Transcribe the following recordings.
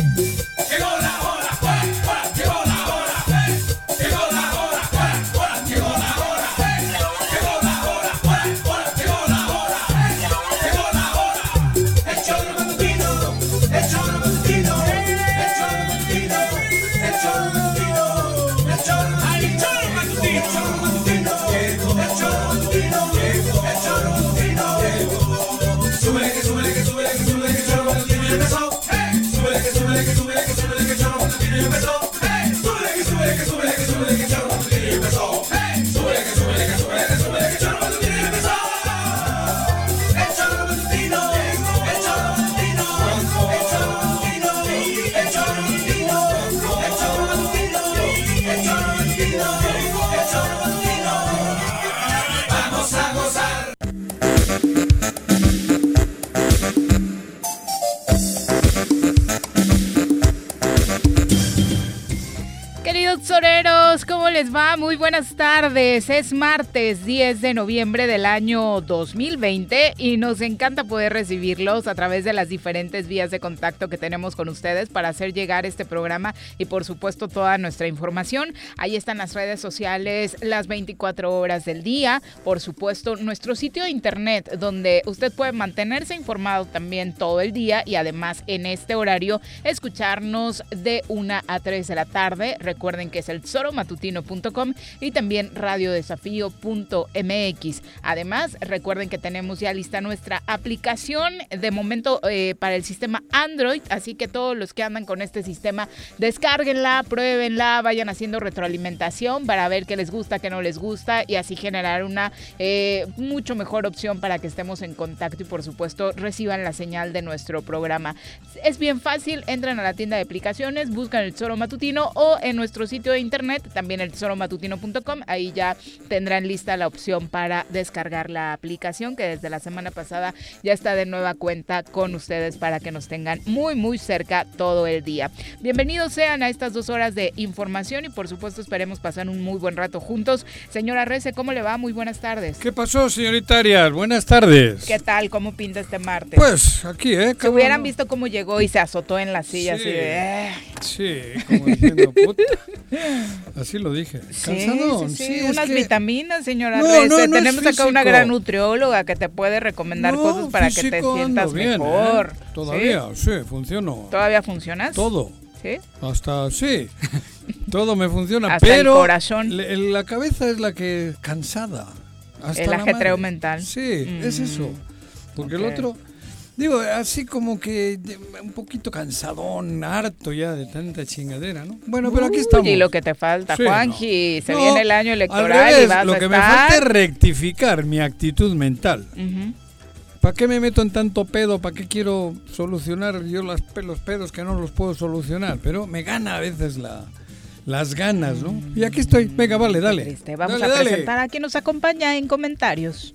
thank you Es martes 10 de noviembre del año 2020 y nos encanta poder recibirlos a través de las diferentes vías de contacto que tenemos con ustedes para hacer llegar este programa y por supuesto toda nuestra información. Ahí están las redes sociales las 24 horas del día. Por supuesto, nuestro sitio de internet donde usted puede mantenerse informado también todo el día y además en este horario escucharnos de 1 a 3 de la tarde. Recuerden que es el Zoro Matutino y también radiodesafío.mx. Además, recuerden que tenemos ya lista nuestra aplicación de momento eh, para el sistema Android, así que todos los que andan con este sistema, descárguenla, pruébenla, vayan haciendo retroalimentación para ver qué les gusta, qué no les gusta y así generar una eh, mucho mejor opción para que estemos en contacto y por supuesto reciban la señal de nuestro programa. Es bien fácil, entran a la tienda de aplicaciones, buscan el Zoro Matutino o en nuestro sitio de internet también el tesoromatutino.com. Ahí ya tendrán lista la opción para descargar la aplicación que desde la semana pasada ya está de nueva cuenta con ustedes para que nos tengan muy muy cerca todo el día. Bienvenidos sean a estas dos horas de información y por supuesto esperemos pasar un muy buen rato juntos. Señora Rece, ¿cómo le va? Muy buenas tardes. ¿Qué pasó, señorita Arias? Buenas tardes. ¿Qué tal? ¿Cómo pinta este martes? Pues aquí, ¿eh? Si hubieran visto cómo llegó y se azotó en la silla así de... Eh". Sí, como diciendo, puta. Así lo dije. Cansado. Sí, sí, Unas vitaminas, señora Tenemos acá una gran nutrióloga que te puede recomendar cosas para que te sientas ¿eh? mejor. Todavía, sí, funcionó. ¿Todavía funcionas? Todo. ¿Sí? Hasta, sí. Todo me funciona, Hasta pero el corazón. la cabeza es la que cansada. Hasta el ajetreo mental. Sí, es eso. Mm, Porque el otro Digo, así como que un poquito cansadón, harto ya de tanta chingadera, ¿no? Bueno, pero aquí estamos. Y lo que te falta, Juanji, se viene el año electoral y vas lo que me falta es rectificar mi actitud mental. ¿Para qué me meto en tanto pedo? ¿Para qué quiero solucionar yo los pedos que no los puedo solucionar? Pero me gana a veces la, las ganas, ¿no? Y aquí estoy. Venga, vale, dale. Vamos a presentar a quien nos acompaña en comentarios.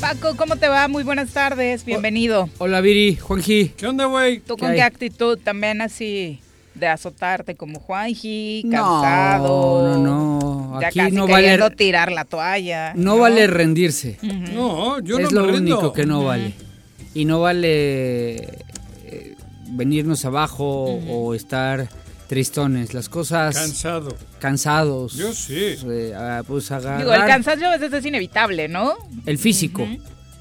Paco, ¿cómo te va? Muy buenas tardes, bienvenido. Hola Viri, Juanji. ¿Qué onda, güey? ¿Tú con qué actitud también así de azotarte como Juanji, cansado? No, no, no. Ya casi no vale tirar la toalla. No, vale rendirse. No, yo no Es lo único que no vale. Y no vale eh, venirnos abajo o estar tristones, las cosas... Cansado. Cansados. Yo sí. Eh, pues Digo, el cansancio a veces es inevitable, ¿no? El físico.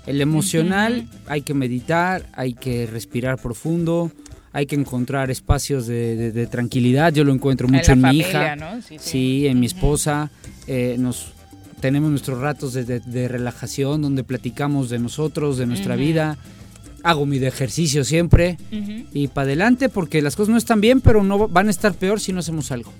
El emocional, hay que meditar, hay que respirar profundo, hay que encontrar espacios de, tranquilidad. Yo lo encuentro mucho en, mi hija. ¿no? Sí, en mi esposa. Eh, nos tenemos nuestros ratos de, relajación donde platicamos de nosotros, de nuestra vida hago mi de ejercicio siempre y para adelante porque las cosas no están bien, pero no van a estar peor si no hacemos algo.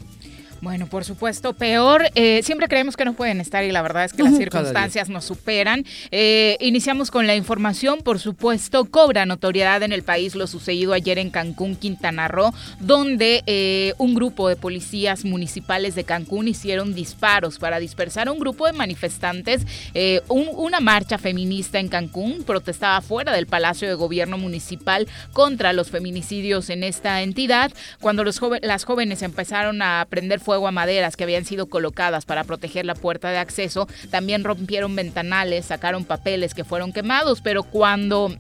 Bueno, por supuesto, peor. Eh, siempre creemos que no pueden estar y la verdad es que las circunstancias nos superan. Eh, iniciamos con la información, por supuesto, cobra notoriedad en el país lo sucedido ayer en Cancún, Quintana Roo, donde eh, un grupo de policías municipales de Cancún hicieron disparos para dispersar a un grupo de manifestantes. una marcha feminista en Cancún protestaba fuera del Palacio de Gobierno Municipal contra los feminicidios en esta entidad. Cuando los las jóvenes empezaron a prender fuego a maderas que habían sido colocadas para proteger la puerta de acceso. También rompieron ventanales, sacaron papeles que fueron quemados, pero cuando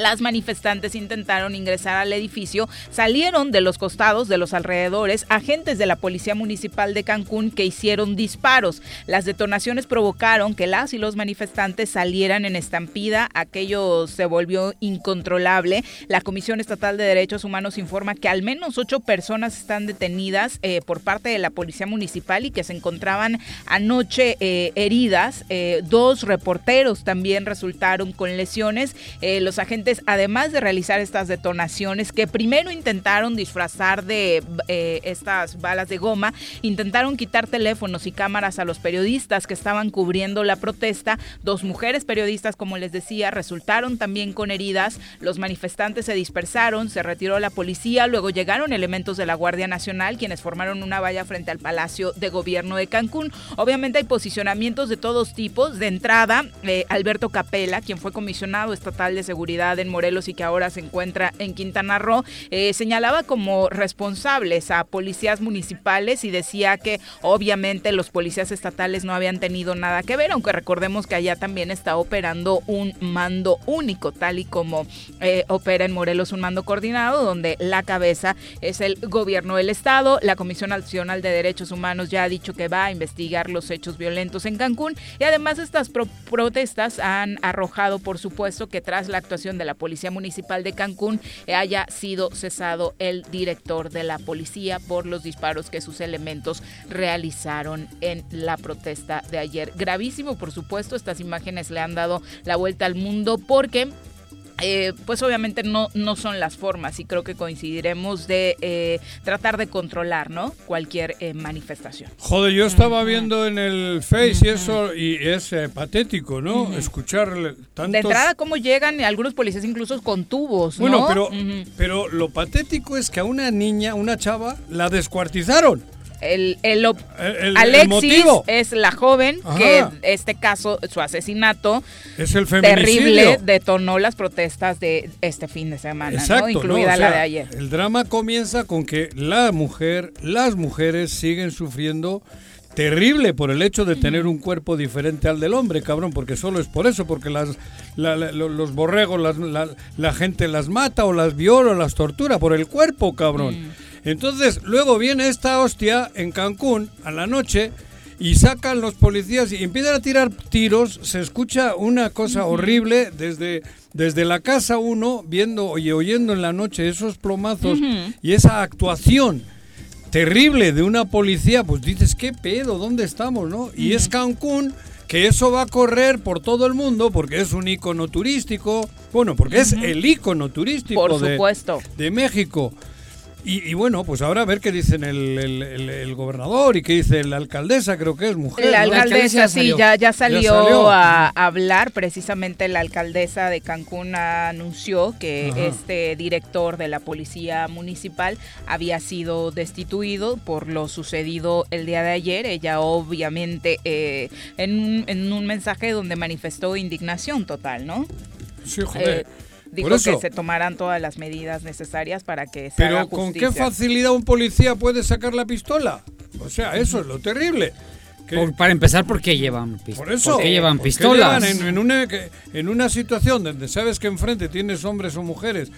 las manifestantes intentaron ingresar al edificio, salieron de los costados de los alrededores agentes de la Policía Municipal de Cancún que hicieron disparos. Las detonaciones provocaron que las y los manifestantes salieran en estampida, aquello se volvió incontrolable. La Comisión Estatal de Derechos Humanos informa que al menos ocho personas están detenidas eh, por parte de la Policía Municipal y que se encontraban anoche eh, heridas. Eh, dos reporteros también resultaron con lesiones. los agentes además de realizar estas detonaciones, que primero intentaron disfrazar de eh, estas balas de goma, intentaron quitar teléfonos y cámaras a los periodistas que estaban cubriendo la protesta. Dos mujeres periodistas, como les decía, resultaron también con heridas. Los manifestantes se dispersaron, se retiró la policía, luego llegaron elementos de la Guardia Nacional, quienes formaron una valla frente al Palacio de Gobierno de Cancún. Obviamente hay posicionamientos de todos tipos. De entrada, eh, Alberto Capela, quien fue comisionado estatal de seguridad en Morelos y que ahora se encuentra en Quintana Roo, eh, señalaba como responsables a policías municipales y decía que obviamente los policías estatales no habían tenido nada que ver, aunque recordemos que allá también está operando un mando único, tal y como eh, opera en Morelos un mando coordinado, donde la cabeza es el gobierno del estado. La Comisión Nacional de Derechos Humanos ya ha dicho que va a investigar los hechos violentos en Cancún y además estas protestas han arrojado, por supuesto, que tras la actuación de la Policía Municipal de Cancún haya sido cesado el director de la policía por los disparos que sus elementos realizaron en la protesta de ayer. Gravísimo, por supuesto, estas imágenes le han dado la vuelta al mundo porque eh, pues obviamente no, no son las formas y creo que coincidiremos de eh, tratar de controlar ¿no? cualquier eh, manifestación. Joder, yo estaba viendo en el Face y eso y es patético, ¿no? Escuchar tantos... De entrada cómo llegan algunos policías incluso con tubos, Bueno, pero, pero lo patético es que a una niña, una chava, la descuartizaron. El, el, Alexis es la joven que este caso, su asesinato es el terrible detonó las protestas de este fin de semana, incluida la de ayer. El drama comienza con que la mujer, las mujeres siguen sufriendo terrible por el hecho de tener un cuerpo diferente al del hombre, cabrón, porque solo es por eso, porque las, los borregos, la, la, gente las mata o las viola o las tortura por el cuerpo, cabrón. Mm. Entonces, luego viene esta hostia en Cancún a la noche y sacan los policías y empiezan a tirar tiros. Se escucha una cosa horrible desde, desde la casa uno, viendo y oyendo en la noche esos plomazos y esa actuación terrible de una policía. Pues dices, ¿qué pedo? ¿Dónde estamos? no? Y es Cancún que eso va a correr por todo el mundo porque es un icono turístico, bueno, porque es el icono turístico por supuesto. de México. Y, bueno, pues ahora a ver qué dicen el, gobernador y qué dice la alcaldesa, creo que es mujer. La alcaldesa, sí, ya, ya, salió a hablar. Precisamente la alcaldesa de Cancún anunció que este director de la policía municipal había sido destituido por lo sucedido el día de ayer. Ella obviamente eh, en, en, un mensaje donde manifestó indignación total, ¿no? Sí, joder. Eh, dijo que se tomarán todas las medidas necesarias para que se Pero ¿con qué facilidad un policía puede sacar la pistola? O sea, eso es lo terrible. para empezar, ¿por qué llevan, Por eso, ¿por llevan pistolas? en, en, una, en una situación donde sabes que enfrente tienes hombres o mujeres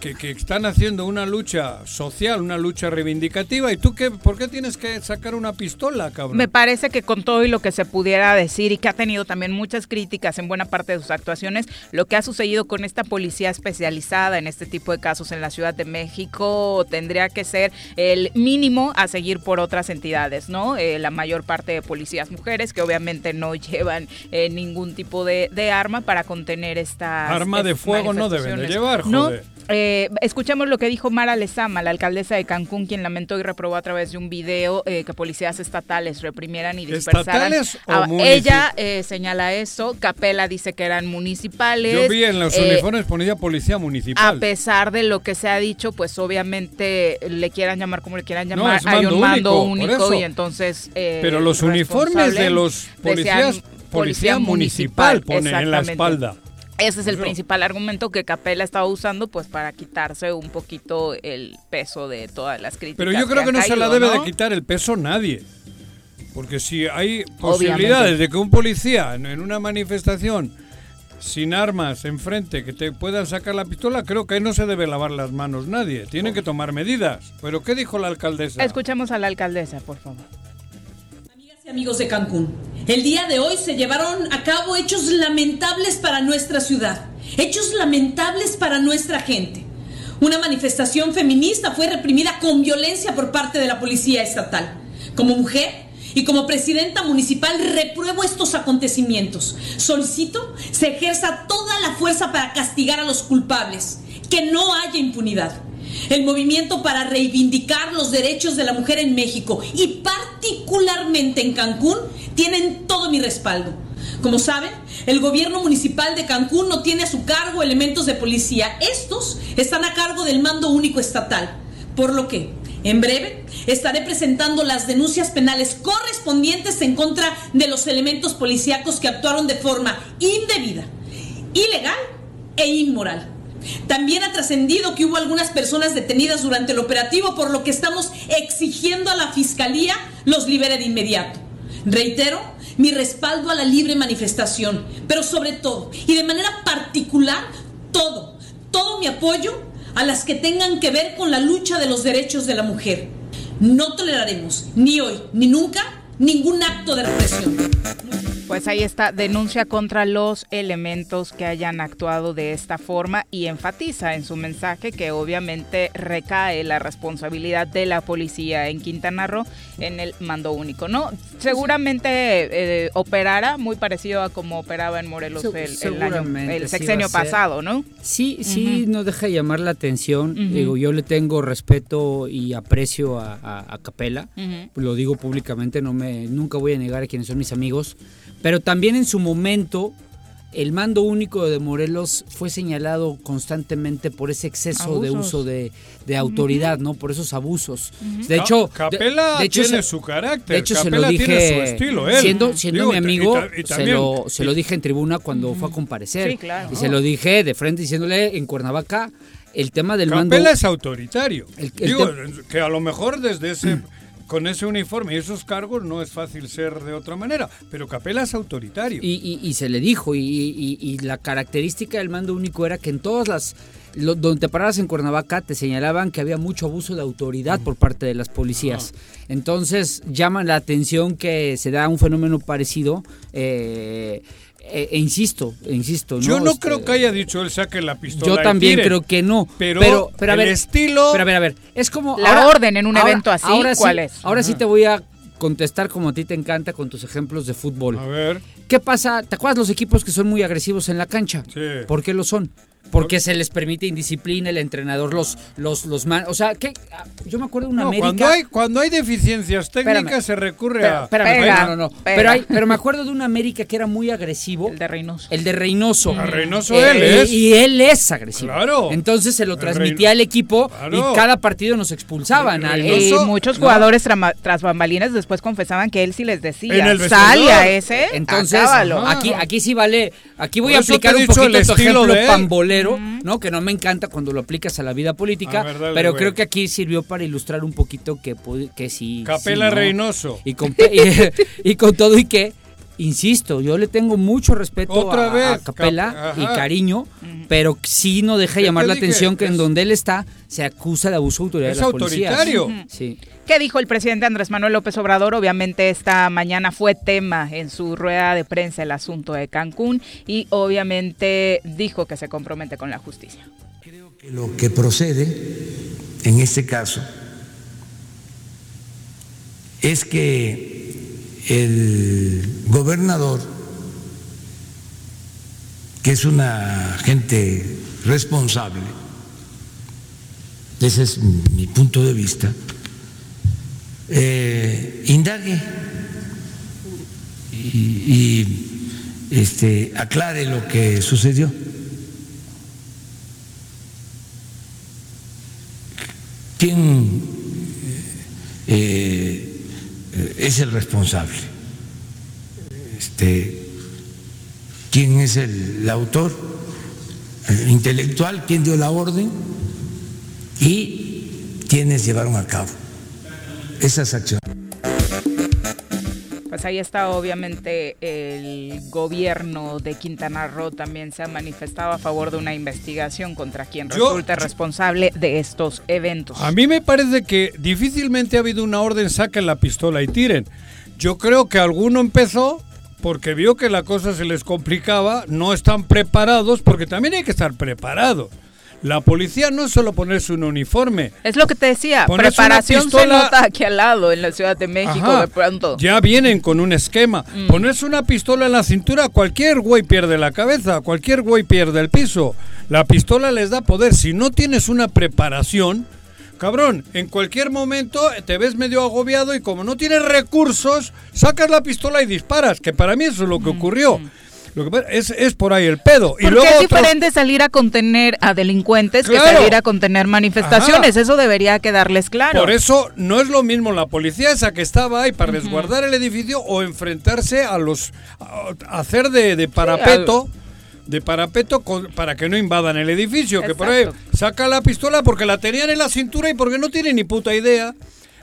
que, están haciendo una lucha social, una lucha reivindicativa, ¿y tú qué, por qué tienes que sacar una pistola, cabrón? Me parece que con todo y lo que se pudiera decir y que ha tenido también muchas críticas en buena parte de sus actuaciones, lo que ha sucedido con esta policía especializada en este tipo de casos en la Ciudad de México tendría que ser el mínimo a seguir por otras entidades, ¿no? Eh, la mayor parte de policías mujeres que obviamente no llevan eh, ningún tipo de, arma para contener esta Arma de fuego no deben de llevar, joder. Eh, Eh, escuchemos lo que dijo Mara Lezama, la alcaldesa de Cancún, quien lamentó y reprobó a través de un video eh, que policías estatales reprimieran y dispersaran. ¿Estatales o Ella eh, señala eso, Capela dice que eran municipales. Yo vi en los uniformes ponía policía municipal. A pesar de lo que se ha dicho, pues obviamente le quieran llamar como le quieran llamar, hay un mando único, y entonces... Pero los uniformes de los policías, policía, municipal, ponen en la espalda. Ese es el principal argumento que Capella estaba usando pues para quitarse un poquito el peso de todas las críticas. Pero yo creo que, no se la debe de quitar el peso nadie. Porque si hay posibilidades de que un policía en una manifestación sin armas enfrente que te puedan sacar la pistola, creo que no se debe lavar las manos nadie. Tienen que tomar medidas. ¿Pero qué dijo la alcaldesa? Escuchemos a la alcaldesa, por favor amigos de Cancún, el día de hoy se llevaron a cabo hechos lamentables para nuestra ciudad, hechos lamentables para nuestra gente. Una manifestación feminista fue reprimida con violencia por parte de la policía estatal. Como mujer y como presidenta municipal repruebo estos acontecimientos. Solicito se ejerza toda la fuerza para castigar a los culpables, que no haya impunidad el movimiento para reivindicar los derechos de la mujer en México y particularmente en Cancún tienen todo mi respaldo. Como saben, el gobierno municipal de Cancún no tiene a su cargo elementos de policía. Estos están a cargo del mando único estatal. Por lo que, en breve, estaré presentando las denuncias penales correspondientes en contra de los elementos policíacos que actuaron de forma indebida, ilegal e inmoral. También ha trascendido que hubo algunas personas detenidas durante el operativo, por lo que estamos exigiendo a la Fiscalía los libere de inmediato. Reitero mi respaldo a la libre manifestación, pero sobre todo y de manera particular, todo, todo mi apoyo a las que tengan que ver con la lucha de los derechos de la mujer. No toleraremos, ni hoy ni nunca, ningún acto de represión. Pues ahí está, denuncia contra los elementos que hayan actuado de esta forma y enfatiza en su mensaje que obviamente recae la responsabilidad de la policía en Quintana Roo en el mando único, ¿no? Seguramente eh, operará muy parecido a como operaba en Morelos el, el, sexenio pasado, ¿no? Sí, sí, no deja de llamar la atención. Digo, yo le tengo respeto y aprecio a, Capela, lo digo públicamente, no me, nunca voy a negar a quienes son mis amigos pero también en su momento el mando único de Morelos fue señalado constantemente por ese exceso de uso de, autoridad, ¿no? Por esos abusos. De hecho, Capela tiene su carácter. De hecho, se lo dije, siendo, siendo mi amigo, se, lo, se lo dije en tribuna cuando fue a comparecer. Y se lo dije de frente diciéndole en Cuernavaca el tema del mando. Capela es autoritario. Digo, que a lo mejor desde ese con ese uniforme y esos cargos no es fácil ser de otra manera, pero Capela es autoritario. Y, se le dijo, y, la característica del mando único era que en todas las... donde te pararas en Cuernavaca te señalaban que había mucho abuso de autoridad por parte de las policías. Entonces llama la atención que se da un fenómeno parecido. Eh, e, e insisto, insisto. Yo no, creo este, que haya dicho él saque la pistola. Yo también creo que no. Pero, pero, a ver, el estilo. Pero a ver, a ver. Es como. La orden en un evento así, ¿cuál es? Ahora sí te voy a contestar como a ti te encanta con tus ejemplos de fútbol. A ver. ¿Qué pasa? ¿Te acuerdas los equipos que son muy agresivos en la cancha? Sí. ¿Por qué lo son? Porque se les permite indisciplina, el entrenador los los los man, o sea, que yo me acuerdo de una América cuando hay cuando hay deficiencias técnicas se recurre a espérame, no, no, pero hay, pero me acuerdo de una América que era muy agresivo, el de Reynoso. El de Reynoso. A Reynoso él eh, es. Y él es agresivo. Claro. Entonces se lo transmitía al equipo y cada partido nos expulsaban. y muchos jugadores tras bambalinas después confesaban que él sí les decía, sale a ese, Entonces, aquí aquí sí vale, aquí voy a aplicar un poquito el tu ejemplo pambolero ¿no? Que no me encanta cuando lo aplicas a la vida política, pero creo que aquí sirvió para ilustrar un poquito que, que sí. Capela Reynoso. Y con, y, con todo y que insisto, yo le tengo mucho respeto a, Capela y cariño, pero sí no deja llamar la atención que en donde él está se acusa de abuso de autoridad es de autoritario. Sí. ¿Qué dijo el presidente Andrés Manuel López Obrador? Obviamente esta mañana fue tema en su rueda de prensa el asunto de Cancún y obviamente dijo que se compromete con la justicia. Creo que lo que procede en este caso es que el gobernador, que es una gente responsable, ese es mi punto de vista, eh, indague y, este, aclare lo que sucedió. ¿Quién eh, es el responsable? Este, ¿Quién es el, autor? ¿El intelectual? ¿Quién dio la orden? ¿Y quiénes llevaron a cabo esas acciones? Pues ahí está obviamente el gobierno de Quintana Roo también se ha manifestado a favor de una investigación contra quien Yo- resulte responsable de estos eventos. A mí me parece que difícilmente ha habido una orden, saquen la pistola y tiren. Yo creo que alguno empezó porque vio que la cosa se les complicaba, no están preparados, porque también hay que estar preparado. La policía no es solo ponerse un uniforme. Es lo que te decía, Ponerse una preparación se nota aquí al lado en la Ciudad de México Ajá, de pronto. Ya vienen con un esquema. Mm. Ponerse una pistola en la cintura, cualquier güey pierde la cabeza, cualquier güey pierde el piso. La pistola les da poder. Si no tienes una preparación, cabrón, en cualquier momento te ves medio agobiado y como no tienes recursos, sacas la pistola y disparas. Que para mí eso es lo que ocurrió. Lo que pasa- es, es por ahí el pedo. y Porque luego es otros- diferente salir a contener a delincuentes que salir a contener manifestaciones. Eso debería quedarles claro. Por eso no es lo mismo la policía esa que estaba ahí para resguardar el edificio o enfrentarse a los a hacer de, de parapeto de parapeto con- para que no invadan el edificio, que por ahí saca la pistola porque la tenían en la cintura y porque no tienen ni puta idea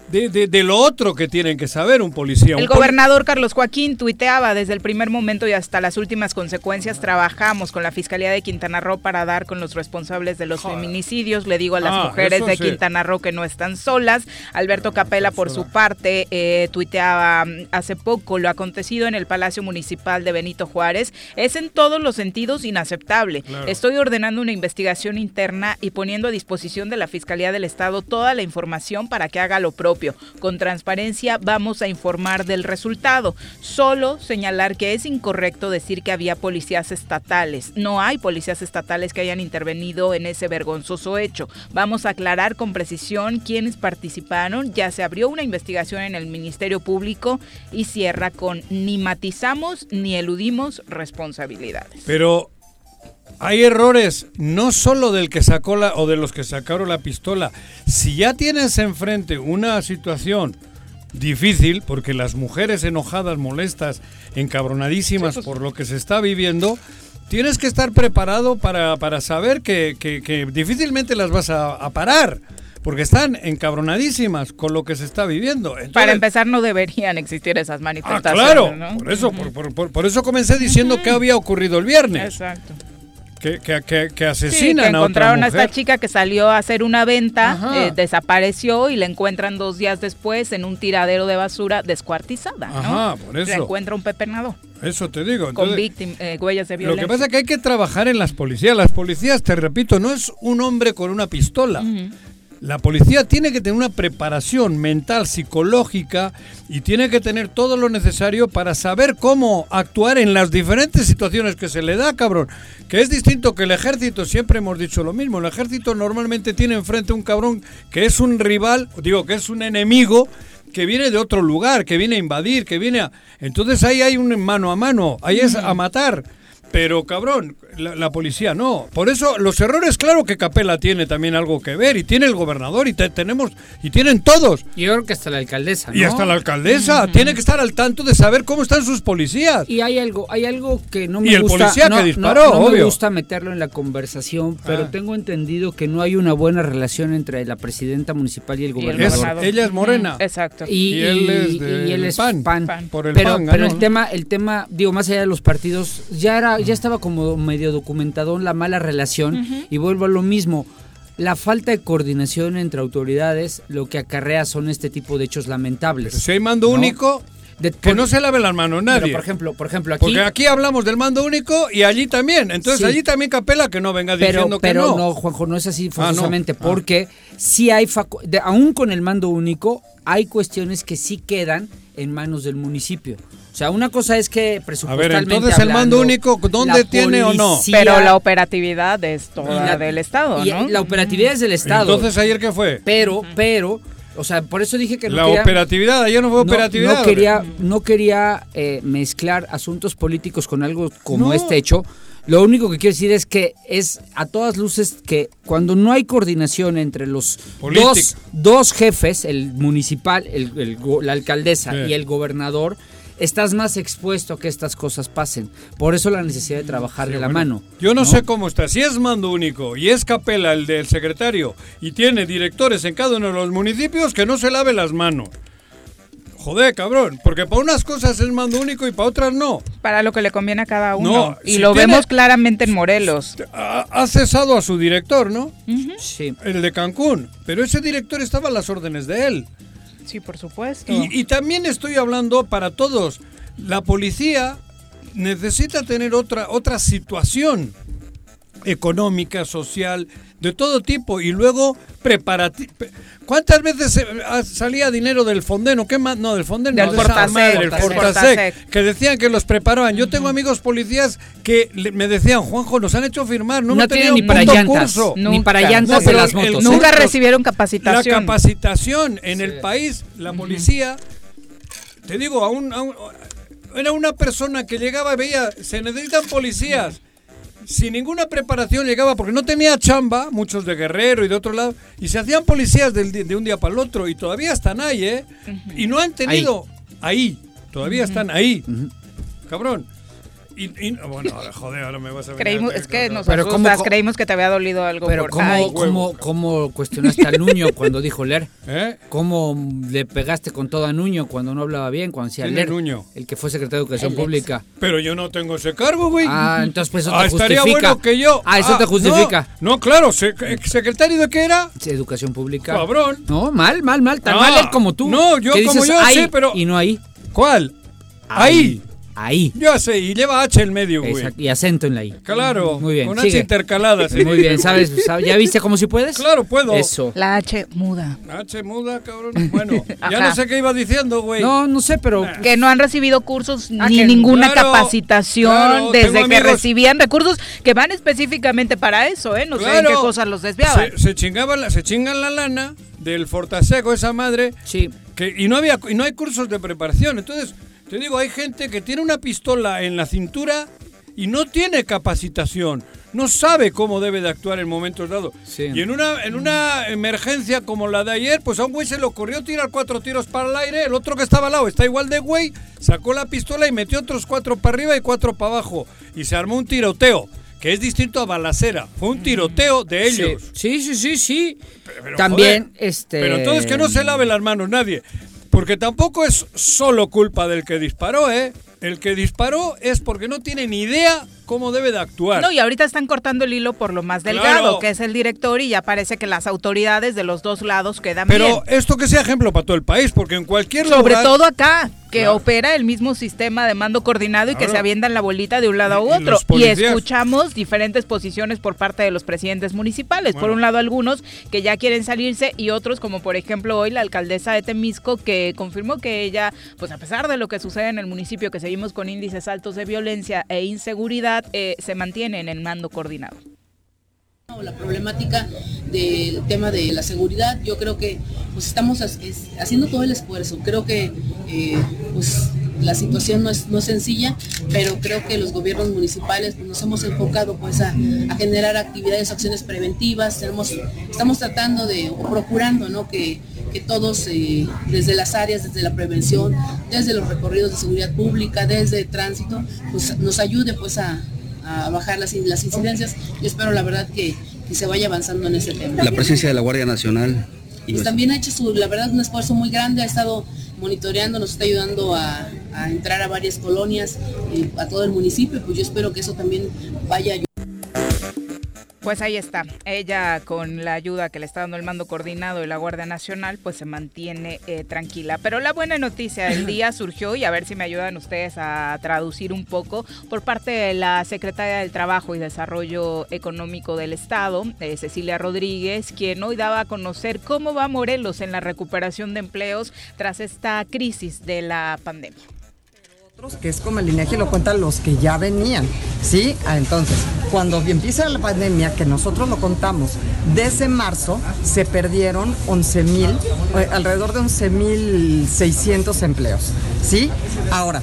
de, de- de lo otro que tienen que saber un policía. El Un poli- gobernador Carlos Joaquín tuiteaba desde el primer momento y hasta las últimas consecuencias trabajamos con la Fiscalía de Quintana Roo para dar con los responsables de los feminicidios. Le digo a las Ah, mujeres de sí. Quintana Roo que no están solas. Alberto Capela por su parte eh, tuiteaba mm, hace poco lo acontecido en el Palacio Municipal de Benito Juárez es en todos los sentidos inaceptable. Estoy ordenando una investigación interna y poniendo a disposición de la Fiscalía del Estado toda la información para que haga lo propio. Con transparencia vamos a informar del resultado. Solo señalar que es incorrecto decir que había policías estatales. No hay policías estatales que hayan intervenido en ese vergonzoso hecho. Vamos a aclarar con precisión quiénes participaron. Ya se abrió una investigación en el Ministerio Público y cierra con ni matizamos ni eludimos responsabilidades. Pero hay errores no solo del que sacó la o de los que sacaron la pistola. Si ya tienes enfrente una situación difícil, porque las mujeres enojadas, molestas, encabronadísimas por lo que se está viviendo, tienes que estar preparado para, para saber que, que- que difícilmente las vas a, a parar. Porque están encabronadísimas con lo que se está viviendo. Para empezar, no deberían existir esas Ah, manifestaciones. claro. ¿no? Por eso, por, por- por- por eso comencé diciendo que había ocurrido el viernes. Exacto. Que, que, que- que Sí, asesinan que a otra encontraron a esta chica que salió a hacer una venta, eh, desapareció y la encuentran dos días después en un tiradero de basura descuartizada. ¿no? Ajá, por eso. La encuentra un pepenado Eso te digo. con Entonces, víctim- eh, huellas de lo violencia. que pasa es que hay que trabajar en las policías. Las policías, te repito, no es un hombre con una pistola. La policía tiene que tener una preparación mental, psicológica y tiene que tener todo lo necesario para saber cómo actuar en las diferentes situaciones que se le da, cabrón. Que es distinto que el ejército, siempre hemos dicho lo mismo. El ejército normalmente tiene enfrente un cabrón que es un rival, digo, que es un enemigo que viene de otro lugar, que viene a invadir, que viene a... Entonces ahí hay un mano a mano, ahí es a matar. Pero cabrón, la, la policía no. Por eso los errores, claro que Capela tiene también algo que ver y tiene el gobernador y te- tenemos y tienen todos. Yo creo que hasta la alcaldesa, ¿no? Y hasta la alcaldesa tiene que estar al tanto de saber cómo están sus policías. Y hay algo, hay algo que no me Y el gusta. policía que no, no- disparó, no me obvio. gusta meterlo en la conversación, pero Ah. tengo entendido que no hay una buena relación entre la presidenta municipal y el Y gobernador. Es- ella es morena. Exacto. Y, Y él es y él es PAN, pan. PAN. Por el pero PAN pero el ¿no? tema, el tema, digo, más allá de los partidos, ya era, ya estaba como medio documentado la mala relación y vuelvo a lo mismo. La falta de coordinación entre autoridades lo que acarrea son este tipo de hechos lamentables. Si hay mando ¿no? único, De- que por- no se lave las manos pero, nadie. por ejemplo, por ejemplo aquí Porque aquí hablamos del mando único y allí también. Entonces Sí. allí también Capela que no venga pero, diciendo que pero no. no. Juanjo, no es así Ah, no. forzosamente, Ah. porque sí hay, de- aún con el mando único, hay cuestiones que sí quedan en manos del municipio. O sea, una cosa es que A presupuestalmente ver, entonces el mando único, ¿dónde tiene o no? Pero la operatividad es toda la- del Estado, y ¿no? La operatividad es del Estado. Entonces, ¿ayer qué fue? pero, pero, o sea, por eso dije que no La quería, operatividad, ayer no fue operatividad. no quería, no quería eh, mezclar asuntos políticos con algo como No. este hecho. Lo único que quiero decir es que es a todas luces que cuando no hay coordinación entre los dos, dos jefes, el municipal, el, la alcaldesa Sí. y el gobernador, estás más expuesto a que estas cosas pasen. Por eso la necesidad de trabajar de la Bueno, mano. Yo no, sé cómo está. Si es mando único y es Capela el del secretario y tiene directores en cada uno de los municipios, que no se lave las manos. Joder, cabrón. Porque para unas cosas es mando único y para otras no. Para lo que le conviene a cada uno. No, y si lo tiene- vemos claramente en Morelos. Ha, ha cesado a su director, ¿no? Sí. El de Cancún. Pero ese director estaba a las órdenes de él. Sí, por supuesto. Y, y también estoy hablando para todos. La policía necesita tener otra, otra situación económica, social, de todo tipo. Y luego preparati pe- ¿Cuántas veces ah, salía dinero del Fondeno? ¿Qué más? No, del Fondeno. Del no, de Fortasec, madre, el Fortasec. Fortasec, Que decían que los preparaban. Yo tengo amigos policías que le- me decían, Juanjo, nos han hecho firmar. No, No tienen ni para llantas, curso. ni para llantas No, de las motos. el- Nunca recibieron La capacitación. capacitación en el país, la policía, te digo, a un, a un- era una persona que llegaba y veía, se necesitan policías. Sin ninguna preparación llegaba porque no tenía chamba, muchos de Guerrero y de otro lado, y se hacían policías del de un día para el otro, y todavía están ahí, ¿eh? Y no han tenido ahí, todavía están ahí, cabrón. Y, y- bueno, ahora, joder, ahora me vas a Creímos, es que nos Pero asustas, ¿cómo creímos que te había dolido algo Pero por ¿cómo, Ay, cómo, cómo cuestionaste a Nuño cuando dijo leer? ¿Eh? ¿Cómo le pegaste con todo a Nuño cuando no hablaba bien, cuando decía ¿Quién es leer? Nuño? El que fue secretario de Educación El ex. Pública. Pero yo no tengo ese cargo, güey. Ah, entonces pues eso Ah, te estaría justifica. bueno que yo. Ah, eso te justifica. No, no, claro, sec- secretario de qué era? Educación Pública. Cabrón. No, mal, mal, mal. Tan Ah, mal él como tú. no, yo como dices yo, ahí sí, pero- Y no ahí. ¿Cuál? Ahí. Ahí. Yo sé, y lleva H en medio, güey. Exacto, Y acento en la I. Claro. Muy bien, Con H sigue. intercalada. sí. Muy bien, ¿sabes? ¿sabes? ¿Ya viste cómo si puedes? Claro, puedo. Eso. La H muda. H muda, cabrón. Bueno, ya Ajá. no sé qué iba diciendo, güey. No, no sé, pero Que no han recibido cursos Ah, ni que- ninguna claro, capacitación claro, desde que amigos- recibían recursos que van específicamente para eso, ¿eh? No sé en qué cosas los desviaban. Se, se chingaban la- se chingan la lana del Fortaseco, esa madre. sí. Que, y no había y no hay cursos de preparación. Entonces, te digo, hay gente que tiene una pistola en la cintura y no tiene capacitación. No sabe cómo debe de actuar en momentos dados. Sí. Y en una, en una emergencia como la de ayer, pues a un güey se le ocurrió tirar cuatro tiros para el aire, el otro que estaba al lado está igual de güey, sacó la pistola y metió otros cuatro para arriba y cuatro para abajo. Y se armó un tiroteo, que es distinto a balacera. Fue un tiroteo de ellos. Sí, sí, sí, sí. Pero, También, joder, este. Pero entonces que no se lave las manos nadie. Porque tampoco es solo culpa del que disparó, ¿eh? El que disparó es porque no tiene ni idea cómo debe de actuar. No, y ahorita están cortando el hilo por lo más delgado, Claro. que es el director, y ya parece que las autoridades de los dos lados quedan Pero bien. esto que sea ejemplo para todo el país, porque en cualquier Sobre lugar... todo acá, que Claro. opera el mismo sistema de mando coordinado y que se avientan la bolita de un lado a y otro. Y, escuchamos diferentes posiciones por parte de los presidentes municipales. Por un lado algunos que ya quieren salirse y otros como por ejemplo hoy la alcaldesa de Temisco que confirmó que ella, pues a pesar de lo que sucede en el municipio, que seguimos con índices altos de violencia e inseguridad, eh, se mantiene en el mando coordinado. La problemática del tema de la seguridad, yo creo que pues estamos ha- es- haciendo todo el esfuerzo. Creo que eh, pues la situación no es, no es sencilla, pero creo que los gobiernos municipales pues, nos hemos enfocado pues a, generar actividades, acciones preventivas. Tenemos, estamos tratando de, o procurando ¿no? que, que todos eh, desde las áreas, desde la prevención, desde los recorridos de seguridad pública, desde tránsito, pues nos ayude pues a, a bajar las, las incidencias. Yo espero la verdad que, que se vaya avanzando en ese tema. la presencia de la Guardia Nacional. y Pues también ha hecho su, la verdad un esfuerzo muy grande, ha estado monitoreando, nos está ayudando a, a entrar a varias colonias, eh, a todo el municipio, pues yo espero que eso también vaya ayudando. Pues ahí está. Ella con la ayuda que le está dando el mando coordinado de la Guardia Nacional, pues se mantiene eh, tranquila. Pero la buena noticia del día surgió, y a ver si me ayudan ustedes a traducir un poco, por parte de la Secretaria del Trabajo y Desarrollo Económico del Estado, eh, Cecilia Rodríguez, quien hoy daba a conocer cómo va Morelos en la recuperación de empleos tras esta crisis de la pandemia. Que es como el INEGI lo cuentan los que ya venían, ¿sí? Ah, entonces, cuando empieza la pandemia, que nosotros lo contamos, desde marzo se perdieron 11 mil, eh, alrededor de 11 mil 600 empleos, ¿sí? Ahora,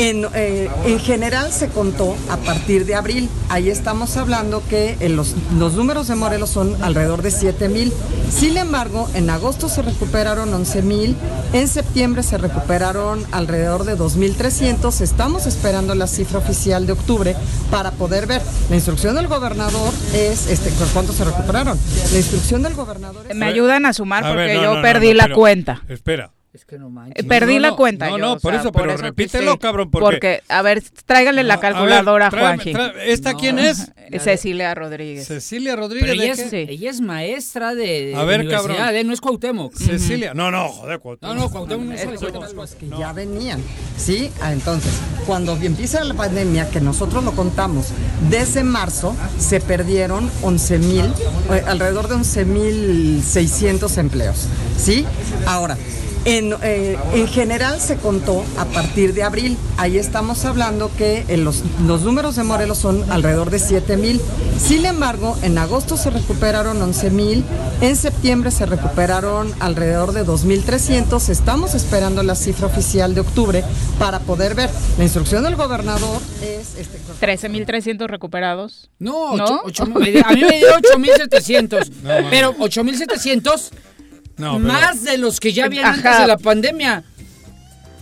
en, eh, en, general se contó a partir de abril. Ahí estamos hablando que en los, los, números de Morelos son alrededor de 7 mil. Sin embargo, en agosto se recuperaron 11 mil, en septiembre se recuperaron alrededor de 2.300. Estamos esperando la cifra oficial de octubre para poder ver. La instrucción del gobernador es, este, ¿cuántos se recuperaron? La instrucción del gobernador es... Me ayudan a sumar porque ver, no, yo no, perdí la pero, cuenta. Espera. Es que no manches. Perdí la cuenta. No, yo, no, o por sea, eso, por pero eso repítelo, sí. cabrón. Porque, Porque, a ver, tráigale la No, a ver, calculadora a tráeme- Juanji. tra- ¿Esta quién es? Cecilia Rodríguez. Cecilia Rodríguez. Ella ¿de es, qué? ella es maestra de, de A ver, universidad, cabrón. ¿eh? no es Cuauhtémoc. Cecilia. No, no, joder, Cuauhtémoc. No, no, Cuauhtémoc no es Cuauhtémoc. que ya venían, ¿sí? Ah, entonces, cuando empieza la pandemia, que nosotros lo contamos, desde marzo se perdieron 11 mil, eh, alrededor de 11 mil 600 empleos, ¿sí? Ahora, en, eh, en general se contó a partir de abril. Ahí estamos hablando que en los, los números de Morelos son alrededor de 7 mil. Sin embargo, en agosto se recuperaron 11 mil, en septiembre se recuperaron alrededor de 2.300. Estamos esperando la cifra oficial de octubre para poder ver. La instrucción del gobernador es... Este, 13.300 recuperados. No, ¿No? ocho- ocho- me dio- a mí me dio 8700. pero 8700 No, pero- más de los que ya habían Ajá. antes de la pandemia.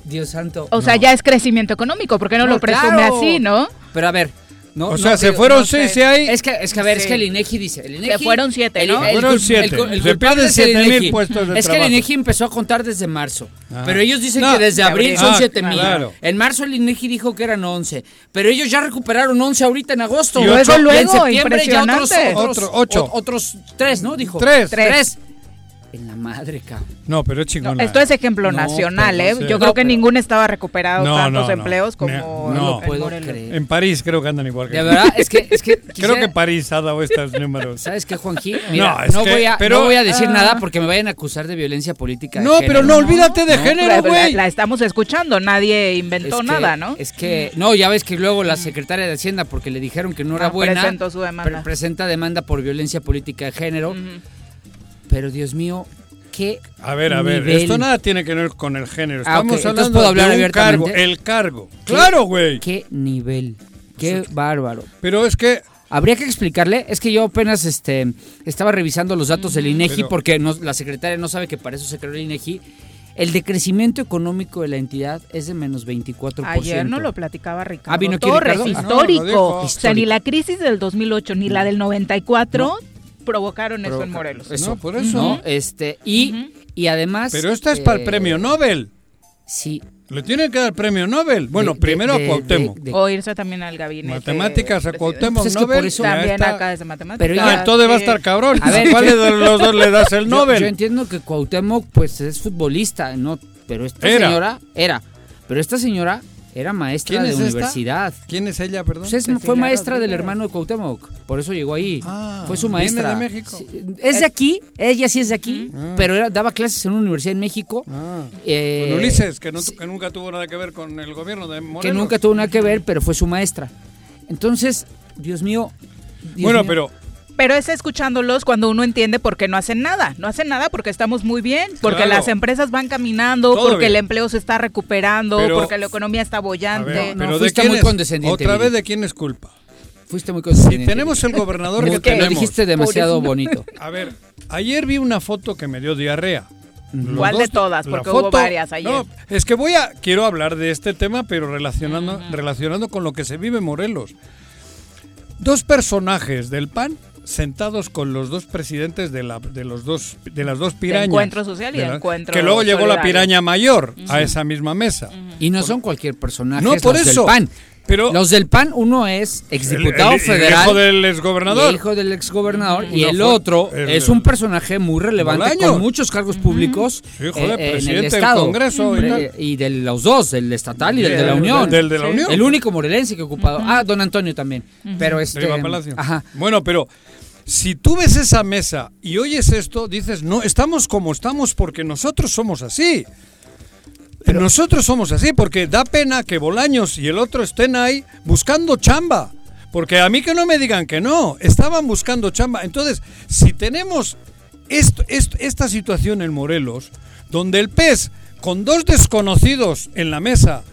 Dios santo. O sea, ya es crecimiento económico, porque no, No, lo presume claro. así, no? Pero a ver, no, O no, sea, se digo, fueron no seis y hay. Es que, es que a ver, es Sí. que el INEGI dice. El INEGI, Se fueron siete, el- ¿no? el Fueron siete. el cul- el Se pierden es el 7,000 INEGI. puestos de Es que trabajo. el INEGI empezó a contar desde marzo. Ah. Pero ellos dicen No, que desde de abril abril. son Ah, 7 mil. claro. En marzo el INEGI dijo que eran 11. Pero ellos ya recuperaron 11 ahorita en agosto. Y Luego. Y en luego, septiembre ya otros, otros, Otro, ocho. o- otros 3, ¿no? Dijo. Tres. Tres. En la madre, cabrón. No, pero es No, chingona. esto es ejemplo No, nacional, ¿eh? Yo No, creo que pero- ningún estaba recuperado No, tantos no, no. empleos como No, en no lo puedo Morelos. creer. En París creo que andan igual que De verdad, es que, es que Creo que París ha dado estos números. ¿Sabes qué, Juanji? Mira, No, es no, que- voy a, pero- no voy a decir ah. nada porque me vayan a acusar de violencia política. de No, género. pero no olvídate de género, la- güey. la estamos escuchando, nadie Es inventó que- nada, ¿no? Es que, no, ya ves que luego la secretaria de Hacienda, porque le dijeron que no era Ah, buena, presentó su demanda. pre- presenta demanda por violencia política de género. Pero Dios mío, qué A ver, a ver, nivel, esto nada tiene que ver con el género. Ah, Estamos entonces hablando puedo hablar de un cargo, el cargo. qué- Claro, güey. Qué nivel, qué bárbaro. Pero es que Habría que explicarle, es que yo apenas este estaba revisando los datos del INEGI Pero- porque no- la secretaria no sabe que para eso se creó el INEGI. El decrecimiento económico de la entidad es de menos 24%. Ayer no lo platicaba Ricardo Ah, ¿vino aquí Torres, Ricardo? Ah, no, histórico. dijo. O sea, ni la crisis del 2008 ni la del 94 provocaron eso en Morelos. Eso. No, por eso. ¿no? Este, y, y además. Pero esto es para el eh, premio Nobel. Sí. Le tienen que dar premio Nobel. Bueno, de- primero de- a Cuauhtémoc. de- de- O irse también al gabinete. Matemáticas a. Cuauhtémoc Pues es que Nobel. por eso- También está. acá es de matemáticas. Pero ya- Ah, entonces va a estar cabrón. A ver, ¿Cuál de los dos le das el Yo- Nobel? Yo, entiendo que Cuauhtémoc, pues, es futbolista, ¿no? Pero esta Era. señora. Era. Pero esta señora era maestra ¿Quién de es esta? universidad. ¿Quién es ella, perdón? Pues es- fue maestra del hermano de Cuauhtémoc, por eso llegó ahí. Ah, fue su ¿viene maestra. de México? Es de aquí, ella sí es de aquí, Ah. pero era- daba clases en una universidad en México. Ah, eh, con Ulises, que, no- sí, que nunca tuvo nada que ver con el gobierno de Morelos. que nunca tuvo nada que ver, pero fue su maestra. Entonces, Dios mío. Dios Bueno, mío. pero Pero es escuchándolos cuando uno entiende por qué no hacen nada. No hacen nada porque estamos muy bien, porque Claro. las empresas van caminando, Todo porque bien. el empleo se está recuperando, Pero- porque la economía está bollante. ver, no, pero ¿de fuiste muy es? condescendiente, Otra vez de quién es culpa. fuiste muy Si consciente. tenemos el gobernador que Lo tenemos. dijiste demasiado bonito. A ver, ayer vi una foto que me dio diarrea. Los ¿Cuál de todas? Porque hubo varias ayer. No, es que voy a quiero hablar de este tema, pero relacionando relacionando con lo que se vive en Morelos. Dos personajes del PAN sentados con los dos presidentes de la de los dos de las dos pirañas. Encuentro Social y De la- Encuentro Que luego llegó la piraña mayor a esa misma mesa. Y no son cualquier personaje. No, por los eso. Del PAN. Pero Los del PAN, uno es exdiputado el- el- el federal. hijo del y exgobernador. hijo del exgobernador. Y No el otro el- es un personaje muy relevante con muchos cargos públicos Sí, joder, eh, en el presidente del Estado. Congreso y y de los dos, del estatal y del de la Unión. del de la Unión. El único morelense que ha ocupado. Ah, don Antonio también. Pero este. Palacio. Ajá. Bueno, pero si tú ves esa mesa y oyes esto, dices, no, estamos como estamos porque nosotros somos así. otro. Nosotros somos así porque da pena que Bolaños y el otro estén ahí buscando chamba. Porque a mí que no me digan que no, estaban buscando chamba. Entonces, si tenemos esto, esto- esta situación en Morelos, donde el pez con dos desconocidos en la mesa,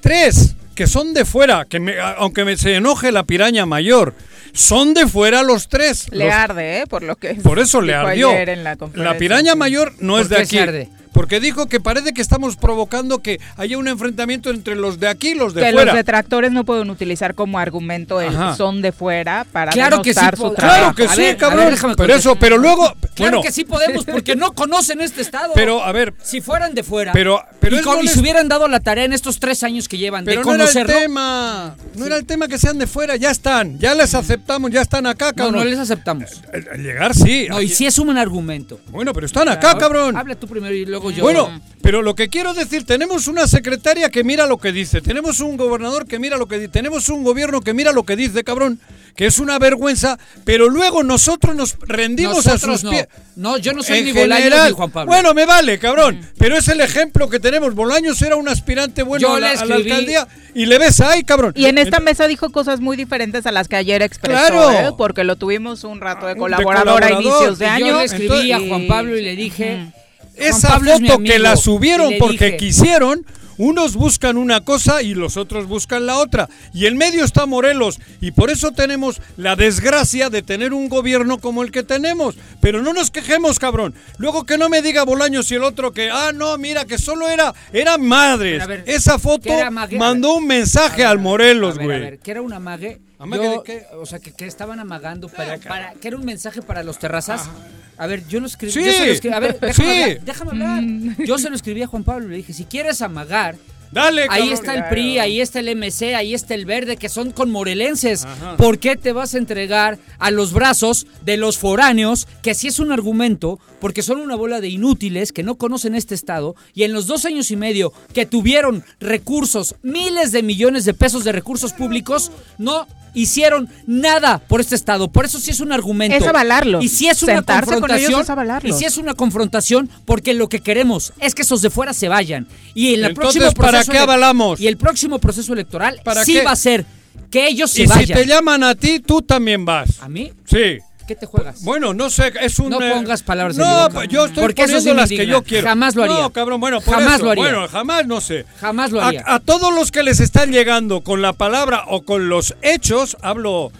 tres que son de fuera, que me- aunque me se enoje la piraña mayor, son de fuera los tres. Le Los- arde, ¿eh? Por lo que por eso le ardió. ayer en la, La, piraña mayor no ¿Por es de aquí. se arde? Porque dijo que parece que estamos provocando que haya un enfrentamiento entre los de aquí y los de que fuera. los detractores no pueden utilizar como argumento el Ajá. son de fuera para Claro que sí su trabajo. Claro que A sí, ver, cabrón. ver, pero contestar. eso, pero luego, Claro bueno, que sí podemos, porque no conocen este estado. pero a ver, si fueran de fuera Pero- pero y, es con- y molesto. se hubieran dado la tarea en estos tres años que llevan pero de no era el conocerlo, tema, no era el tema que sean de fuera, ya están, ya les aceptamos, ya están acá, no, cabrón. no les aceptamos. Al- llegar sí. No, y sí es un argumento. Bueno, pero están acá, cabrón. Habla tú primero y luego yo. Bueno, pero lo que quiero decir, tenemos una secretaria que mira lo que dice, tenemos un gobernador que mira lo que dice, tenemos un gobierno que mira lo que dice, cabrón, que es una vergüenza, pero luego nosotros nos rendimos a sus no. pies. No, yo no soy En ni Bolaños general, ni Juan Pablo. Bueno, me vale, cabrón, pero es el ejemplo que tenemos. Bolaños era un aspirante bueno Yo a la, a alcaldía y le ves ahí, cabrón. Y en esta mesa dijo cosas muy diferentes a las que ayer expresó, Claro. ¿eh? porque lo tuvimos un rato de De colaborador a colaborador, inicios de año. yo le escribí a Juan Pablo y le dije, Esa es foto que la subieron porque dije, quisieron, unos buscan una cosa y los otros buscan la otra. Y en medio está Morelos. Y por eso tenemos la desgracia de tener un gobierno como el que tenemos. Pero no nos quejemos, cabrón. Luego que no me diga Bolaños y el otro que, ah, no, mira, que solo era, era madres. Ver, Esa foto ¿qué era mague- mandó un mensaje al Morelos, A ver, a güey. ver, que era un amague. ¿Amague Yo- de qué? O sea, que, que estaban amagando, para, que era un mensaje para los terrazas. A ver, yo lo escribí. Sí. yo se lo escribí- A ver, déjame, Sí. hablar, déjame hablar. Yo se lo escribí a Juan Pablo y le dije, si quieres amagar, Dale, ahí cabrón. está el PRI, ahí está el MC, ahí está el Verde, que son con morelenses. ¿Por qué te vas a entregar a los brazos de los foráneos, que sí es un argumento, porque son una bola de inútiles que no conocen este estado, y en los dos años y medio que tuvieron recursos, miles de millones de pesos de recursos públicos, no hicieron nada por este estado. Por eso sí es un argumento. Es avalarlo. Y si es una Sentarse con ellos confrontación. es y si es una confrontación, porque lo que queremos es que esos de fuera se vayan. Y en el Entonces, próximo ¿para qué avalamos? Y el próximo proceso electoral ¿Para sí qué? va a ser que ellos se Y si vayan. te llaman a ti, tú también vas. ¿A mí? Sí. ¿Qué te juegas? Bueno, no sé, es un... No eh, pongas palabras en No, mi boca. pues yo estoy Porque poniendo las que yo quiero. Jamás lo haría. No, cabrón, bueno, por Jamás eso. lo haría. Bueno, jamás no sé. Jamás lo A- haría. A, todos los que les están llegando con la palabra o con los hechos, hablo...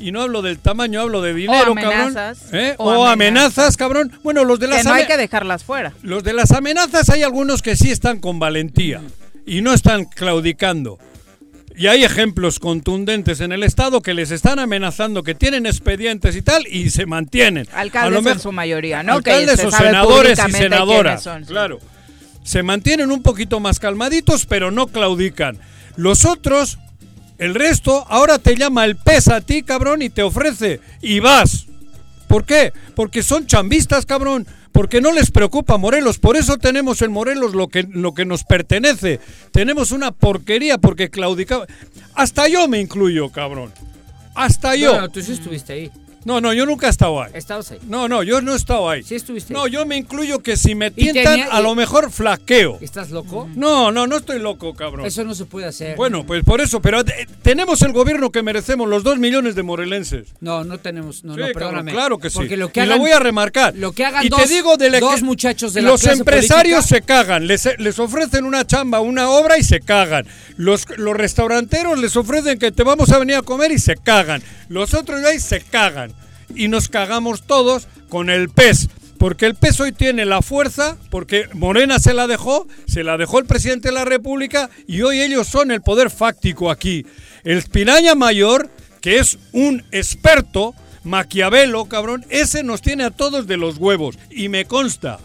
Y no hablo del tamaño, hablo de dinero, amenazas. cabrón. ¿eh? O O, amenazas. amenazas. cabrón. Bueno, los de las que no hay que dejarlas fuera. los de las amenazas hay algunos que sí están con valentía y no están claudicando. Y hay ejemplos contundentes en el Estado que les están amenazando, que tienen expedientes y tal, y se mantienen. A Alcaldes en su mayoría, ¿no? Que Alcaldes o senadores y senadoras. quiénes son, sí. Claro. Se mantienen un poquito más calmaditos, pero no claudican. Los otros, el resto, ahora te llama el pez a ti, cabrón, y te ofrece, y vas. ¿Por qué? Porque son chambistas, cabrón. Porque no les preocupa Morelos. Por eso tenemos en Morelos lo que, lo que nos pertenece. Tenemos una porquería porque claudicaba. Hasta yo me incluyo, cabrón. Hasta yo. Bueno, tú sí estuviste ahí. No, no, yo nunca he estado ahí. Estabas ahí. No, no, yo no he estado ahí. Sí estuviste No, yo me incluyo que si me tientan, tenía- a lo mejor flaqueo. ¿Estás loco? No, no, no estoy loco, cabrón. Eso no se puede hacer. Bueno, pues por eso, pero eh, tenemos el gobierno que merecemos, los dos millones de morelenses. No, no tenemos. No, Sí, no, cabrón, perdóname. claro que sí. Porque lo que y hagan, lo voy a remarcar. Lo que hagan y dos, te digo de la- dos muchachos de la Los clase empresarios política- se cagan, les, les ofrecen una chamba, una obra y se cagan. Los, los restauranteros les ofrecen que te vamos a venir a comer y se cagan. Los otros de se cagan. Y nos cagamos todos con el pez. Porque el pez hoy tiene la fuerza, porque Morena se la dejó, se la dejó el presidente de la República y hoy ellos son el poder fáctico aquí. El Piraña Mayor, que es un experto, Maquiavelo, cabrón, ese nos tiene a todos de los huevos. Y me consta.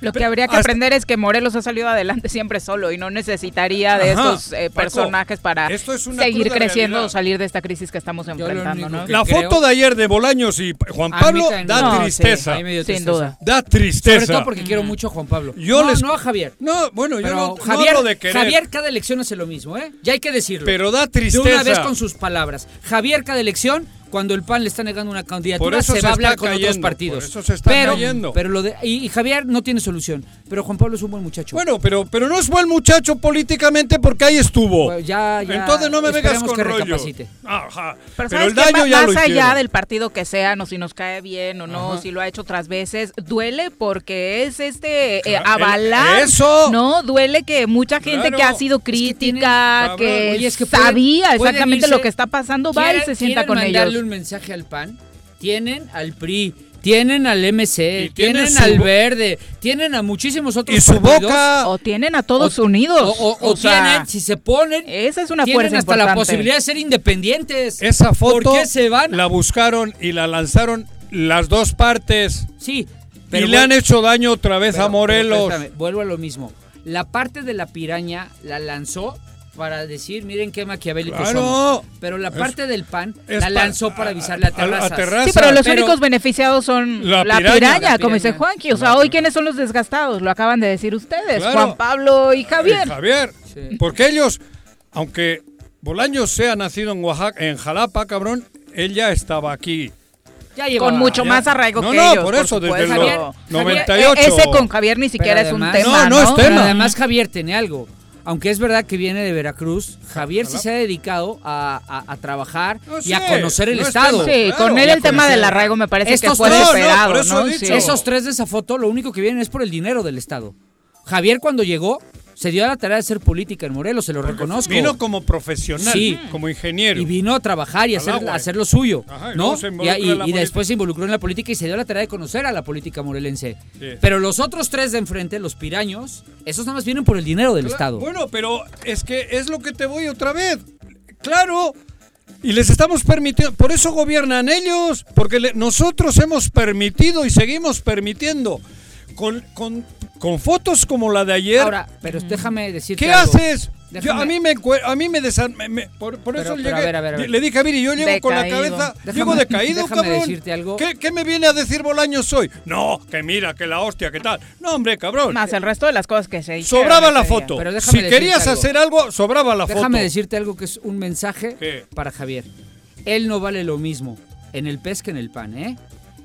Lo que habría que hasta- aprender es que Morelos ha salido adelante siempre solo y no necesitaría de Ajá, estos eh, Paco, personajes para esto es una seguir creciendo realidad. o salir de esta crisis que estamos enfrentando, ¿no? que- La creo- foto de ayer de Bolaños y Juan Pablo da No, sí, tristeza. A mí me dio Sin tristeza. duda. Da Sobre tristeza. todo porque quiero mucho a Juan Pablo. Yo no, les- no a Javier. No, bueno, yo Pero no, no Javier, hablo de querer. Javier cada elección hace lo mismo, ¿eh? Ya hay que decirlo. Pero da De tristeza. una vez con sus palabras. Javier cada elección, cuando el PAN le está negando una candidatura, se, se va a hablar con otros partidos. por eso se está pero, cayendo. Pero lo de, y, y Javier no tiene solución. Pero Juan Pablo es un buen muchacho. Bueno, pero, pero no es buen muchacho políticamente porque ahí estuvo. Bueno, ya, ya, Entonces no me vengas con que rollo. recapacite. Ajá. Pero, Pero, ¿sabes el qué? daño ya más lo allá del partido que sea, no si nos cae bien o no, Ajá. si lo ha hecho otras veces, duele porque es este eh, avalar, el- eso. no, duele que mucha gente Claro. que ha sido Es que crítica, que, oye, es que pueden- sabía pueden exactamente irse- lo que está pasando, va y ¿Quieren- se sienta con ellos. Un mensaje al PAN? Tienen al PRI, tienen al MC, Y tienen al Verde, tienen a muchísimos otros Y su partidos. boca. O tienen a todos O- unidos. O, o- o sea, tienen, si se ponen, esa es una tienen fuerza hasta la posibilidad de ser independientes. Esa foto ¿Por qué se van? la buscaron y la lanzaron las dos partes. Sí, y le han hecho daño otra vez pero- a Morelos. pero vuelvo a lo mismo. La parte de la piraña la lanzó para decir, miren qué maquiavélicos Claro. somos. Pero la Es- parte del PAN la pa- lanzó para avisarle a a- a Terrazas. Terrazas. Sí, pero los Pero- únicos beneficiados son La la, piraña. como dice. Juanqui. O sea, hoy quiénes son los desgastados, lo acaban de decir ustedes, Claro. Juan Pablo y Eh, Javier. Javier. Sí. Porque ellos, aunque Bolaños sea nacido en Oaxaca, en Jalapa, cabrón, él ya estaba aquí. Ya llegó Con mucho ya. más arraigo No, que no, ellos. por eso, desde Javier- 98. Javier- e- Ese con Javier ni siquiera es un tema. No, no es ¿no? tema. Pero además Javier tiene algo. Aunque es verdad que viene de Veracruz, Javier sí se ha dedicado a, a- a trabajar No, y a conocer el no Estado. tema. Sí, Claro, con él el tema conocer. del arraigo me parece que fue tres- No, no. Esos tres de esa foto lo único que vienen es por el dinero del Estado. Javier cuando llegó se dio a la tarea de hacer política en Morelos, se lo reconozco. Vino como profesional, Sí. como ingeniero. y vino a trabajar y a hacer, lo suyo, Ajá, y ¿no? Y, después se involucró en la política y se dio a la tarea de conocer a la política morelense. Sí. Pero los otros tres de enfrente, los piraños, esos nada más vienen por el dinero del Estado. Bueno, pero es que es lo que te voy otra vez. Claro. Y les estamos permitiendo, por eso gobiernan ellos, porque le- nosotros hemos permitido y seguimos permitiendo. Con, con, con fotos como la de ayer. Ahora, pero déjame decirte ¿Qué algo. haces? Yo- a mí me a mí me, desan- me- me- por, por Pero- eso pero llegué, a ver, a ver, a ver. le dije a Viri, yo llego con la cabeza, Déjame- llego decaído, déjame cabrón. decirte algo. ¿Qué, qué me viene a decir Bolaños hoy? No, que mira, que la hostia, que tal. No, hombre, cabrón. Más el resto de las cosas que se hicieron Sobraba la foto. Pero déjame Si querías algo. hacer algo, sobraba la foto. Déjame decirte algo que es un mensaje ¿Qué? para Javier. Él no vale lo mismo en el pez que en el pan, ¿eh?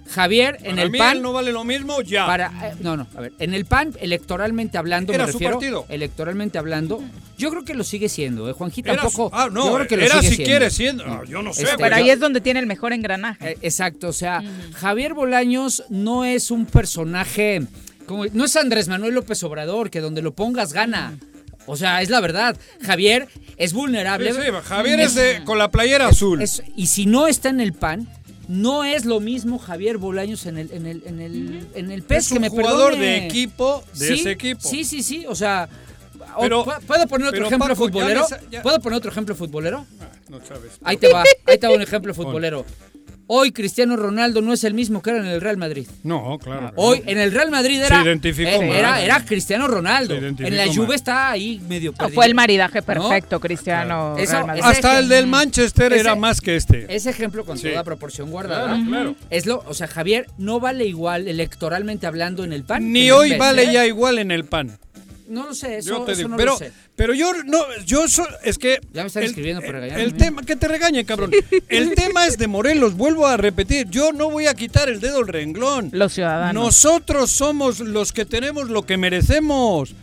Javier, en Para el mí pan. él no vale lo mismo, ya. Para, eh, no, no, a ver, en el PAN, electoralmente hablando, Era me su refiero, partido. electoralmente hablando, yo creo que lo sigue siendo, ¿eh? Juanjita Era tampoco. su- ah, no, yo creo que lo era sigue si siendo. quiere siendo. Yo no sé, Este. Pero ahí es donde tiene el mejor engranaje. eh, exacto, o sea, Javier Bolaños no es un personaje, como, no es Andrés Manuel López Obrador, que donde lo pongas gana. O sea, es la verdad. Javier es vulnerable. Sí, sí, Javier es de, con la playera azul. Es- y si no está en el PAN, no es lo mismo Javier Bolaños en el, en el, en el, en el PES, es que un me jugador perdone. de equipo, de Sí, ese equipo. Sí, sí, sí. O sea, o- Pero- ¿puedo- ¿puedo poner otro pero, ejemplo Paco, futbolero? ya- ¿Puedo poner otro ejemplo futbolero? Ah, no sabes. Ahí te va, ahí te va un ejemplo futbolero. Hoy Cristiano Ronaldo no es el mismo que era en el Real Madrid. No, claro. que Hoy no. en el Real Madrid era, Se identificó era, era, era Cristiano Ronaldo. Se En la. Juve está ahí medio No, fue el maridaje ¿No? perfecto, Cristiano. Eso- Real Madrid. ese- Hasta el del Manchester ese- era más que este. Ese ejemplo con Sí. toda proporción guardada. Claro, claro. Es lo, o sea, Javier no vale igual electoralmente hablando en el PAN. Ni hoy vale ¿eh? ya igual en el pan. No lo sé, eso, Yo te eso digo, no pero, lo sé. pero yo no, yo so- es que Ya me están escribiendo para regañarme. El tema que te regañe, cabrón. El tema es de Morelos, vuelvo a repetir, yo no voy a quitar el dedo al renglón. Los ciudadanos. Nosotros somos los que tenemos lo que merecemos.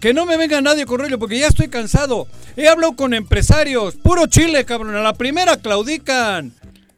Que no me venga nadie con rollo porque ya estoy cansado. He hablado con empresarios, puro chile, cabrón. A la primera claudican.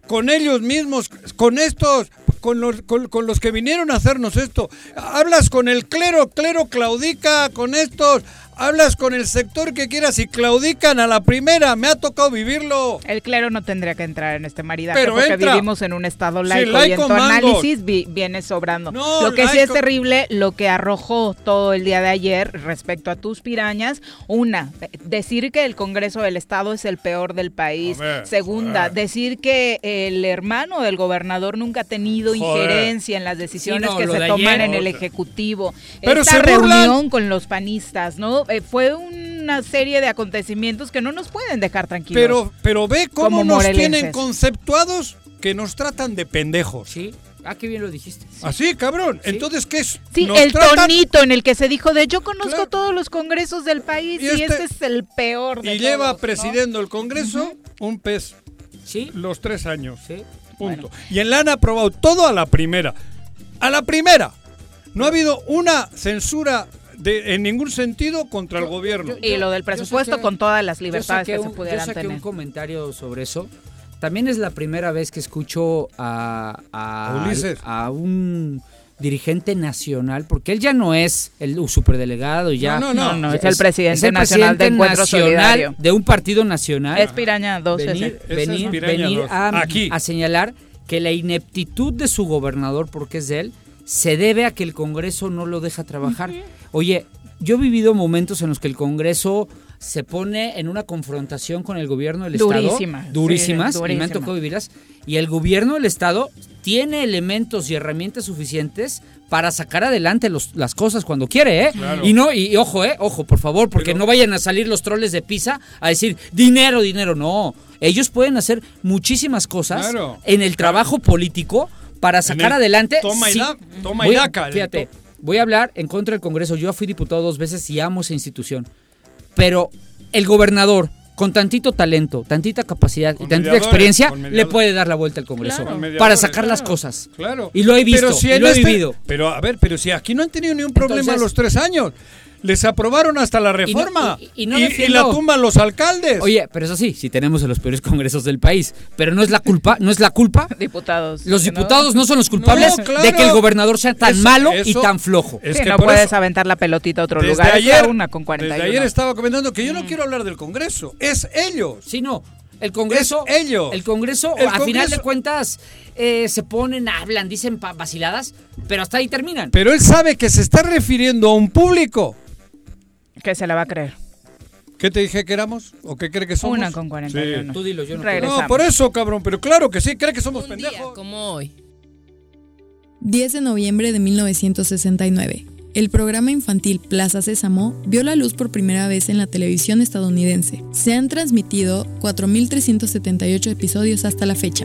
Con ellos mismos, con estos, con los, con, los que vinieron a hacernos esto. Hablas con el clero, clero claudica con estos. Hablas con el sector que quieras y claudican a la primera. Me ha tocado vivirlo. El clero no tendría que entrar en este maridaje Pero porque entra. vivimos en un estado Sí, laico, y laico en tu análisis vi- viene sobrando. No, lo que sí es laico- terrible, lo que arrojó todo el día de ayer respecto a tus pirañas, una, decir que el Congreso del Estado es el peor del país. Ver, Segunda, decir que el hermano del gobernador nunca ha tenido Joder. injerencia en las decisiones Sí, no, que se de toman ayer- en el Ejecutivo. Pero Esta se burlan. reunión con los panistas, ¿no? Eh, fue una serie de acontecimientos que no nos pueden dejar tranquilos. Pero, pero ve cómo Como nos tienen conceptuados que nos tratan de pendejos. Sí. Ah, qué bien lo dijiste. Así, cabrón. Entonces, ¿qué es? Sí, Nos el tratan- tonito en el que se dijo de yo conozco Claro. todos los congresos del país Y y, este- este, es el peor de Y lleva todos, ¿no? presidiendo el Congreso un pez. Sí. los tres años. Sí. Punto. Y en la han aprobado todo a la primera. A la primera. No ha habido una censura de, en ningún sentido contra el gobierno. Y lo del presupuesto saqué- con todas las libertades que un- se pudieran Yo saqué tener. un comentario sobre eso. También es la primera vez que escucho a, a, A Ulises. a un dirigente nacional, porque él ya no es el superdelegado, ya No, no, no, es el presidente el nacional de Encuentro nacional Solidario. de un partido nacional. Es Piraña 2 ese. venir, es venir, Piraña venir a, Aquí. a señalar que la ineptitud de su gobernador, porque es de él, se debe a que el Congreso no lo deja trabajar. Oye, yo he vivido momentos en los que el Congreso se pone en una confrontación con el gobierno del Durísima, Estado. Durísimas. sí, y me han tocado vivirlas. Y el gobierno del Estado tiene elementos y herramientas suficientes para sacar adelante los- las cosas cuando quiere, ¿eh? Claro. Y no, y, y ojo, ¿eh? Ojo, por favor, porque Pero- no vayan a salir los troles de Pisa a decir dinero, dinero. No. Ellos pueden hacer muchísimas cosas Claro. en el trabajo político para sacar el adelante. toma y sí. da- toma y Voy daca, Fíjate, to- voy a hablar en contra del Congreso. Yo fui diputado dos veces y amo esa institución. Pero el gobernador, con tantito talento, tantita capacidad Con y tantita experiencia, le puede dar la vuelta al Congreso para sacar las cosas. Claro. Y lo he visto, Pero si y lo he este- vivido. Pero a ver, pero si aquí no han tenido ni un problema Entonces- los tres años. Les aprobaron hasta la reforma. y- y no y, la tumban los alcaldes. Oye, pero eso sí, si tenemos en los peores congresos del país. Pero no es la culpa, no es la culpa. Diputados. Los no- diputados no, son los culpables No, claro. de que el gobernador sea tan Eso- malo y tan flojo. es Sí, que no puedes eso- aventar la pelotita a otro desde lugar. Ayer, una con 41. desde ayer estaba comentando que yo no quiero hablar del Congreso. Es ellos. Sí, no. El Congreso. Es ellos. El Congreso, El a final de cuentas, eh, se ponen, hablan, dicen vaciladas, pero hasta ahí terminan. Pero él sabe que se está refiriendo a un público. Que se la va a creer. ¿Qué te dije que éramos? ¿O qué cree que somos? Una con 41. Tú dilo, yo no. No, por eso, cabrón. Pero claro que sí, cree que somos Un día pendejos. como hoy. 10 de noviembre de 1969. El programa infantil Plaza Sésamo vio la luz por primera vez en la televisión estadounidense. Se han transmitido 4.378 episodios hasta la fecha.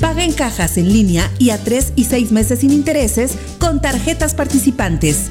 Paga en cajas en línea y a 3 y 6 meses sin intereses con tarjetas participantes.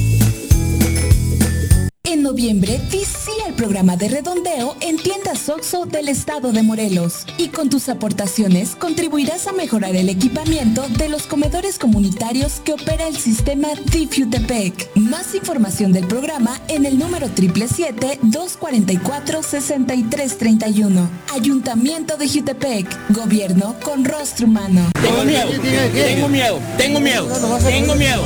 En noviembre, visita el programa de redondeo en tiendas OXO del estado de Morelos. Y con tus aportaciones contribuirás a mejorar el equipamiento de los comedores comunitarios que opera el sistema DIF-UTEPEC. Más información del programa en el número 777-244-6331. Ayuntamiento de Jutepec. Gobierno con rostro humano. Tengo miedo, tengo miedo, tengo miedo, tengo miedo,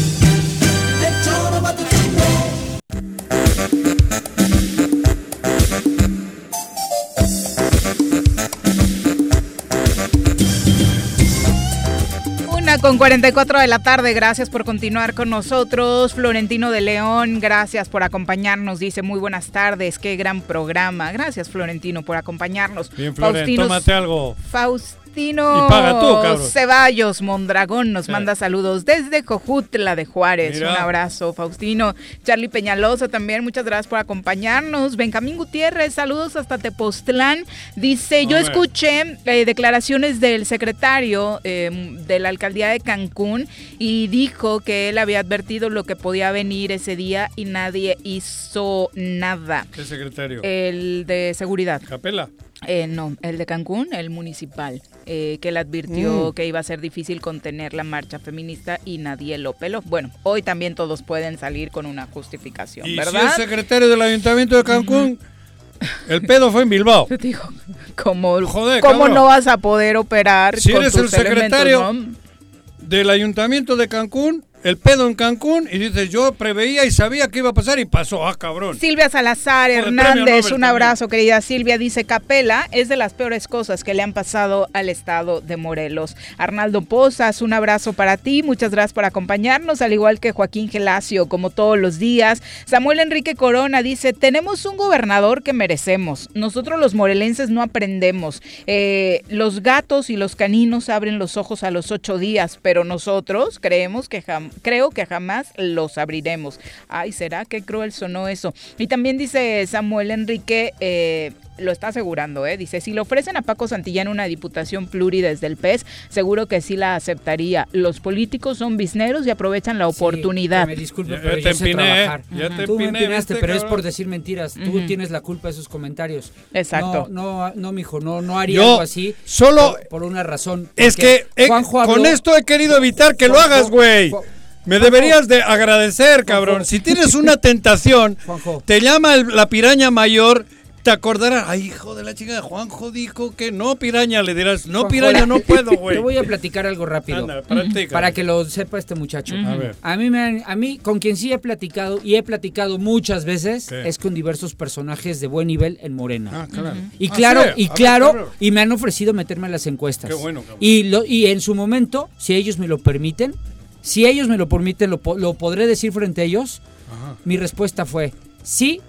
Con 44 de la tarde, gracias por continuar con nosotros. Florentino de León, gracias por acompañarnos. Dice muy buenas tardes, qué gran programa. Gracias Florentino por acompañarnos. Bien, Florentino, tómate algo. Y paga tú, cabrón. Ceballos Mondragón nos manda saludos desde Cojutla de Juárez. Mira. Un abrazo, Faustino. Charlie Peñalosa también, muchas gracias por acompañarnos. Benjamín Gutiérrez, saludos hasta Tepoztlán. Dice, yo escuché eh, declaraciones del secretario eh, de la alcaldía de Cancún y dijo que él había advertido lo que podía venir ese día y nadie hizo nada. ¿Qué secretario? El de seguridad. Capela. Eh, no, el de Cancún, el municipal, eh, que le advirtió Mm. que iba a ser difícil contener la marcha feminista y nadie lo peló. Bueno, hoy también todos pueden salir con una justificación, Y si ¿verdad? el secretario del Ayuntamiento de Cancún, el pedo fue en Bilbao. Digo, ¿cómo, Joder, ¿cómo no vas a poder operar Si con eres el tus elementos, secretario no? del Ayuntamiento de Cancún, el pedo en Cancún, y dices, yo preveía y sabía que iba a pasar y pasó, ah, cabrón. Silvia Salazar Hernández, un abrazo, querida Silvia. Dice Capela es de las peores cosas que le han pasado al estado de Morelos. Arnaldo Pozas, un abrazo para ti. Muchas gracias por acompañarnos, al igual que Joaquín Gelacio, como todos los días. Samuel Enrique Corona dice: Tenemos un gobernador que merecemos. Nosotros los morelenses no aprendemos. Eh, los gatos y los caninos abren los ojos a los ocho días, pero nosotros creemos que jam- creo que jamás los abriremos. Ay, ¿será? Qué cruel sonó eso. Y también dice Samuel Enrique, eh, lo está asegurando, ¿eh? Dice, si le ofrecen a Paco Santillán una diputación pluri desde el PES, seguro que sí la aceptaría. Los políticos son bisneros y aprovechan la oportunidad. Me disculpe, Ya pero te yo sé empiné, trabajar. ya te Tú me empiné, empinaste, ¿viste, pero es por decir mentiras. Tú tienes la culpa de esos comentarios. Exacto. No, no, no, mijo, no, no haría Yo algo así. solo- por, por una razón. Es que eh, con esto he querido evitar que lo hagas, güey. Me deberías de agradecer, cabrón. Si tienes una tentación, Juanjo. te llama el- la piraña mayor, te acordarás. Ay, hijo de la chica, Juanjo dijo que no, piraña. Le dirás, no, Juanjo, piraña, no puedo, güey. Te voy a platicar algo rápido. Anda. Para que lo sepa este muchacho. A ver. A mí, me han- a mí, con quien sí he platicado, y he platicado muchas veces, ¿Qué? es con diversos personajes de buen nivel en Morena. Ah, claro. Y Ah, claro, sí, y a ver, claro, y me han ofrecido meterme en las encuestas. Qué bueno, cabrón. Y, lo, y en su momento, si ellos me lo permiten, si ellos me lo permiten, lo, lo podré decir frente a ellos. Ajá. Mi respuesta fue sí,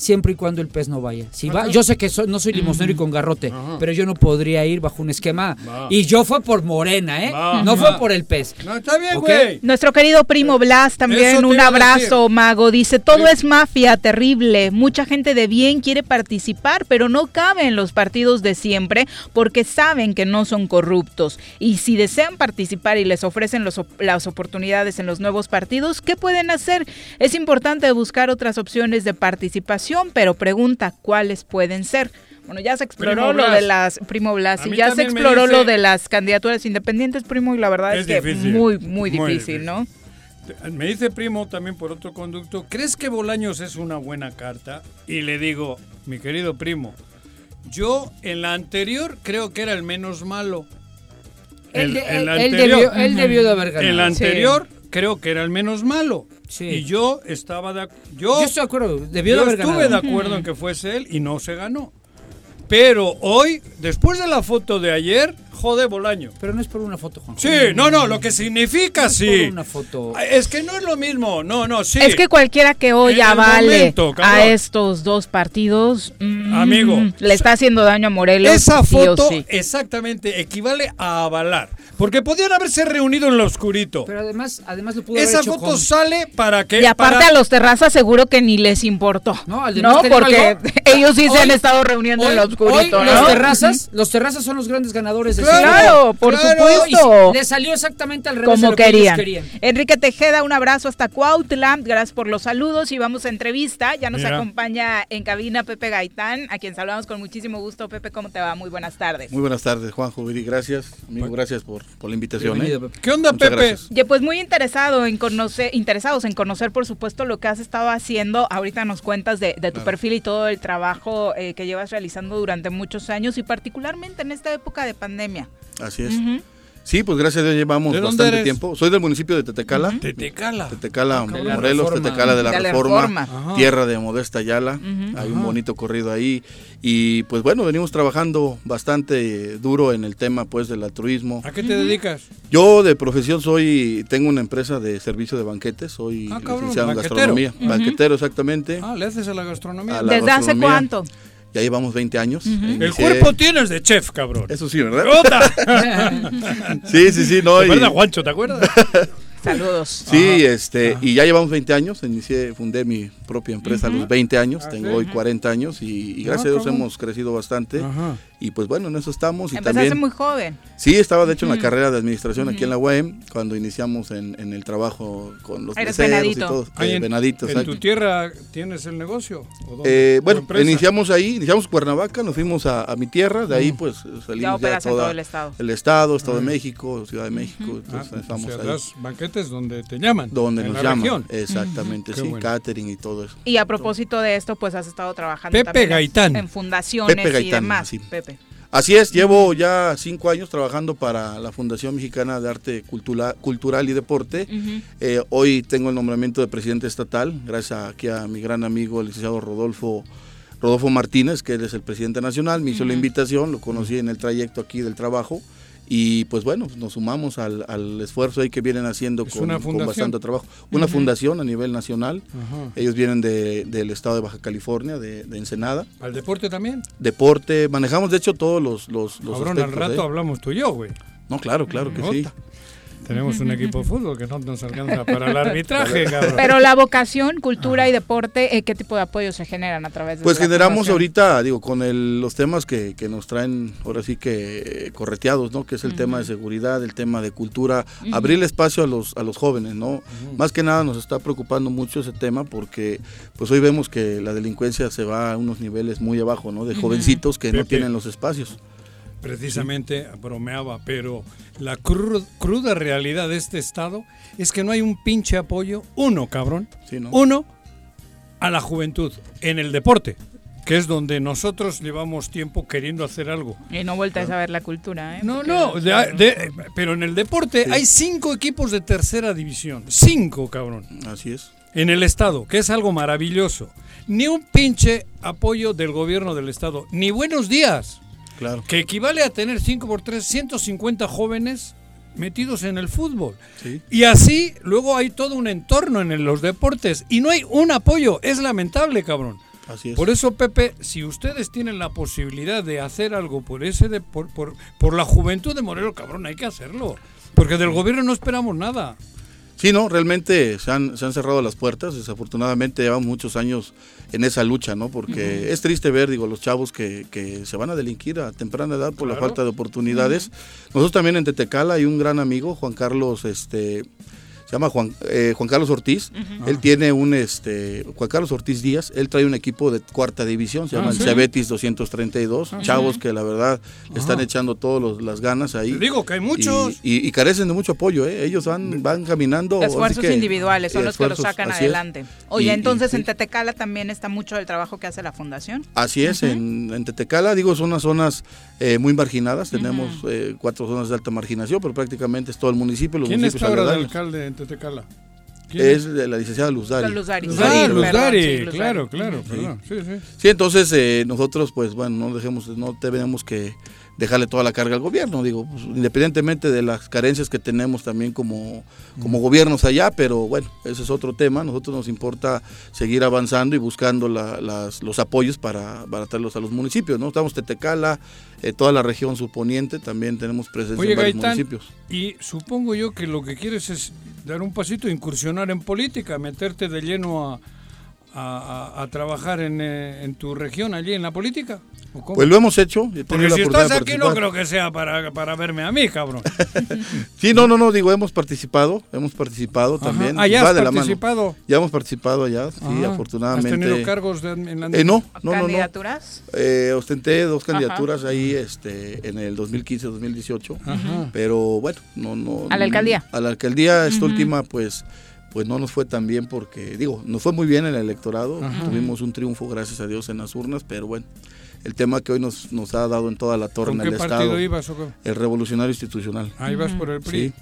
siempre y cuando el pez no vaya. Si va, yo sé que so- no soy limosnero y con garrote, Ajá. pero yo no podría ir bajo un esquema. Va. Y yo fue por Morena, ¿eh? Va, no va. fue por el pez. No, está bien, güey. Nuestro querido primo Blas Eso también, un abrazo, mago. Dice, todo Sí. es mafia, terrible. Mucha gente de bien quiere participar, pero no cabe en los partidos de siempre porque saben que no son corruptos. Y si desean participar y les ofrecen los op- las oportunidades en los nuevos partidos, ¿qué pueden hacer? Es importante buscar otras opciones de participación, pero pregunta, ¿cuáles pueden ser? Bueno, ya se exploró lo de las, primo Blas, y ya se exploró dice- lo de las candidaturas independientes, primo, y la verdad es, Es que difícil. muy, muy Muy difícil, difícil. ¿no? Me dice primo también por otro conducto, ¿crees que Bolaños es una buena carta? Y le digo, mi querido primo, yo en la anterior creo que era el menos malo. El- el él anterior- debió, él debió de haber ganado. El anterior creo que era el menos malo. Sí. Y yo estaba de acuerdo. Yo, Yo estoy de acuerdo, debió de yo haber estuve ganado. de acuerdo en que fuese él y no se ganó. Pero hoy, después de la foto de ayer, jode Bolaño. Pero no es por una foto, Juan. Sí, no, no, lo que significa es sí. por una foto. Es que no es lo mismo, no, no, sí. Es que cualquiera que hoy avale momento, a estos dos partidos, mm, Amigo, le está haciendo daño a Morelos. Esa foto sí. exactamente equivale a avalar. Porque podían haberse reunido en lo oscurito. Pero además, además lo pudo haber Esa hecho foto con- sale para que. Y aparte para- a los terrazas seguro que ni les importó. No, No, te digo porque algo. ellos sí se han estado reuniendo en lo oscurito, hoy ¿no? los terrazas, los terrazas son los grandes ganadores de Claro, por supuesto. Y le salió exactamente al revés de como lo que ellos querían. querían. Enrique Tejeda, un abrazo hasta Cuautla. Gracias por los saludos y vamos a entrevista. Ya nos Mira. acompaña en cabina Pepe Gaitán, a quien saludamos con muchísimo gusto. Pepe, ¿cómo te va? Muy buenas tardes. Muy buenas tardes, Juanjo Viri, gracias. Amigo, gracias por, por la invitación. ¿eh? ¿Qué onda, Muchas Pepe? gracias. Pues muy interesado en conocer, interesados en conocer, por supuesto, lo que has estado haciendo. Ahorita nos cuentas de, de tu Claro. perfil y todo el trabajo eh, que llevas realizando durante muchos años y particularmente en esta época de pandemia. Así es. Sí, pues gracias a Dios llevamos ¿De dónde bastante eres? tiempo. Soy del municipio de Tetecala. Tetecala. Tetecala, Morelos, Reforma. Tetecala de la De la Reforma, tierra de Modesta Ayala. Hay un bonito corrido ahí. Y pues bueno, venimos trabajando bastante duro en el tema pues del altruismo. ¿A qué te dedicas? Yo de profesión soy, tengo una empresa de servicio de banquetes, soy Ah, cabrón, licenciado en gastronomía. Banquetero, exactamente. Ah, le haces a la gastronomía. A la ¿Desde hace cuánto? Ya llevamos 20 años. El cuerpo tienes de chef, cabrón. Eso sí, ¿verdad? Sí, sí, sí, no. ¿Te y- acuerdas, Juancho? ¿Te acuerdas? Saludos. Sí, este, y ya llevamos 20 años, inicié, fundé mi propia empresa a Ujú. los 20 años, Ah, tengo hoy 40 años y, y gracias Ah, a Dios hemos crecido bastante Ajá. y pues bueno, en eso estamos y Empezaste también... muy joven. Sí, estaba de hecho en la carrera de administración aquí en la. UAM cuando iniciamos en, en el trabajo con los Eres y todo. Ahí eh, en, venadito, ¿En tu tierra tienes el negocio? ¿O dónde? Eh, ¿Tu bueno, iniciamos ahí, iniciamos Cuernavaca, nos fuimos a, a mi tierra, de ahí pues salimos Ya ya, operas en toda- todo el estado. el estado, Estado Ah. de México, Ciudad de México, Ah, entonces o estamos sea, ahí. Banquetes donde te llaman. Donde en nos la llaman, región. exactamente, Qué sí, bueno. catering y todo eso. Y a propósito de esto, pues has estado trabajando Pepe también en- Gaitán. en fundaciones Pepe y Gaitán, demás. sí. Pepe. Así es, llevo ya cinco años trabajando para la Fundación Mexicana de Arte Cultura- Cultural y Deporte. Eh, hoy tengo el nombramiento de presidente estatal, gracias aquí a mi gran amigo, el licenciado Rodolfo, Rodolfo Martínez, que él es el presidente nacional, me hizo la invitación, lo conocí en el trayecto aquí del trabajo. Y pues bueno, nos sumamos al, al esfuerzo ahí que vienen haciendo con, bastante trabajo. Una fundación a nivel nacional. Ellos vienen de- del estado de Baja California, de, de Ensenada. ¿Al deporte también? Deporte, manejamos de hecho todos los, los, los Cabrón, al rato ¿eh? hablamos tú y yo, güey. No, claro, claro que sí. Tenemos un equipo de fútbol que no nos alcanza para el arbitraje, cabrón. Pero la vocación, cultura y deporte, eh, ¿qué tipo de apoyo se generan a través de Pues generamos ahorita, digo, con el- los temas que, que nos traen ahora sí que eh, correteados, ¿no? Que es el tema de seguridad, el tema de cultura, abrir espacio a los, a los jóvenes, ¿no? Más que nada nos está preocupando mucho ese tema porque pues hoy vemos que la delincuencia se va a unos niveles muy abajo, ¿no? De jovencitos que no tienen los espacios. Precisamente bromeaba, pero la cru- cruda realidad de este estado es que no hay un pinche apoyo, uno, cabrón, Sí, ¿no? uno, a la juventud en el deporte, que es donde nosotros llevamos tiempo queriendo hacer algo. Y no vueltas a ver la cultura, ¿eh? No, Porque- no, de- de- pero en el deporte hay cinco equipos de tercera división, cinco, cabrón, Así es. en el estado, que es algo maravilloso. Ni un pinche apoyo del gobierno del estado, ni buenos días. Claro. que equivale a tener 5 por 3, 150 jóvenes metidos en el fútbol. Sí. Y así luego hay todo un entorno en los deportes y no hay un apoyo. Es lamentable, cabrón. Así es. Por eso, Pepe, si ustedes tienen la posibilidad de hacer algo por ese de- por, por, por la juventud de Morelos, cabrón, hay que hacerlo. Porque del gobierno no esperamos nada. Sí, no, realmente se han, se han cerrado las puertas. Desafortunadamente llevamos muchos años en esa lucha, ¿no? Porque es triste ver, digo, los chavos que, que se van a delinquir a temprana edad por la falta de oportunidades. Nosotros también en Tetecala hay un gran amigo, Juan Carlos, este, se llama Juan, eh, Juan Carlos Ortiz. Él tiene un, este, Juan Carlos Ortiz Díaz, él trae un equipo de cuarta división, se Ah, llama ¿sí? el Cebetis 232. Ah, chavos sí. que la verdad le están Ajá. echando todas las ganas ahí. Te digo que hay muchos. Y, y- y carecen de mucho apoyo, ¿eh? Ellos van, van caminando. Esfuerzos que- individuales son los que los sacan adelante. Oye, Y- entonces en Tetecala también está mucho el trabajo que hace la fundación. Así es, en, en Tetecala, digo, son unas zonas eh, muy marginadas, tenemos eh, cuatro zonas de alta marginación, pero prácticamente es todo el municipio, los ¿Quién municipios está ahora de aledaños. Tetecala? ¿Quién Es de la licenciada Luz Dari. Luz Dari. Sí, perdón, Luz-Dari, sí, Luz claro, Dari. claro, Ujú. perdón. Sí, sí. Sí, entonces eh, nosotros, pues bueno, no dejemos, no tenemos que dejarle toda la carga al gobierno, digo, pues, independientemente de las carencias que tenemos también como, como gobiernos allá, pero bueno, ese es otro tema, nosotros nos importa seguir avanzando y buscando la- las- los apoyos para, para traerlos a los municipios, ¿no? Estamos Tetecala, eh, toda la región suponiente, también tenemos presencia Oye, en varios Gaitán, municipios. y supongo yo que lo que quieres es dar un pasito, incursionar en política, meterte de lleno a, a- a- a trabajar en, eh, en tu región, allí en la política. ¿o cómo? Pues lo hemos hecho. he Porque la si estás aquí no creo que sea para, para verme a mí, cabrón. Sí, no, no, no, digo, hemos participado, hemos participado Ajá. también. Ah, ya va has de la mano. participado. Ya hemos participado allá, sí, Ajá. afortunadamente. ¿Has tenido cargos de- en la Eh, no, no, no, no. ¿Candidaturas? Eh, ostenté dos Ajá. candidaturas ahí este, en el 2015-2018, Ajá. pero bueno, no, no. ¿A la alcaldía? A la alcaldía, esta última, pues, pues no nos fue tan bien porque, digo, nos fue muy bien en el electorado, Ajá. tuvimos un triunfo, gracias a Dios, en las urnas, pero bueno, el tema que hoy nos, nos ha dado en toda la torre ¿Con en el qué Estado. ibas o qué? El Revolucionario Institucional. Ahí vas por el PRI. Sí.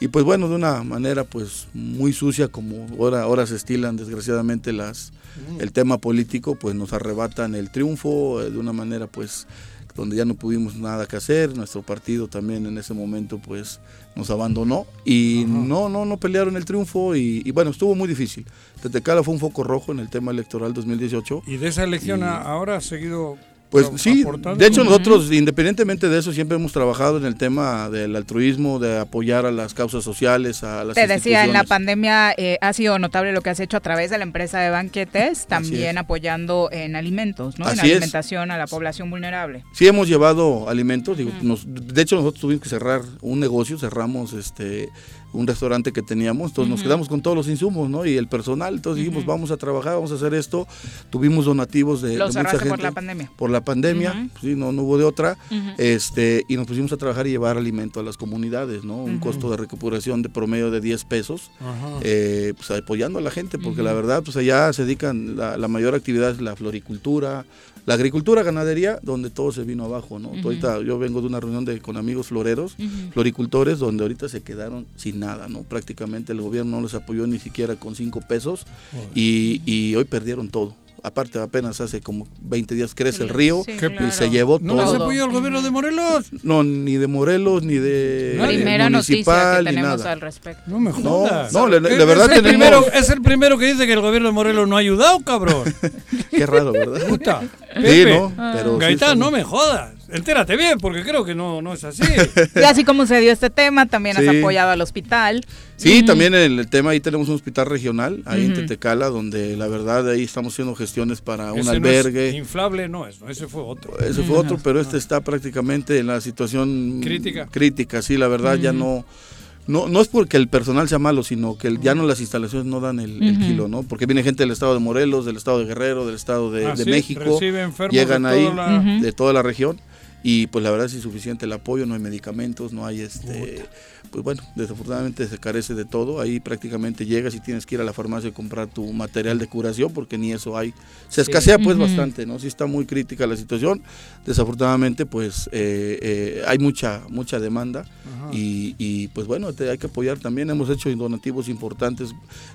Y pues bueno, de una manera pues muy sucia como ahora, ahora se estilan desgraciadamente las el tema político, pues nos arrebatan el triunfo eh, de una manera pues donde ya no pudimos nada que hacer, nuestro partido también en ese momento pues nos abandonó y no no no pelearon el triunfo y, y bueno, estuvo muy difícil. Tetecala fue un foco rojo en el tema electoral 2018. Y de esa elección Y- ahora has seguido Pues sí, de hecho nosotros independientemente de eso siempre hemos trabajado en el tema del altruismo, de apoyar a las causas sociales, a las Te decía, en la pandemia eh, ha sido notable lo que has hecho a través de la empresa de banquetes, también apoyando en alimentos, ¿no? en es. alimentación a la población vulnerable. Sí hemos llevado alimentos, digo, nos- de hecho nosotros tuvimos que cerrar un negocio, cerramos este un restaurante que teníamos, entonces nos quedamos con todos los insumos, ¿no? Y el personal, entonces dijimos, vamos a trabajar, vamos a hacer esto. Tuvimos donativos de, Lo de mucha gente por la pandemia. por la pandemia, pues sí, no, no hubo de otra, este, y nos pusimos a trabajar y llevar alimento a las comunidades, ¿no? Un costo de recuperación de promedio de 10 pesos, eh, pues apoyando a la gente, porque la verdad, pues allá se dedican, la, la mayor actividad es la floricultura, la agricultura, ganadería, donde todo se vino abajo, ¿no? Ahorita yo vengo de una reunión de, con amigos floreros, floricultores, donde ahorita se quedaron sin nada, ¿no? Prácticamente el gobierno no les apoyó ni siquiera con 5 pesos y, y hoy perdieron todo. Aparte, apenas hace como 20 días crece el río Sí, y claro. se llevó ¿No todo. les apoyó el gobierno de Morelos? No, ni de Morelos, ni de Primera noticia municipal, que ni tenemos nada. al respecto. No me jodas. no, le- le- Es- de verdad es el, tenemos- primero, es el primero que dice que el gobierno de Morelos no ha ayudado, cabrón. Qué raro, ¿verdad? Puta. Sí. ¿no? Pero sí Gaitán, estamos- no me jodas. Entérate bien, porque creo que no, no es así. Y así como se dio este tema, también has apoyado al hospital. Sí, también en el tema ahí tenemos un hospital regional, ahí en. Tetecala, donde la verdad ahí estamos haciendo gestiones para un Ese no es albergue. inflable no es, no, ese fue otro. Ese fue otro, pero este está prácticamente en la situación Crítica. Crítica, sí, la verdad ya no, no no es porque el personal sea malo, sino que el- ya no las instalaciones no dan el, kilo, ¿no? Porque viene gente del estado de Morelos, del estado de Guerrero, del estado de, Ah, de sí, México, llegan de ahí la- de toda la región y pues la verdad es insuficiente el apoyo, no hay medicamentos, no hay este pues bueno, desafortunadamente se carece de todo, ahí prácticamente llegas y tienes que ir a la farmacia a comprar tu material de curación porque ni eso hay. Se Sí. escasea pues bastante, ¿no? Sí está muy crítica la situación, desafortunadamente pues eh, eh, hay mucha mucha demanda y, y, pues bueno, te- hay que apoyar también, hemos hecho donativos importantes,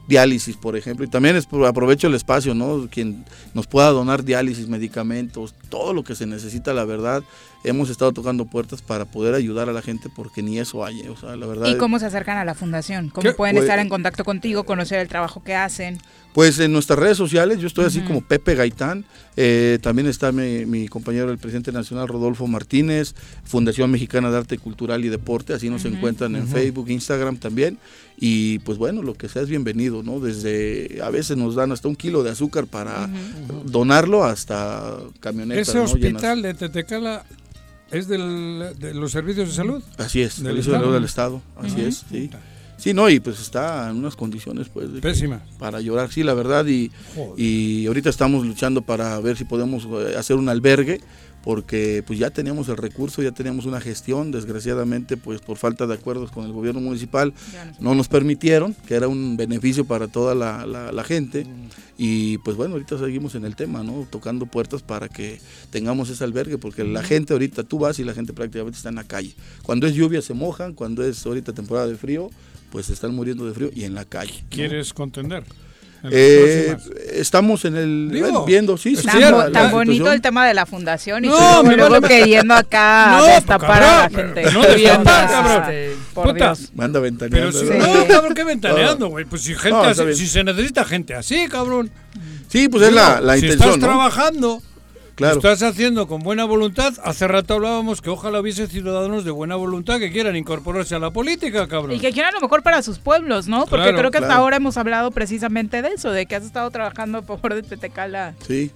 diálisis por ejemplo, y también es, aprovecho el espacio, ¿no? Quien nos pueda donar diálisis, medicamentos, todo lo que se necesita, la verdad, hemos estado tocando puertas para poder ayudar a la gente porque ni eso hay, o sea, la verdad. ¿Y cómo se acercan a la fundación? ¿Cómo ¿Qué? pueden Pues- estar en contacto contigo, conocer el trabajo que hacen? Pues en nuestras redes sociales, yo estoy así como Pepe Gaitán, eh, también está mi, mi compañero el presidente nacional Rodolfo Martínez, Fundación Mexicana de Arte Cultural y Deporte, así nos encuentran en. Facebook, Instagram también, y pues bueno, lo que sea es bienvenido, ¿no? Desde, a veces nos dan hasta un kilo de azúcar para donarlo hasta camionetas, Ese ¿no? hospital de Tetecala es del, de los servicios de salud. Así es, Del Estado. del Estado. Así es, sí. Sí, no, y pues está en unas condiciones pues Pésimas. para llorar, sí, la verdad, y, y ahorita estamos luchando para ver si podemos eh, hacer un albergue, porque pues ya teníamos el recurso, ya teníamos una gestión, desgraciadamente pues por falta de acuerdos con el gobierno municipal no nos permitieron, que era un beneficio para toda la, la- la gente, y pues bueno, ahorita seguimos en el tema, ¿no? Tocando puertas para que tengamos ese albergue, porque la gente ahorita, tú vas y la gente prácticamente está en la calle. Cuando es lluvia se mojan, cuando es ahorita temporada de frío, pues se están muriendo de frío y en la calle. ¿no? ¿Quieres contender? Eh, estamos en el Digo, viendo, sí, sí, Tan, bo- la tan bonito el tema de la fundación y No, me luego vale- queriendo acá No, destapar a la gente. no destapar, este, cabrón. Por Puta. Dios. Manda Pero ventaneando. si, ¿verdad? no, cabrón, ¿qué ventaneando, güey? Pues si gente así- si se necesita gente así, cabrón. Sí, pues es la, la si intención, estás ¿no? trabajando, Claro. estás haciendo con buena voluntad. Hace rato hablábamos que ojalá hubiese ciudadanos de buena voluntad que quieran incorporarse a la política, cabrón. Y que quieran lo mejor para sus pueblos, ¿no? Porque Claro, creo que hasta ahora hemos hablado precisamente de eso, de que has estado trabajando a favor de Tetecala. Sí.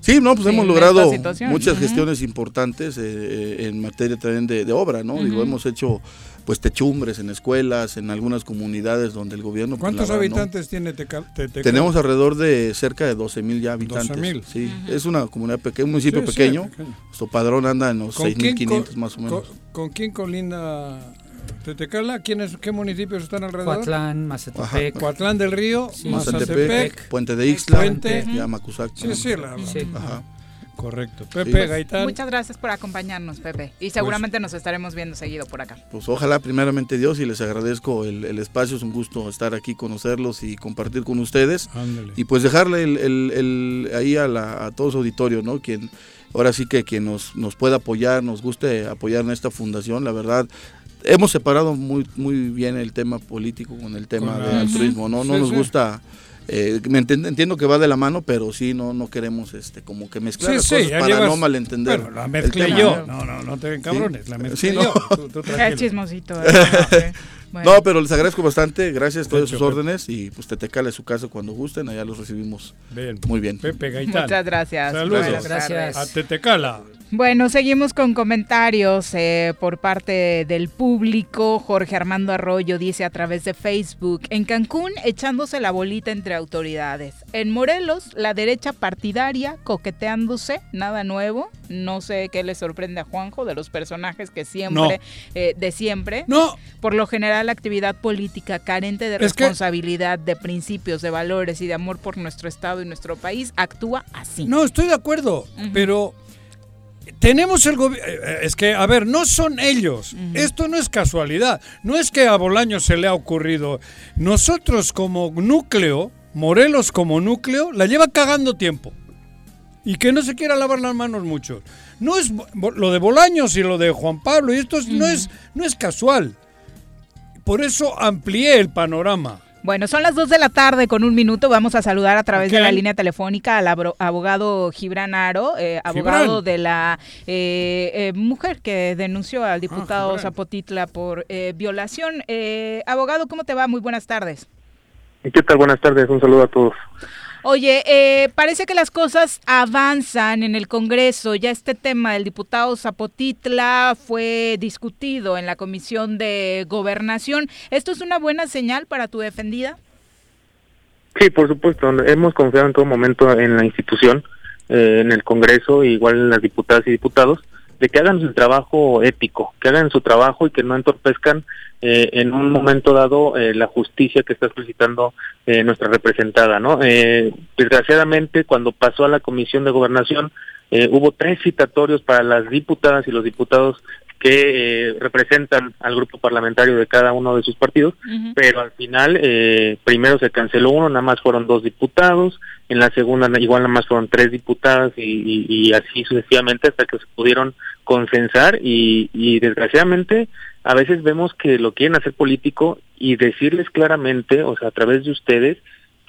Sí, no, pues Sí, hemos logrado muchas gestiones importantes eh, en materia también de, de obra, ¿no? Digo, Ujú. hemos hecho pues techumbres en escuelas, en algunas comunidades donde el gobierno... pues, ¿Cuántos la habitantes tiene Tecal- Tetecala? Tenemos alrededor de cerca de 12 mil ya habitantes. 12,000. Sí, es una comunidad pequeña, un municipio Sí, sí, pequeño. pequeño. Nuestro padrón anda en los ¿Con quién 6.500 co- más o menos. co- ¿Con quién colinda Tetecala? ¿Quiénes, ¿Qué municipios están alrededor? Coatlán, Mazatepec. Ajá. Coatlán del Río, Sí. Mazatepec, Puente de Ixtla, Puente. Yamacuzac. Sí, sí, la- Sí. Ajá. Correcto. Pepe Gaitán. Muchas gracias por acompañarnos, Pepe. Y seguramente nos estaremos viendo seguido por acá. Pues ojalá, primeramente Dios, y les agradezco el, el espacio. Es un gusto estar aquí, conocerlos y compartir con ustedes. Ándale. Y pues dejarle el, el- el- ahí a, la, a todo su auditorio, ¿no? Quien, ahora sí que quien nos, nos pueda apoyar, nos guste apoyar en esta fundación, la verdad. Hemos separado muy muy bien el tema político con el tema Con de la- altruismo, ¿no? No Sí, nos sí. gusta, eh, me entiendo que va de la mano, pero sí, no no queremos este como que mezclar Sí, las sí, cosas para llevas- no malentender. Bueno, la el mezclé tema. yo. No, no, no te ven cabrones. La mezclé Sí, no. yo. Tú- tú Qué tranquilo. chismosito. ¿eh? Bueno. No, pero les agradezco bastante, gracias a todas Hecho, sus órdenes y pues Tetecala es su casa cuando gusten, allá los recibimos Bien. muy bien. Pepe Gaitán. Muchas gracias. Saludos. Tardes. A Tetecala. Bueno, seguimos con comentarios eh, por parte del público. Jorge Armando Arroyo dice a través de Facebook, en Cancún echándose la bolita entre autoridades. En Morelos, la derecha partidaria coqueteándose, nada nuevo. No sé qué le sorprende a Juanjo de los personajes que siempre, eh, de siempre. No. Por lo general, actividad política carente de Es que- responsabilidad, de principios, de valores y de amor por nuestro Estado y nuestro país actúa así. No, estoy de acuerdo, pero tenemos el gobierno... Es que, a ver, no son ellos. Esto no es casualidad. No es que a Bolaño se le ha ocurrido. Nosotros como núcleo, Morelos como núcleo, la lleva cagando tiempo. Y que no se quiera lavar las manos mucho. No es lo de Bolaños y lo de Juan Pablo, y esto es- no, es, no es casual. Por eso amplié el panorama. Bueno, son las 2 de la tarde con un minuto. Vamos a saludar a través de la línea telefónica al abro- abogado Gibran Aro, eh, abogado Gibran. de la eh, eh, mujer que denunció al diputado Gibran. Zapotitla por eh, violación. Eh, abogado, ¿cómo te va? Muy buenas tardes. ¿Qué tal? Buenas tardes, un saludo a todos. Oye, eh, parece que las cosas avanzan en el Congreso. Ya este tema del diputado Zapotitla fue discutido en la Comisión de Gobernación. ¿Esto es una buena señal para tu defendida? Sí, por supuesto, hemos confiado en todo momento en la institución, eh, en el Congreso, igual en las diputadas y diputados, de que hagan su trabajo ético, que hagan su trabajo y que no entorpezcan eh, en un momento dado eh, la justicia que está solicitando eh, nuestra representada, ¿no? Eh, desgraciadamente, cuando pasó a la Comisión de Gobernación, eh, hubo tres citatorios para las diputadas y los diputados que eh, representan al grupo parlamentario de cada uno de sus partidos, pero al final eh, primero se canceló uno, nada más fueron dos diputados, en la segunda igual nada más fueron tres diputadas y, y- y así sucesivamente hasta que se pudieron consensar y, y desgraciadamente a veces vemos que lo quieren hacer político y decirles claramente, o sea, a través de ustedes,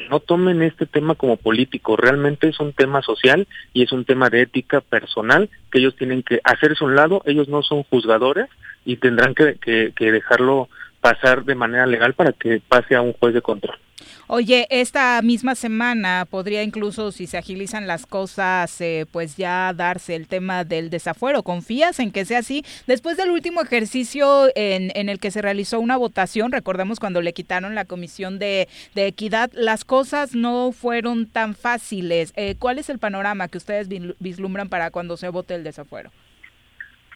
no tomen este tema como político, realmente es un tema social y es un tema de ética personal que ellos tienen que hacerse un lado, ellos no son juzgadores y tendrán que, que- que dejarlo pasar de manera legal para que pase a un juez de control. Oye, esta misma semana podría incluso, si se agilizan las cosas, eh, pues ya darse el tema del desafuero. ¿Confías en que sea así? Después del último ejercicio en, en el que se realizó una votación, recordemos cuando le quitaron la comisión de, de equidad, las cosas no fueron tan fáciles. Eh, ¿Cuál es el panorama que ustedes vislu- vislumbran para cuando se vote el desafuero?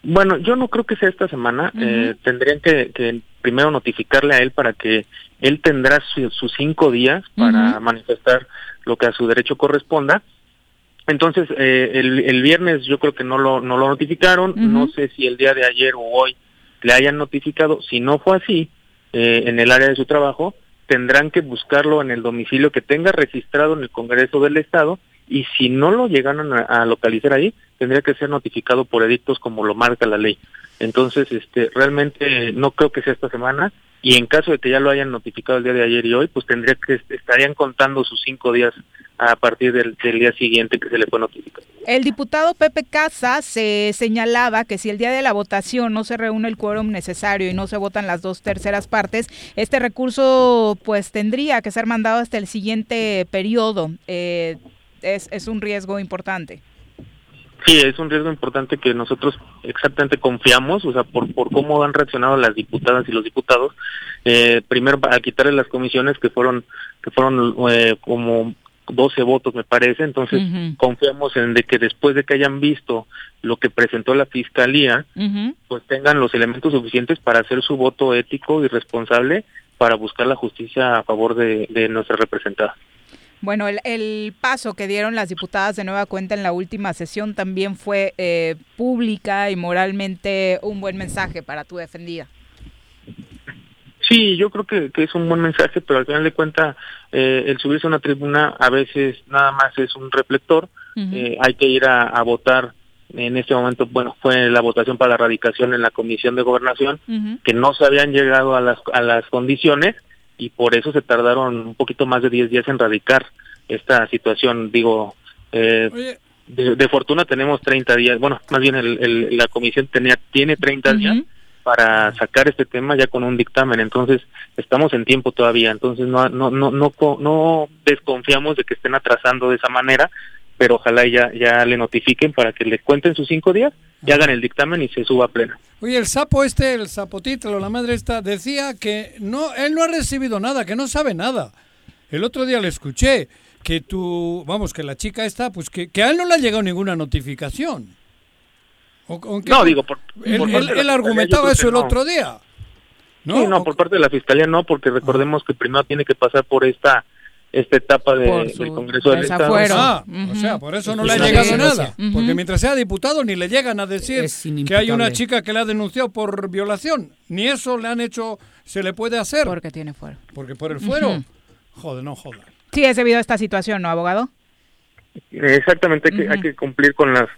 Bueno, yo no creo que sea esta semana. Eh, tendrían que, que primero notificarle a él para que él tendrá su- sus cinco días para manifestar lo que a su derecho corresponda. Entonces, eh, el, el viernes yo creo que no lo, no lo notificaron. No sé si el día de ayer o hoy le hayan notificado. Si no fue así, eh, en el área de su trabajo, tendrán que buscarlo en el domicilio que tenga registrado en el Congreso del Estado y si no lo llegaron a, localizar ahí, tendría que ser notificado por edictos como lo marca la ley. Entonces, este, realmente no creo que sea esta semana y en caso de que ya lo hayan notificado el día de ayer y hoy, pues tendría que estarían contando sus cinco días a partir del, del día siguiente que se le fue notificado. El diputado Pepe Casas se señalaba que si el día de la votación no se reúne el quórum necesario y no se votan las dos terceras partes, este recurso pues tendría que ser mandado hasta el siguiente periodo. Eh, es, es un riesgo importante. Sí, es un riesgo importante que nosotros exactamente confiamos, o sea, por, por cómo han reaccionado las diputadas y los diputados. Eh, primero, para quitarle las comisiones que fueron que fueron eh, como 12 votos, me parece. Entonces, confiamos en de que después de que hayan visto lo que presentó la fiscalía, pues tengan los elementos suficientes para hacer su voto ético y responsable para buscar la justicia a favor de, de nuestra representada. Bueno, el, el, paso que dieron las diputadas de nueva cuenta en la última sesión también fue eh, pública y moralmente un buen mensaje para tu defendida. Sí, yo creo que, que es un buen mensaje, pero al final de cuentas eh, el subirse a una tribuna a veces nada más es un reflector. Uh -huh. eh, hay que ir a, a, votar. En este momento, bueno, fue la votación para la erradicación en la Comisión de Gobernación, uh -huh. que no se habían llegado a las, a las condiciones y por eso se tardaron un poquito más de 10 días en radicar esta situación. Digo, eh, de, de, fortuna tenemos 30 días, bueno, más bien el, el, la comisión tenía tiene 30 uh -huh. días para sacar este tema ya con un dictamen, entonces estamos en tiempo todavía, entonces no no no no, no desconfiamos de que estén atrasando de esa manera, pero ojalá ya ya le notifiquen para que le cuenten sus cinco días y hagan el dictamen y se suba a pleno. Oye, el sapo este, el zapotítalo, la madre esta, decía que no, él no ha recibido nada, que no sabe nada. El otro día le escuché que tú, vamos, que la chica esta, pues que, que a él no le ha llegado ninguna notificación. ¿O, no, digo, por, él, por él, él argumentaba eso el no. otro día. ¿no? Sí, no, por parte de la fiscalía no, porque recordemos que primero tiene que pasar por esta esta etapa de, del Congreso del Estado. Ah, uh -huh. O sea, por eso no le ha llegado nada. Uh -huh. Porque mientras sea diputado ni le llegan a decir que hay una chica que le ha denunciado por violación. Ni eso le han hecho, se le puede hacer. Porque tiene fuero. Porque por el fuero. Uh -huh. Joder, no joder. Sí, es debido a esta situación, ¿no, abogado? Exactamente, hay que, hay que cumplir con las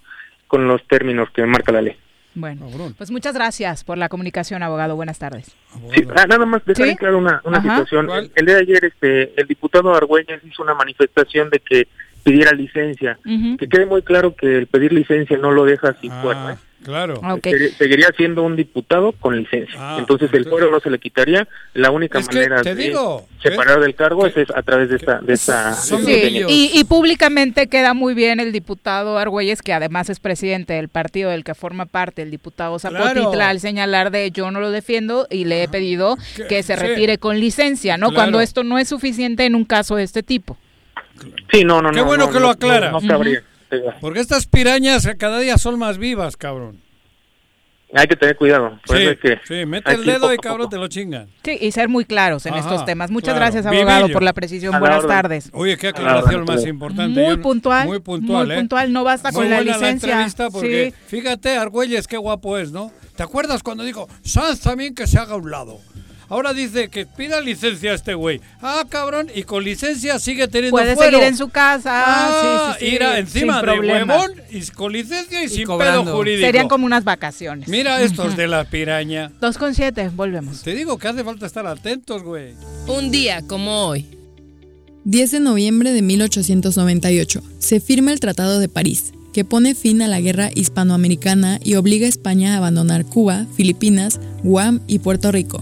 con los términos que marca la ley. Bueno, pues muchas gracias por la comunicación, abogado. Buenas tardes. Sí, ah, nada más dejar ¿Sí? claro una, una situación. El, el, día de ayer este, el diputado Argüelles hizo una manifestación de que pidiera licencia. Uh -huh. Que quede muy claro que el pedir licencia no lo deja sin ah. fuero. Claro. Okay. Seguiría siendo un diputado con licencia. Ah, entonces el fuero no se le quitaría. La única es manera de digo, separar ¿eh? del cargo es, es, a través de esta... De esta sí, y, y, públicamente queda muy bien el diputado Argüelles, que además es presidente del partido del que forma parte el diputado Zapotitla, claro. al señalar de yo no lo defiendo y le he pedido que, que se retire sí. con licencia, ¿no? Claro. Cuando esto no es suficiente en un caso de este tipo. Sí, no, no, Qué no. bueno no, que lo aclara. No, cabría. Uh -huh. Porque estas pirañas cada día son más vivas, cabrón. Hay que tener cuidado. Sí, que sí, mete el dedo y cabrón te lo chingan. Sí, y ser muy claros en Ajá, estos temas. Muchas claro. gracias, abogado, Vivillo. por la precisión. Buenas tardes. Oye, qué aclaración más importante. Muy puntual. Muy puntual, muy ¿eh? puntual. No basta muy con la licencia. La porque, sí. fíjate, Argüelles, qué guapo es, ¿no? ¿Te acuerdas cuando dijo, Sanz también que se haga a un lado? Ahora dice que pida licencia a este güey. Ah, cabrón, y con licencia sigue teniendo Puede fuero. seguir en su casa. Ah, sí, sí, sí. ir a encima de huevón y con licencia y, y sin cobrando. pedo jurídico. Serían como unas vacaciones. Mira estos de la piraña. Dos con siete, volvemos. Te digo que hace falta estar atentos, güey. Un día como hoy. 10 de noviembre de 1898. Se firma el Tratado de París que pone fin a la guerra hispanoamericana y obliga a España a abandonar Cuba, Filipinas, Guam y Puerto Rico.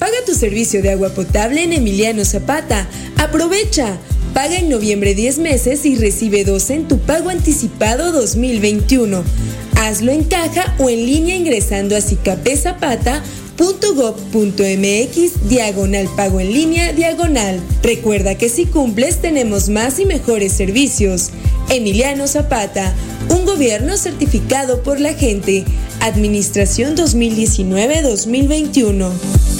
Paga tu servicio de agua potable en Emiliano Zapata. Aprovecha. Paga en noviembre 10 meses y recibe 12 en tu pago anticipado 2021. Hazlo en caja o en línea ingresando a cicapezapata.gov.mx diagonal pago en línea diagonal. Recuerda que si cumples tenemos más y mejores servicios. Emiliano Zapata, un gobierno certificado por la gente. Administración 2019-2021.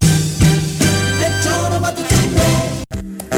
Thank you.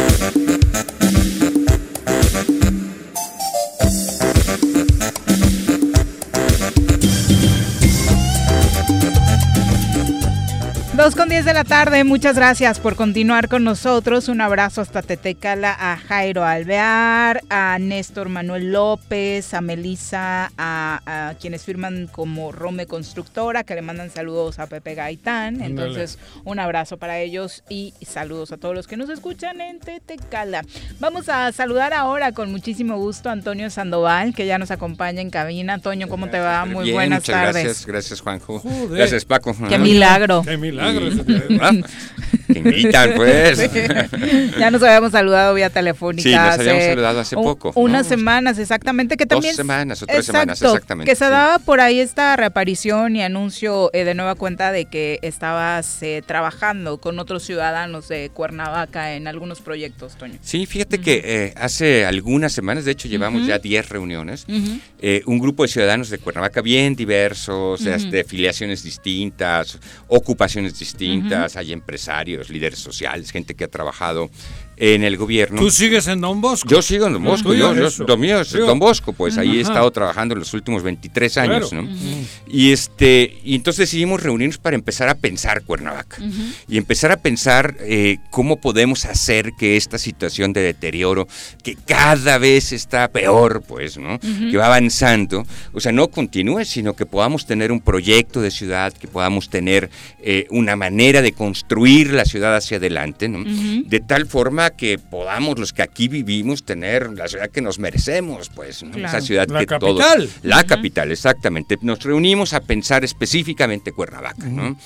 Dos con 10 de la tarde, muchas gracias por continuar con nosotros. Un abrazo hasta Tetecala a Jairo Alvear, a Néstor Manuel López, a Melisa, a, quienes firman como Rome Constructora, que le mandan saludos a Pepe Gaitán. Entonces, un abrazo para ellos y saludos a todos los que nos escuchan en Tetecala. Vamos a saludar ahora con muchísimo gusto a Antonio Sandoval, que ya nos acompaña en cabina. Antonio, ¿cómo te va? Muy buenas muchas tardes. Gracias, gracias Juanjo. Gracias Paco. Qué milagro. Qué milagro milagros. ¿verdad? Te invitan, pues. Ya nos habíamos saludado vía telefónica. Sí, nos habíamos saludado hace poco. Unas semanas, exactamente. Que también, Dos semanas o tres semanas, exactamente. Que se daba por ahí esta reaparición y anuncio eh, de nueva cuenta de que estabas eh, trabajando con otros ciudadanos de Cuernavaca en algunos proyectos, Toño. Sí, fíjate que eh, hace algunas semanas, de hecho llevamos ya 10 reuniones, un grupo de ciudadanos de Cuernavaca bien diversos, de afiliaciones distintas, ocupaciones distintas, hay empresarios, líderes sociales, gente que ha trabajado en el gobierno. ¿Tú sigues en Don Bosco? Yo sigo en Don Bosco, yo, lo mío es Don Bosco, pues ahí he estado trabajando en los últimos 23 años, ¿no? Y este y entonces decidimos reunirnos para empezar a pensar Cuernavaca y empezar a pensar eh, cómo podemos hacer que esta situación de deterioro que cada vez está peor, pues, ¿no? Que va avanzando, o sea, no continúe, sino que podamos tener un proyecto de ciudad, que podamos tener eh, una manera de construir la ciudad hacia adelante, ¿no? De tal forma que podamos los que aquí vivimos tener la ciudad que nos merecemos, pues, esa ciudad la que capital. la capital, exactamente. Nos reunimos a pensar específicamente Cuernavaca, ¿no?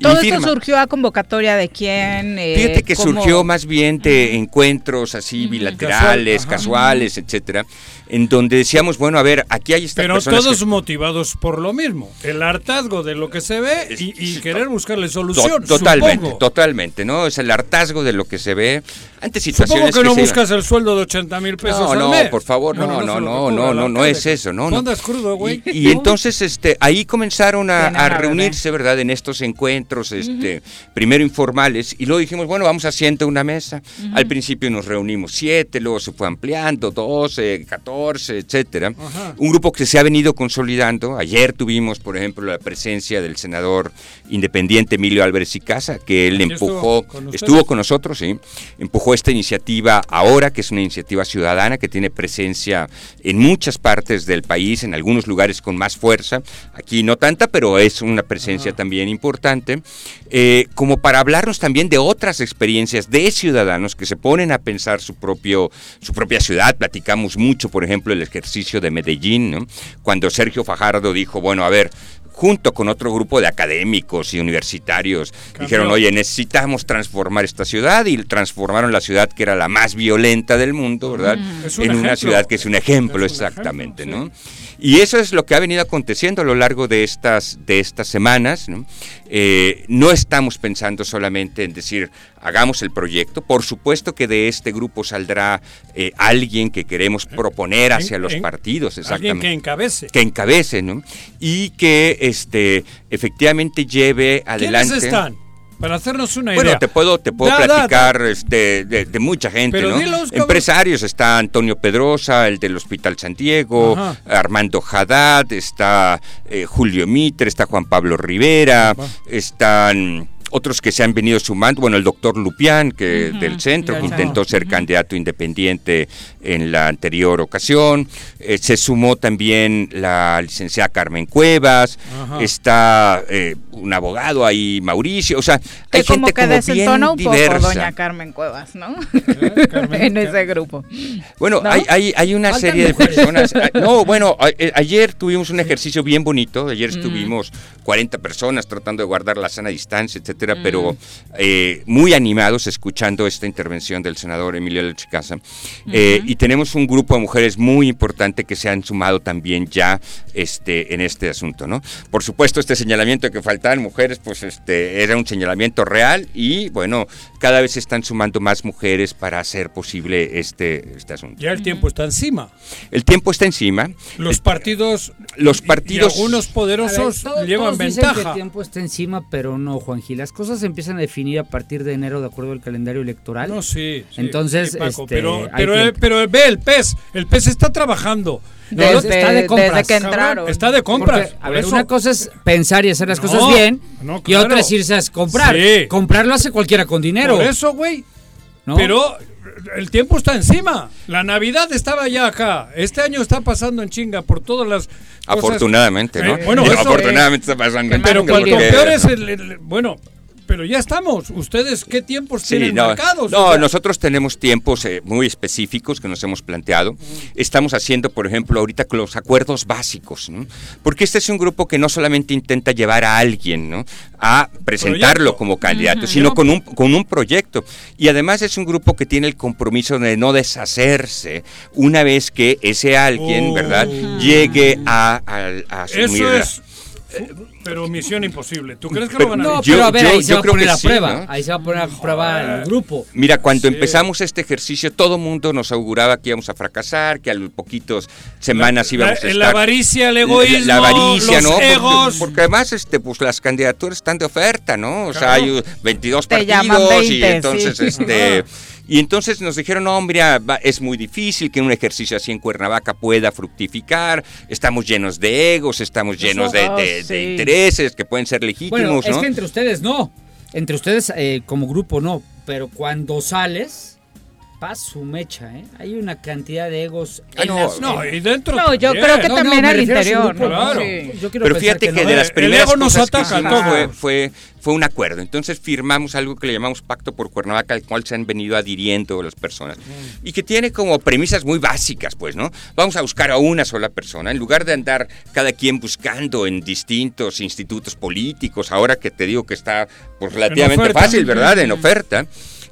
Todo esto surgió a convocatoria de quién. Eh, Fíjate que surgió más bien de encuentros así bilaterales, casuales, etcétera en donde decíamos, bueno, a ver, aquí hay estas Pero todos motivados por lo mismo, el hartazgo de lo que se ve y, querer buscarle solución. totalmente, supongo. totalmente, ¿no? Es el hartazgo de lo que se ve. Antes situaciones Supongo que, no buscas el sueldo de 80 mil pesos no, al no, mes. por favor, no, no, no, no, no, no, es eso, no. no. Andas crudo, güey. Y, y entonces, este, ahí comenzaron a, a reunirse, ¿verdad? En estos encuentros, este, primero informales, y luego dijimos, bueno, vamos haciendo una mesa. Al principio nos reunimos siete, luego se fue ampliando, 12, 14, etcétera. Un grupo que se ha venido consolidando. Ayer tuvimos, por ejemplo, la presencia del senador independiente Emilio Álvarez y Casa, que él empujó, estuvo con estuvo ustedes. con nosotros, sí, empujó esta iniciativa ahora, que es una iniciativa ciudadana que tiene presencia en muchas partes del país, en algunos lugares con más fuerza, aquí no tanta, pero es una presencia también importante, eh, como para hablarnos también de otras experiencias de ciudadanos que se ponen a pensar su, propio, su propia ciudad. Platicamos mucho, por ejemplo, el ejercicio de Medellín, ¿no? cuando Sergio Fajardo dijo, bueno, a ver, junto con otro grupo de académicos y universitarios, dijeron, oye, necesitamos transformar esta ciudad y transformaron la ciudad que era la más violenta del mundo, ¿verdad? Un en una ciudad que es un ejemplo, exactamente, ¿no? Y eso es lo que ha venido aconteciendo a lo largo de estas, de estas semanas. ¿no? Eh, no estamos pensando solamente en decir, hagamos el proyecto. Por supuesto que de este grupo saldrá eh, alguien que queremos proponer hacia En- los en- partidos, Alguien exactamente que encabece. que encabece, ¿no? Y que este efectivamente lleve adelante. ¿Quiénes están? Para hacernos una Bueno, idea. te puedo, te puedo Da, da, platicar este, de, de mucha gente, Pero ¿no? dilos. Empresarios, está Antonio Pedrosa, el del Hospital San Diego, Ajá. Armando Haddad, está eh, Julio Mitre, está Juan Pablo Rivera, están otros que se han venido sumando, bueno, el doctor Lupián, que Ujú, del centro, que intentó ser candidato independiente en la anterior ocasión, Eh, se sumó también la licenciada Carmen Cuevas, está eh, un abogado ahí, Mauricio, o sea, Que hay como gente que como desentona un poco diversa. doña Carmen Cuevas, ¿no? en ese grupo. Bueno, ¿No? hay, hay, hay una serie de personas. Ah, No, bueno, a- eh, ayer tuvimos un ejercicio bien bonito. Ayer estuvimos 40 personas tratando de guardar la sana distancia, etcétera, Mm. pero eh, muy animados escuchando esta intervención del senador Emilio Leche Casa. Eh, y tenemos un grupo de mujeres muy importante que se han sumado también ya este, en este asunto, ¿no? Por supuesto, este señalamiento de que faltaban mujeres, pues este, era un señalamiento real y bueno, cada vez se están sumando más mujeres para hacer posible este, este asunto. Ya el tiempo está encima. El tiempo está encima. Los partidos. Los partidos. Y algunos poderosos ver, llevan todos dicen que ventaja. el tiempo está encima, pero no, Juan Gil. Cosas se empiezan a definir a partir de enero de acuerdo al calendario electoral. No, sí. sí, Entonces, sí, Paco, este, pero, pero, eh, tiempo. pero ve el PES. El PES está trabajando. Desde- No, está de compras. desde que Cabrón, entraron. Está de compras. Porque, a por ver, eso- una cosa es pensar y hacer las No, cosas bien, no, y claro. otra es irse a comprar. Sí. Comprarlo hace cualquiera con dinero. Por eso, güey. ¿no? Pero el tiempo está encima. La Navidad estaba ya acá. Este año está pasando en chinga por todas las. cosas- Afortunadamente, ¿no? Eh, bueno, eso- afortunadamente está pasando en Pero chinga, cuanto porque- peor es el, el- Bueno, pero ya estamos. ¿Ustedes qué tiempos Sí, tienen no, marcados? no, O sea, nosotros tenemos tiempos eh, muy específicos que nos hemos planteado. Estamos haciendo, por ejemplo, ahorita con los acuerdos básicos, ¿no? Porque este es un grupo que no solamente intenta llevar a alguien, ¿no? A presentarlo Proyecto. como candidato, sino No. con un, con un proyecto. Y además es un grupo que tiene el compromiso de no deshacerse una vez que ese alguien, Oh. ¿verdad? Llegue a, a- a asumir. Eso es. Pero misión imposible. ¿Tú crees que Pero- lo van a No, Yo- pero a ver, yo- ahí se yo va a creo poner que a sí, prueba. ¿no? Ahí se va a poner a prueba el grupo. Mira, cuando Sí. empezamos este ejercicio, todo mundo nos auguraba que íbamos a fracasar, que a los poquitos semanas La- íbamos la- a la estar. avaricia, el egoísmo, la, avaricia, los egos. Porque, además, este, pues las candidaturas están de oferta, ¿no? O sea, hay uh, 22 Te partidos y 20, entonces, sí. este. Y entonces nos dijeron, no, mira, es muy difícil que un ejercicio así en Cuernavaca pueda fructificar, estamos llenos de egos, estamos llenos de, de- de sí. intereses que pueden ser legítimos, Bueno, es ¿no? que entre ustedes no. Entre ustedes eh, como grupo no. Pero cuando sales, paz su mecha, ¿eh? Hay una cantidad de egos. Ah, en no, las- No, y dentro. No, yo también. creo que No, también no, al interior. grupo, ¿no? claro. Sí. Yo quiero Pero fíjate que, no. de las El primeras ego nos cosas que ataca hicimos fue, fue, fue un acuerdo. Entonces firmamos algo que le llamamos Pacto por Cuernavaca, al cual se han venido adhiriendo las personas. Mm. Y que tiene como premisas muy básicas, pues, ¿no? Vamos a buscar a una sola persona. En lugar de andar cada quien buscando en distintos institutos políticos, ahora que te digo que está pues, relativamente fácil, ¿verdad? En oferta.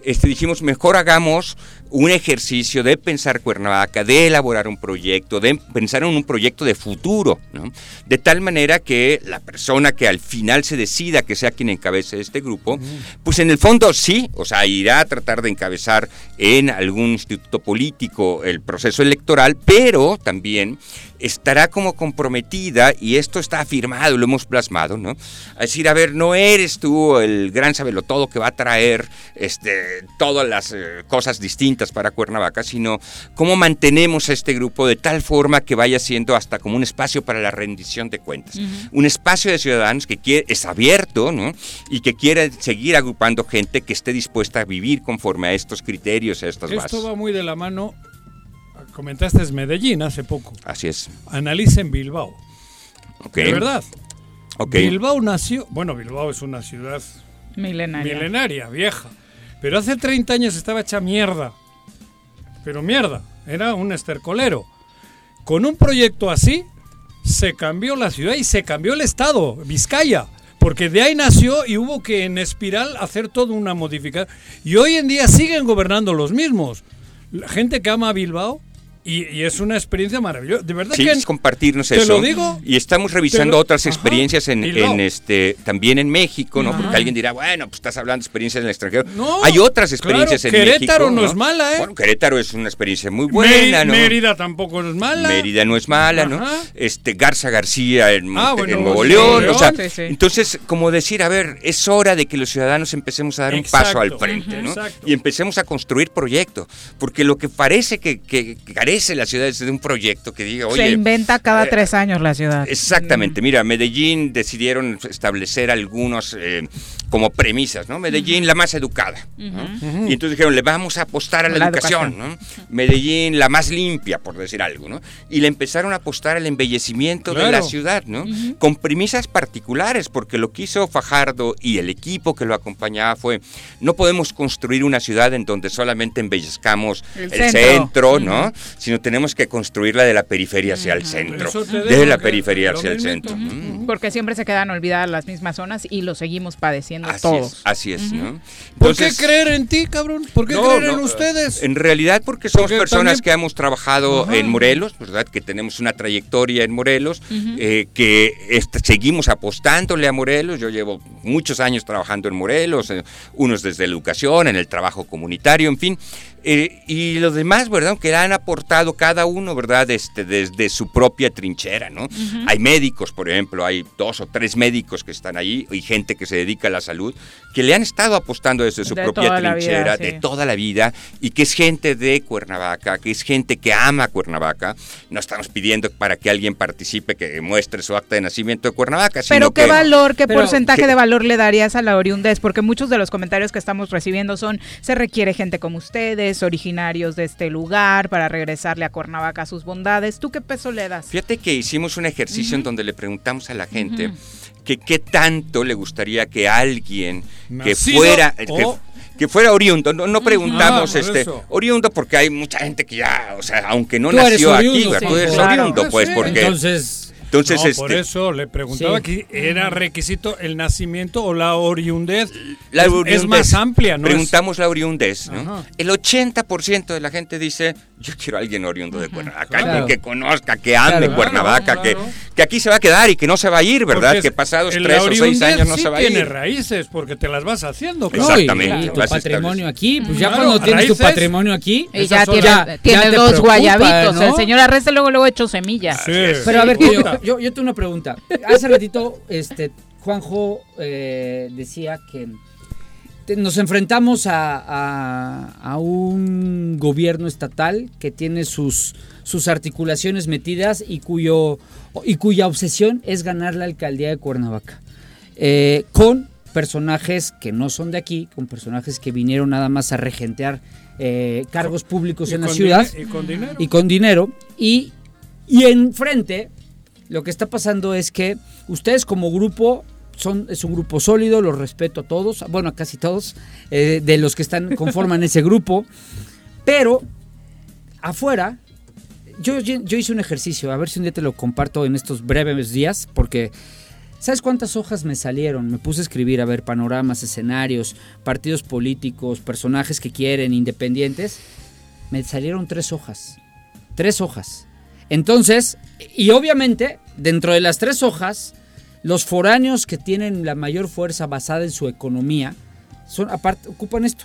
Este, dijimos, mejor hagamos un ejercicio de pensar Cuernavaca, de elaborar un proyecto, de pensar en un proyecto de futuro, ¿no? De tal manera que la persona que al final se decida que sea quien encabece este grupo, pues en el fondo sí, o sea, irá a tratar de encabezar en algún instituto político el proceso electoral, pero también estará como comprometida, y esto está afirmado, lo hemos plasmado, ¿no? A decir, a ver, no eres tú el gran sabelotodo que va a traer este, todas las eh, cosas distintas para Cuernavaca, sino cómo mantenemos a este grupo de tal forma que vaya siendo hasta como un espacio para la rendición de cuentas. Un espacio de ciudadanos que quiere, es abierto, ¿no? Y que quiere seguir agrupando gente que esté dispuesta a vivir conforme a estos criterios, a estas Esto bases. va muy de la mano. Comentaste es Medellín hace poco. Así es. Analicen Bilbao. De verdad. Bilbao nació. Bueno, Bilbao es una ciudad Milenaria. milenaria, vieja. Pero hace 30 años estaba hecha mierda. Pero mierda. Era un estercolero. Con un proyecto así, se cambió la ciudad y se cambió el estado, Vizcaya. Porque de ahí nació y hubo que en espiral hacer toda una modificación. Y hoy en día siguen gobernando los mismos. La gente que ama a Bilbao y, y es una experiencia maravillosa. De verdad Sí, que es compartirnos te eso. lo digo. Y estamos revisando lo- otras Ajá, experiencias en, en este también en México, ¿no? Ajá. Porque alguien dirá, bueno, pues estás hablando de experiencias en el extranjero. No, Hay otras experiencias claro, en México. Querétaro no es mala, ¿eh? Bueno, Querétaro es una experiencia muy buena, Mé- ¿no? Mérida tampoco es mala. Mérida no es mala, ¿no? Este Garza García en, Ah, en Nuevo sí, León, León. o sea, Sí, sí. entonces como decir, a ver, es hora de que los ciudadanos empecemos a dar un paso al frente, ¿no? exacto. Y empecemos a construir proyectos, porque lo que parece que, que crece la ciudad desde un proyecto que diga, oye... Se inventa cada eh, tres años la ciudad. Exactamente, mira, Medellín decidieron establecer algunos eh, como premisas, ¿no? Medellín la más educada, ¿no? Y entonces dijeron, le vamos a apostar a la, La educación, ¿no? Medellín la más limpia, por decir algo, ¿no? Y le empezaron a apostar al embellecimiento de la ciudad, ¿no? Con premisas particulares, porque lo que hizo Fajardo y el equipo que lo acompañaba fue, no podemos construir una ciudad en donde solamente embellezcamos El el, centro. centro, ¿no? Sino tenemos que construirla de la periferia hacia el centro, Eso te de digo la periferia hacia el centro. Mm. Porque siempre se quedan olvidadas las mismas zonas y lo seguimos padeciendo Así todos. es, así es, ¿no? ¿Por qué creer en ti, cabrón? ¿Por qué No, creer en no, ustedes? En realidad porque somos Porque personas también- que hemos trabajado Ajá. en Morelos, ¿verdad? Que tenemos una trayectoria en Morelos, eh, que este, seguimos apostándole a Morelos. Yo llevo muchos años trabajando en Morelos, eh, unos desde la educación, en el trabajo comunitario, en fin. Eh, y los demás, ¿verdad? Que han aportado cada uno, ¿verdad? Este, desde su propia trinchera, ¿no? Hay médicos, por ejemplo, hay dos o tres médicos que están ahí y gente que se dedica a la salud, que le han estado apostando desde su De propia vida, trinchera, sí. de toda la vida, y que es gente de Cuernavaca, que es gente que ama Cuernavaca. No estamos pidiendo para que alguien participe, que muestre su acta de nacimiento de Cuernavaca, sino Pero qué que- valor, qué Pero- porcentaje que- de valor le darías a la oriundez, porque muchos de los comentarios que estamos recibiendo son se requiere gente como ustedes, originarios de este lugar, para regresarle a Cuernavaca sus bondades. ¿Tú qué peso le das? Fíjate que hicimos un ejercicio en donde le preguntamos a la gente que qué tanto le gustaría que alguien que fuera que, o- que fuera oriundo, no, no preguntamos Ah, por este eso. oriundo porque hay mucha gente que ya, o sea, aunque no Tú nació aquí, oriundo, ¿verdad? sí, tú eres claro. oriundo, pues, Sí. porque Entonces, entonces no, este por eso le preguntaba Sí. que era requisito el nacimiento o la oriundez. La es, es oriundez. más amplia, ¿no? es- Preguntamos la oriundez, ¿no? Ajá. El 80% de la gente dice, yo quiero a alguien oriundo de Cuernavaca, claro. alguien que conozca, que ame Claro, Cuernavaca, claro. que, que aquí se va a quedar y que no se va a ir, ¿verdad? Porque que pasados tres o seis años no sí se va a tiene ir. raíces porque te las vas haciendo. Exactamente, y tu patrimonio aquí, pues ya Claro, cuando tienes tu patrimonio aquí, Y ya tiene, ya- tiene ya dos preocupa, guayabitos. ¿no? El señor Arresta luego luego hecho semilla. Pero a ver, yo, yo, yo tengo una pregunta. Hace ratito, este, Juanjo eh, decía que nos enfrentamos a, a- a un gobierno estatal que tiene sus, sus articulaciones metidas y, cuyo, y cuya obsesión es ganar la alcaldía de Cuernavaca. Eh, con personajes que no son de aquí, con personajes que vinieron nada más a regentear eh, cargos públicos Y en la ciudad y con dinero. y con dinero. Y, y enfrente, lo que está pasando es que ustedes como grupo son, es un grupo sólido, los respeto a todos, bueno, a casi todos, eh, de los que están conforman ese grupo, pero afuera, yo, yo hice un ejercicio, a ver si un día te lo comparto en estos breves días, porque ¿Sabes cuántas hojas me salieron? Me puse a escribir, a ver, panoramas, escenarios, partidos políticos, personajes que quieren, independientes. Me salieron tres hojas. Tres hojas. Entonces, y obviamente, dentro de las tres hojas, los foráneos que tienen la mayor fuerza basada en su economía, son aparte, ocupan esto.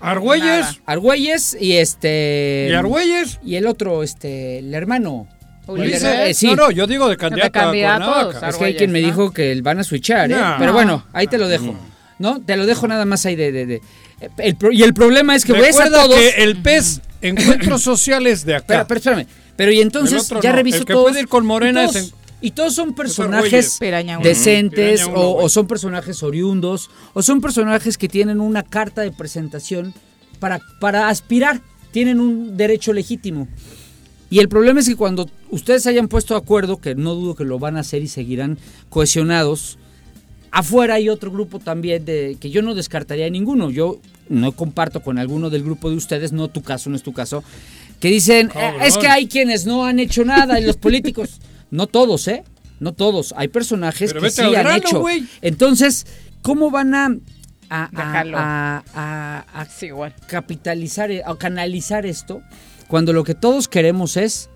Argüelles. Nada. Argüelles y este. ¿Y Argüelles? Y el otro, este, el hermano. Ulises. Eh, sí. No, no, yo digo de candidato a Cuernavaca. Es que hay quien me dijo que van a switchar, ¿eh? No. Pero bueno, ahí te lo dejo. ¿No? Te lo dejo nada más ahí de... de- de- el pro- y el problema es que ves a Recuerda todos... que el PES, encuentros sociales de acá. Pero, pero espérame. Pero y entonces El otro ya no. reviso El que todos. puede ir con Morena es en- y todos son personajes decentes uno, o, son personajes oriundos o son personajes que tienen una carta de presentación para, para aspirar. Tienen un derecho legítimo. Y el problema es que cuando ustedes hayan puesto de acuerdo, que no dudo que lo van a hacer y seguirán cohesionados, afuera hay otro grupo también de que yo no descartaría ninguno. Yo no comparto con alguno del grupo de ustedes, no tu caso, no es tu caso, que dicen, "Eh, es que hay quienes no han hecho nada y los políticos. No todos, ¿eh? No todos. Hay personajes Pero que sí han grano, hecho. Entonces, ¿cómo van a, a, a- a- a- a Sí, igual. capitalizar, o canalizar esto, cuando lo que todos queremos es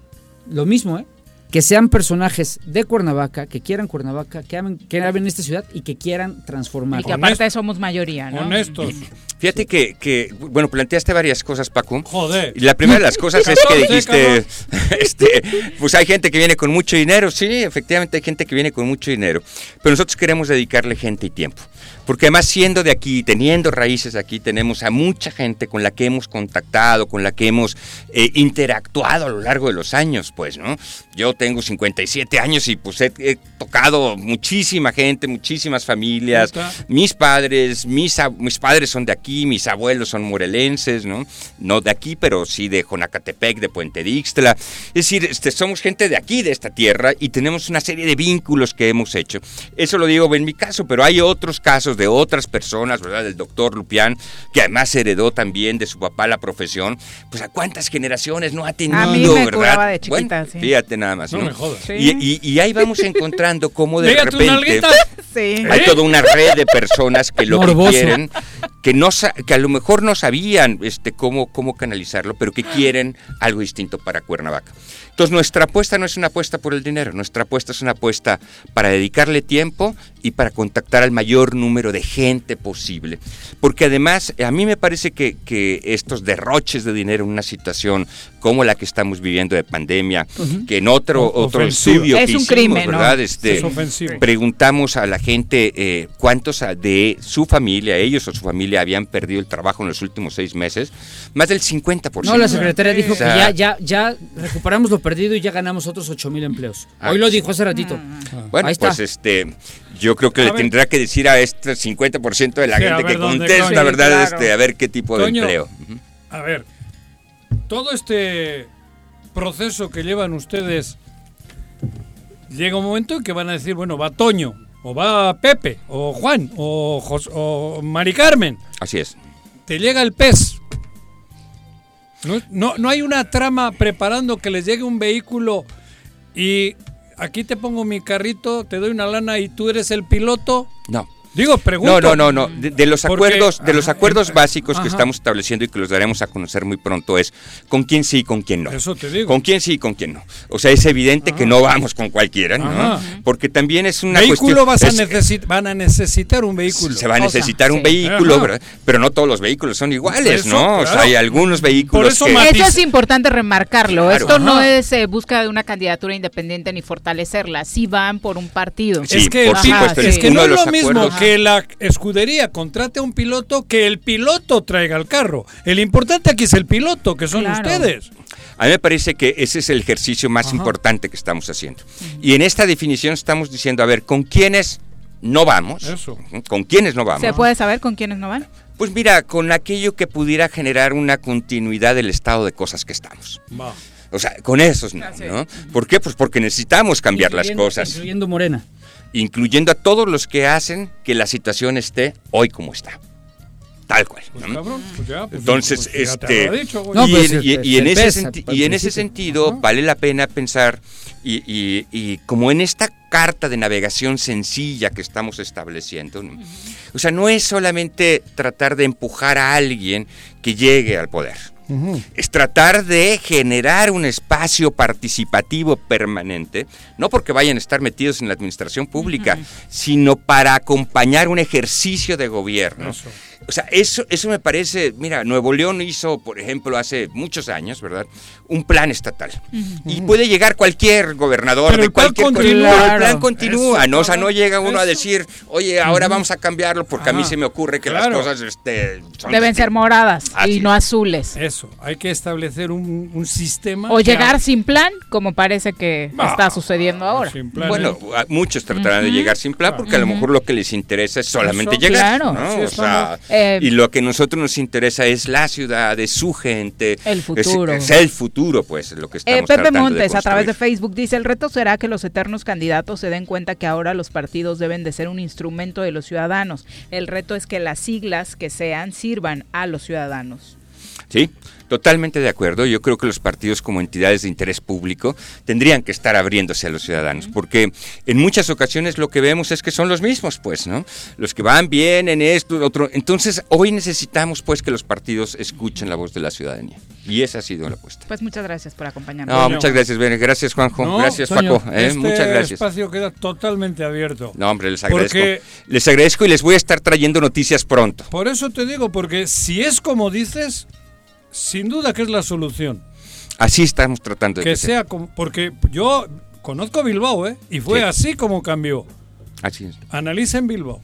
lo mismo, ¿eh? Que sean personajes de Cuernavaca, que quieran Cuernavaca, que amen, que amen esta ciudad y que quieran transformar. Y que aparte somos mayoría, ¿no? Honestos. Fíjate que, que, bueno, planteaste varias cosas, Paco. Joder. Y la primera de las cosas es que 14, dijiste, este, pues hay gente que viene con mucho dinero. Sí, efectivamente hay gente que viene con mucho dinero. Pero nosotros queremos dedicarle gente y tiempo. Porque además siendo de aquí, teniendo raíces aquí, tenemos a mucha gente con la que hemos contactado, con la que hemos eh, interactuado a lo largo de los años, pues, ¿no? Yo tengo 57 años y pues he, he tocado muchísima gente, muchísimas familias, ¿Neta? mis padres, mis, mis padres son de aquí, mis abuelos son morelenses, ¿no? No de aquí, pero sí de Jonacatepec, de Puente Dixtla. Es decir, este, somos gente de aquí, de esta tierra, y tenemos una serie de vínculos que hemos hecho. Eso lo digo en mi caso, pero hay otros casos de otras personas, ¿verdad? Del doctor Lupián, que además heredó también de su papá la profesión. Pues a cuántas generaciones no ha tenido, A mí me ¿verdad? de chiquita, Bueno, sí. Fíjate nada más, No ¿no? me jodas. Sí. Y, y- y ahí vamos encontrando cómo de repente. Sí. hay toda una red de personas que lo Morboso. que quieren, que no que a lo mejor no sabían este cómo cómo canalizarlo, pero que quieren algo distinto para Cuernavaca. Entonces nuestra apuesta no es una apuesta por el dinero, nuestra apuesta es una apuesta para dedicarle tiempo y para contactar al mayor número de gente posible. Porque además a mí me parece que, que estos derroches de dinero en una situación como la que estamos viviendo de pandemia, que en otro, O- otro ofensiva. estudio Es que un hicimos, crimen, ¿no? ¿verdad? Este, Es ofensivo. preguntamos a la gente eh, cuántos de su familia, ellos o su familia, habían perdido el trabajo en los últimos seis meses. Más del 50%. No, la secretaria dijo O sea, que ya, ya, ya recuperamos lo perdido y ya ganamos otros 8 mil empleos. Ah, Hoy lo dijo hace ratito. Bueno, Ahí está. pues este, yo creo que A le ver. tendrá que decir a este 50% de la Sí, a gente ver que dónde contesta, coño. ¿verdad? Sí, claro. Este, a ver qué tipo de empleo. Ujú. A ver, todo este proceso que llevan ustedes, llega un momento en que van a decir, bueno, va Toño, o va Pepe, o Juan, o, Jos- o Mari Carmen. Así es. Te llega el pez. No, no, hay una trama preparando que les llegue un vehículo y aquí te pongo mi carrito, te doy una lana y tú eres el piloto. No. Digo, pregunto. No, no, no, no. De, de los Porque- acuerdos, de los acuerdos básicos que ajá. estamos estableciendo y que los daremos a conocer muy pronto es con quién sí y con quién no. Eso te digo. Con quién sí y con quién no. O sea, es evidente que no vamos con cualquiera, ¿no? Porque también es una vehículo cuestión. vas a es- van a necesitar un vehículo. se va a O sea, necesitar un sí. vehículo. ¿verdad? Pero no todos los vehículos son iguales, Eso, ¿no? O sea, hay algunos vehículos Por eso que... es importante remarcarlo. Claro. Esto no es eh, búsqueda de una candidatura independiente ni fortalecerla. Sí van por un partido. Sí, es que, por es que uno no de es los lo mismo acuerdos- que la escudería contrate a un piloto que el piloto traiga el carro. El importante aquí es el piloto, que son Claro. ustedes. A mí me parece que ese es el ejercicio más Ajá. importante que estamos haciendo. Y en esta definición estamos diciendo, a ver, ¿con quiénes no vamos? Eso. ¿Con quiénes no vamos? ¿Se puede saber con quiénes no van? Pues mira, con aquello que pudiera generar una continuidad del estado de cosas que estamos. Va. O sea, con esos no, ¿no? ¿Por qué? Pues porque necesitamos cambiar las cosas, Incluyendo Morena. Incluyendo a todos los que hacen que la situación esté hoy como está. Tal cual. Pues, pues ya, pues, Entonces, pues este, dicho. No, y, en, y- el- y en el ese senti- y en ese sentido Ajá. vale la pena pensar y, y- y como en esta carta de navegación sencilla que estamos estableciendo, ¿no? o sea, no es solamente tratar de empujar a alguien que llegue al poder. Es tratar de generar un espacio participativo permanente, no porque vayan a estar metidos en la administración pública, sino para acompañar un ejercicio de gobierno. Eso. O sea, eso, eso me parece, mira, Nuevo León hizo, por ejemplo, hace muchos años, ¿verdad? Un plan estatal. Y puede llegar cualquier gobernador Pero de el plan cualquier continúa. pero el plan continúa, Eso, ¿no? O sea, no llega uno a decir, oye, ahora vamos a cambiarlo porque a mí se me ocurre que Claro. las cosas este, son Deben ser moradas y no azules. Eso, hay que establecer un, un sistema. O llegar ha- sin plan, como parece que No, está sucediendo ahora. sin planes. Bueno, muchos tratarán de llegar sin plan porque a lo mejor lo que les interesa es solamente Eso, llegar. claro. O sea. Eh, y lo que a nosotros nos interesa es la ciudad, es su gente. El es- futuro. Es, el futuro, pues, lo que estamos Eh, Pepe tratando de Montes, a través de. Facebook, dice, el reto será que los eternos candidatos se den cuenta que ahora los partidos deben de ser un instrumento de los ciudadanos. El reto es que las siglas que sean sirvan a los ciudadanos. Sí, totalmente de acuerdo. Yo creo que los partidos como entidades de interés público tendrían que estar abriéndose a los ciudadanos, porque en muchas ocasiones lo que vemos es que son los mismos, pues, ¿no? Los que van bien en esto, otro. Entonces, hoy necesitamos, pues, que los partidos escuchen la voz de la ciudadanía. Y esa ha sido la apuesta. Pues muchas gracias por acompañarnos. No, muchas gracias, Ben. Gracias, Juanjo. No, gracias, Paco. ¿eh? este Muchas gracias. espacio queda totalmente abierto. No, hombre, les agradezco. Porque- Les agradezco y les voy a estar trayendo noticias pronto. Por eso te digo, porque si es como dices, sin duda que es la solución. Así estamos tratando de Que sea como, porque yo conozco Bilbao, ¿eh? Y fue Sí. así como cambió. Así es. Analicen Bilbao.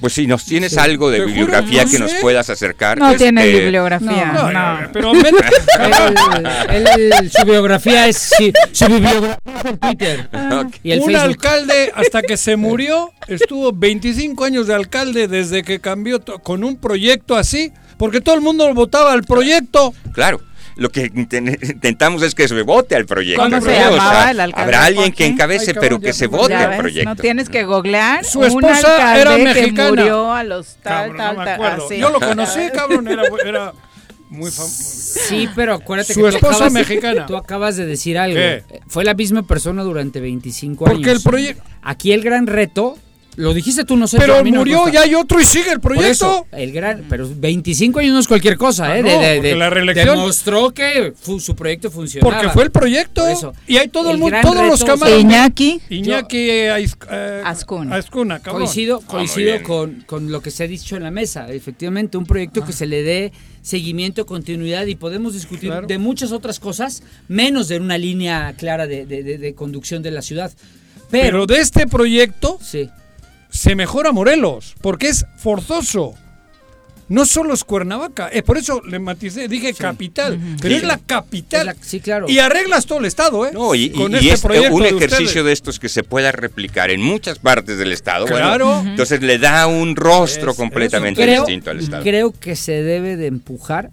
Pues si nos tienes Sí. algo de Te juro, bibliografía no que nos sé. puedas acercar. No este, tiene bibliografía. No, no. no, pero vete- Él- él- su biografía es sí, su bibliografía es el Twitter y el un Facebook. alcalde hasta que se murió estuvo 25 años de alcalde desde que cambió con un proyecto así, porque todo el mundo votaba al proyecto. Claro. Lo que inten- intentamos es que se vote al proyecto. ¿Cómo ¿no? se O sea, llamaba el alcalde habrá alguien que encabece, Ay, pero que se vote al proyecto. No tienes que googlear Su esposa era que mexicana. murió a los tal, Cabrón, tal, tal. así. Yo lo conocí, cabrón, era, era muy famoso. Sí, pero acuérdate Su que tú esposa acabas, mexicana. Tú acabas de decir algo. ¿Qué? Fue la misma persona durante 25 Porque años. el proyecto- Aquí el gran reto, lo dijiste tú, no sé. Pero yo, murió, ya hay otro y sigue el proyecto. eso, el gran, pero 25 años no es cualquier cosa, Ah, ¿eh? no, de, de- porque de- la reelección- Demostró que fu- su proyecto funcionaba. Porque fue el proyecto. Por eso. Y hay todo el, El mundo, todos los camaradas. Iñaki. Iñaki eh, Azcuna. Azcuna, cabrón. Coincido, Ah, coincido bien. con, con lo que se ha dicho en la mesa. Efectivamente, un proyecto que se le dé seguimiento, continuidad y podemos discutir Claro. de muchas otras cosas, menos de una línea clara de, de- de- de conducción de la ciudad. Pero Pero, de este proyecto sí, se mejora Morelos, porque es forzoso. No solo es Cuernavaca, es por eso le maticé, dije capital, pero Sí. es la capital. es la- sí, claro. Y arreglas todo el estado, ¿eh? No, y, Con y- y este es proyecto un de ejercicio ustedes. de estos que se pueda replicar en muchas partes del Estado. bueno, Claro. entonces le da un rostro Es- completamente creo, distinto al Estado. creo que se debe de empujar,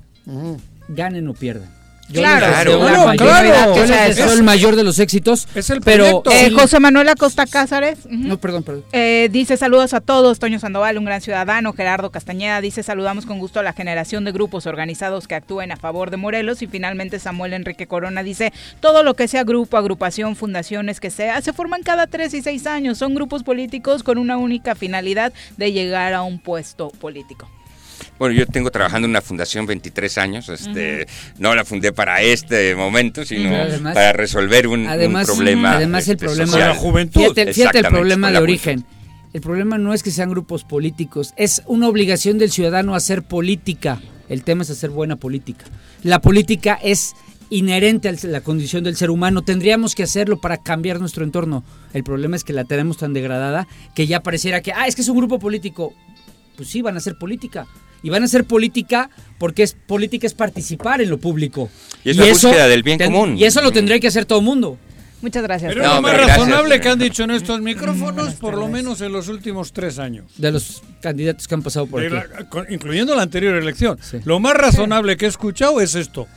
ganen o pierdan. Yo Claro, claro, claro. yo les Es- deseo el mayor de los éxitos. Es el pero proyecto. Eh, José Manuel Acosta Cázares. No, perdón, perdón. Eh, dice saludos a todos, Toño Sandoval, un gran ciudadano, Gerardo Castañeda dice saludamos con gusto a la generación de grupos organizados que actúen a favor de Morelos y finalmente Samuel Enrique Corona dice todo lo que sea grupo, agrupación, fundaciones que sea, se forman cada tres y seis años, son grupos políticos con una única finalidad de llegar a un puesto político. Bueno, yo tengo trabajando en una fundación 23 años. Este, No la fundé para este momento, sino además- para resolver un, problema. además el este, problema social. Con la juventud. Fíjate, fíjate el problema de origen. El problema no es que sean grupos políticos, es una obligación del ciudadano hacer política. El tema es hacer buena política. La política es inherente a la condición del ser humano. Tendríamos que hacerlo para cambiar nuestro entorno. El problema es que la tenemos tan degradada que ya pareciera que, ah, es que es un grupo político. Pues sí, van a hacer política. Y van a hacer política porque es política es participar en lo público. Y es la búsqueda del bien común. Y eso lo tendría que hacer todo el mundo. Muchas gracias. Pero No, lo más gracias. razonable que han dicho en estos micrófonos, por lo menos en los últimos tres años. De los candidatos que han pasado por aquí. incluyendo la anterior elección. Sí. Lo más razonable que he escuchado es esto.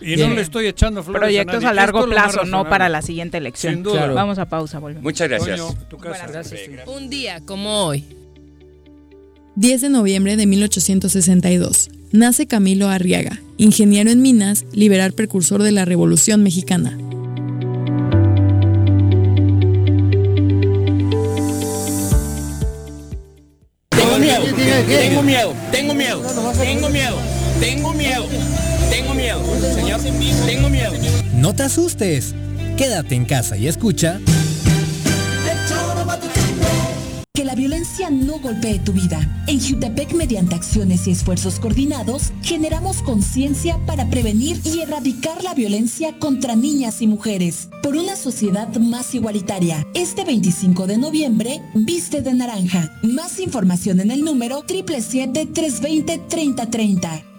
Y Bien. no le estoy echando flores Proyectos nadie. a largo Esto plazo, no para la siguiente elección. Sin duda. Claro. Vamos a pausa, volvemos. Muchas gracias. Toño, tu casa. Buenas Un día como hoy. 10 de noviembre de 1862. Nace Camilo Arriaga, ingeniero en minas, liberal precursor de la Revolución Mexicana. Tengo miedo, tengo miedo, tengo miedo, tengo miedo, tengo miedo, tengo miedo, señor, tengo miedo. No te asustes. Quédate en casa y escucha. Violencia no golpee tu vida. En Jutepec, mediante acciones y esfuerzos coordinados, generamos conciencia para prevenir y erradicar la violencia contra niñas y mujeres. Por una sociedad más igualitaria. Este 25 de noviembre, viste de naranja. Más información en el número 777-320-3030.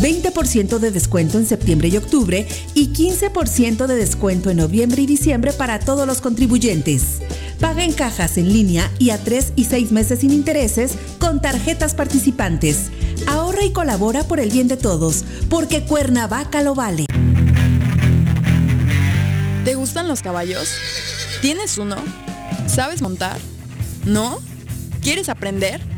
20% de descuento en septiembre y octubre y 15% de descuento en noviembre y diciembre para todos los contribuyentes. Paga en cajas en línea y a 3 y 6 meses sin intereses con tarjetas participantes. Ahorra y colabora por el bien de todos, porque Cuernavaca lo vale. ¿Te gustan los caballos? ¿Tienes uno? ¿Sabes montar? ¿No? ¿Quieres aprender?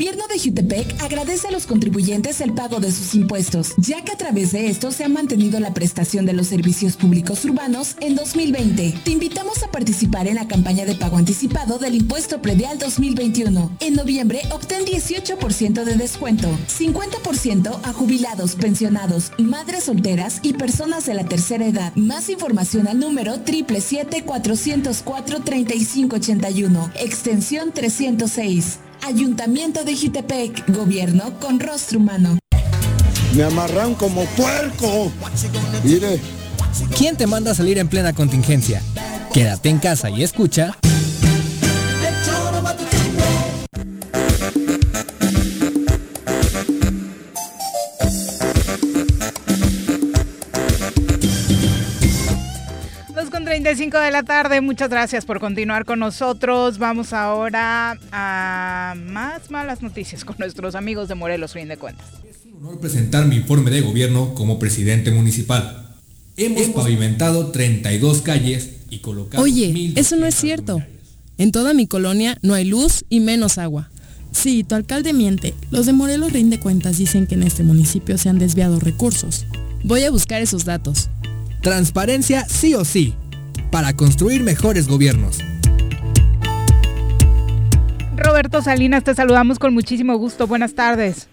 Gobierno de Jutepec agradece a los contribuyentes el pago de sus impuestos, ya que a través de esto se ha mantenido la prestación de los servicios públicos urbanos en 2020. Te invitamos a participar en la campaña de pago anticipado del impuesto predial 2021. En noviembre obtén 18% de descuento, 50% a jubilados, pensionados, madres solteras y personas de la tercera edad. Más información al número 777-404-3581, extensión 306. Ayuntamiento de Jutepec, gobierno con rostro humano. Me amarran como puerco. Mire. ¿Quién te manda a salir en plena contingencia? Quédate en casa y escucha. Con 35 de la tarde, muchas gracias por continuar con nosotros. Vamos ahora a más malas noticias con nuestros amigos de Morelos, fin de cuentas. Es un honor presentar mi informe de gobierno como presidente municipal. Hemos pavimentado 32 calles y colocado... Oye, eso no es cierto. En toda mi colonia no hay luz y menos agua. Sí, tu alcalde miente. Los de Morelos rinde cuentas dicen que en este municipio se han desviado recursos. Voy a buscar esos datos. Transparencia sí o sí, para construir mejores gobiernos. Roberto Salinas, te saludamos con muchísimo gusto. Buenas tardes.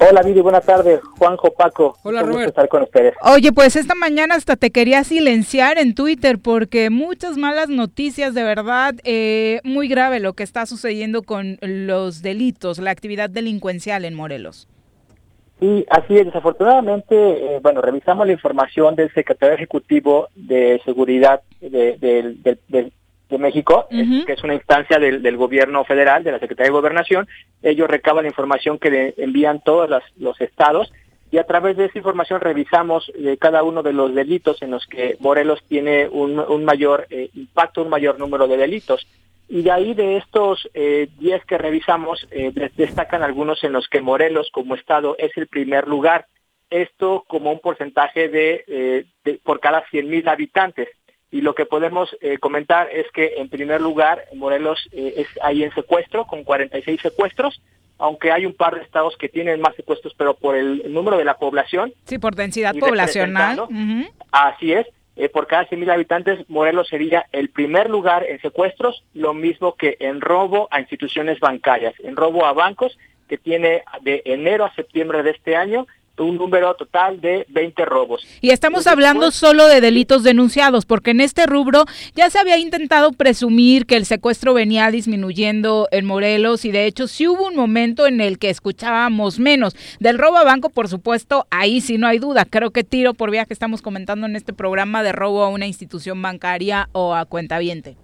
Hola, Viri, buenas tardes. Juanjo Paco. Hola, Roberto. estar con ustedes. Oye, pues esta mañana hasta te quería silenciar en Twitter porque muchas malas noticias, de verdad, eh, muy grave lo que está sucediendo con los delitos, la actividad delincuencial en Morelos. Sí, así es. Desafortunadamente, eh, bueno, revisamos la información del secretario ejecutivo de Seguridad de, de, de, de México, uh -huh. que es una instancia del, del, gobierno federal, de la Secretaría de Gobernación. Ellos recaban la información que le envían todos los, los estados y a través de esa información revisamos eh, cada uno de los delitos en los que Morelos tiene un, un mayor eh, impacto, un mayor número de delitos. Y de ahí de estos 10 eh, que revisamos, eh, destacan algunos en los que Morelos como estado es el primer lugar. Esto como un porcentaje de, eh, de por cada 100 mil habitantes. Y lo que podemos eh, comentar es que en primer lugar Morelos eh, es ahí en secuestro, con 46 secuestros, aunque hay un par de estados que tienen más secuestros, pero por el número de la población. Sí, por densidad poblacional. Uh -huh. Así es. Eh, por cada 100.000 habitantes, Morelos sería el primer lugar en secuestros, lo mismo que en robo a instituciones bancarias, en robo a bancos, que tiene de enero a septiembre de este año un número total de 20 robos. Y estamos hablando solo de delitos denunciados, porque en este rubro ya se había intentado presumir que el secuestro venía disminuyendo en Morelos y de hecho sí hubo un momento en el que escuchábamos menos. Del robo a banco, por supuesto, ahí sí no hay duda. Creo que tiro por vía que estamos comentando en este programa de robo a una institución bancaria o a cuentaviente.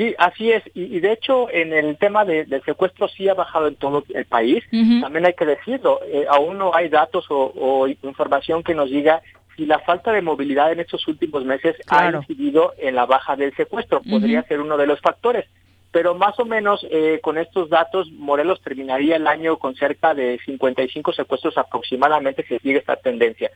Sí, así es. Y, y, de hecho, en el tema de, del secuestro sí ha bajado en todo el país. Uh -huh. También hay que decirlo. Eh, aún no hay datos o, o, información que nos diga si la falta de movilidad en estos últimos meses claro. ha incidido en la baja del secuestro. Podría uh -huh. ser uno de los factores. Pero más o menos eh, con estos datos, Morelos terminaría el año con cerca de 55 secuestros aproximadamente si sigue esta tendencia.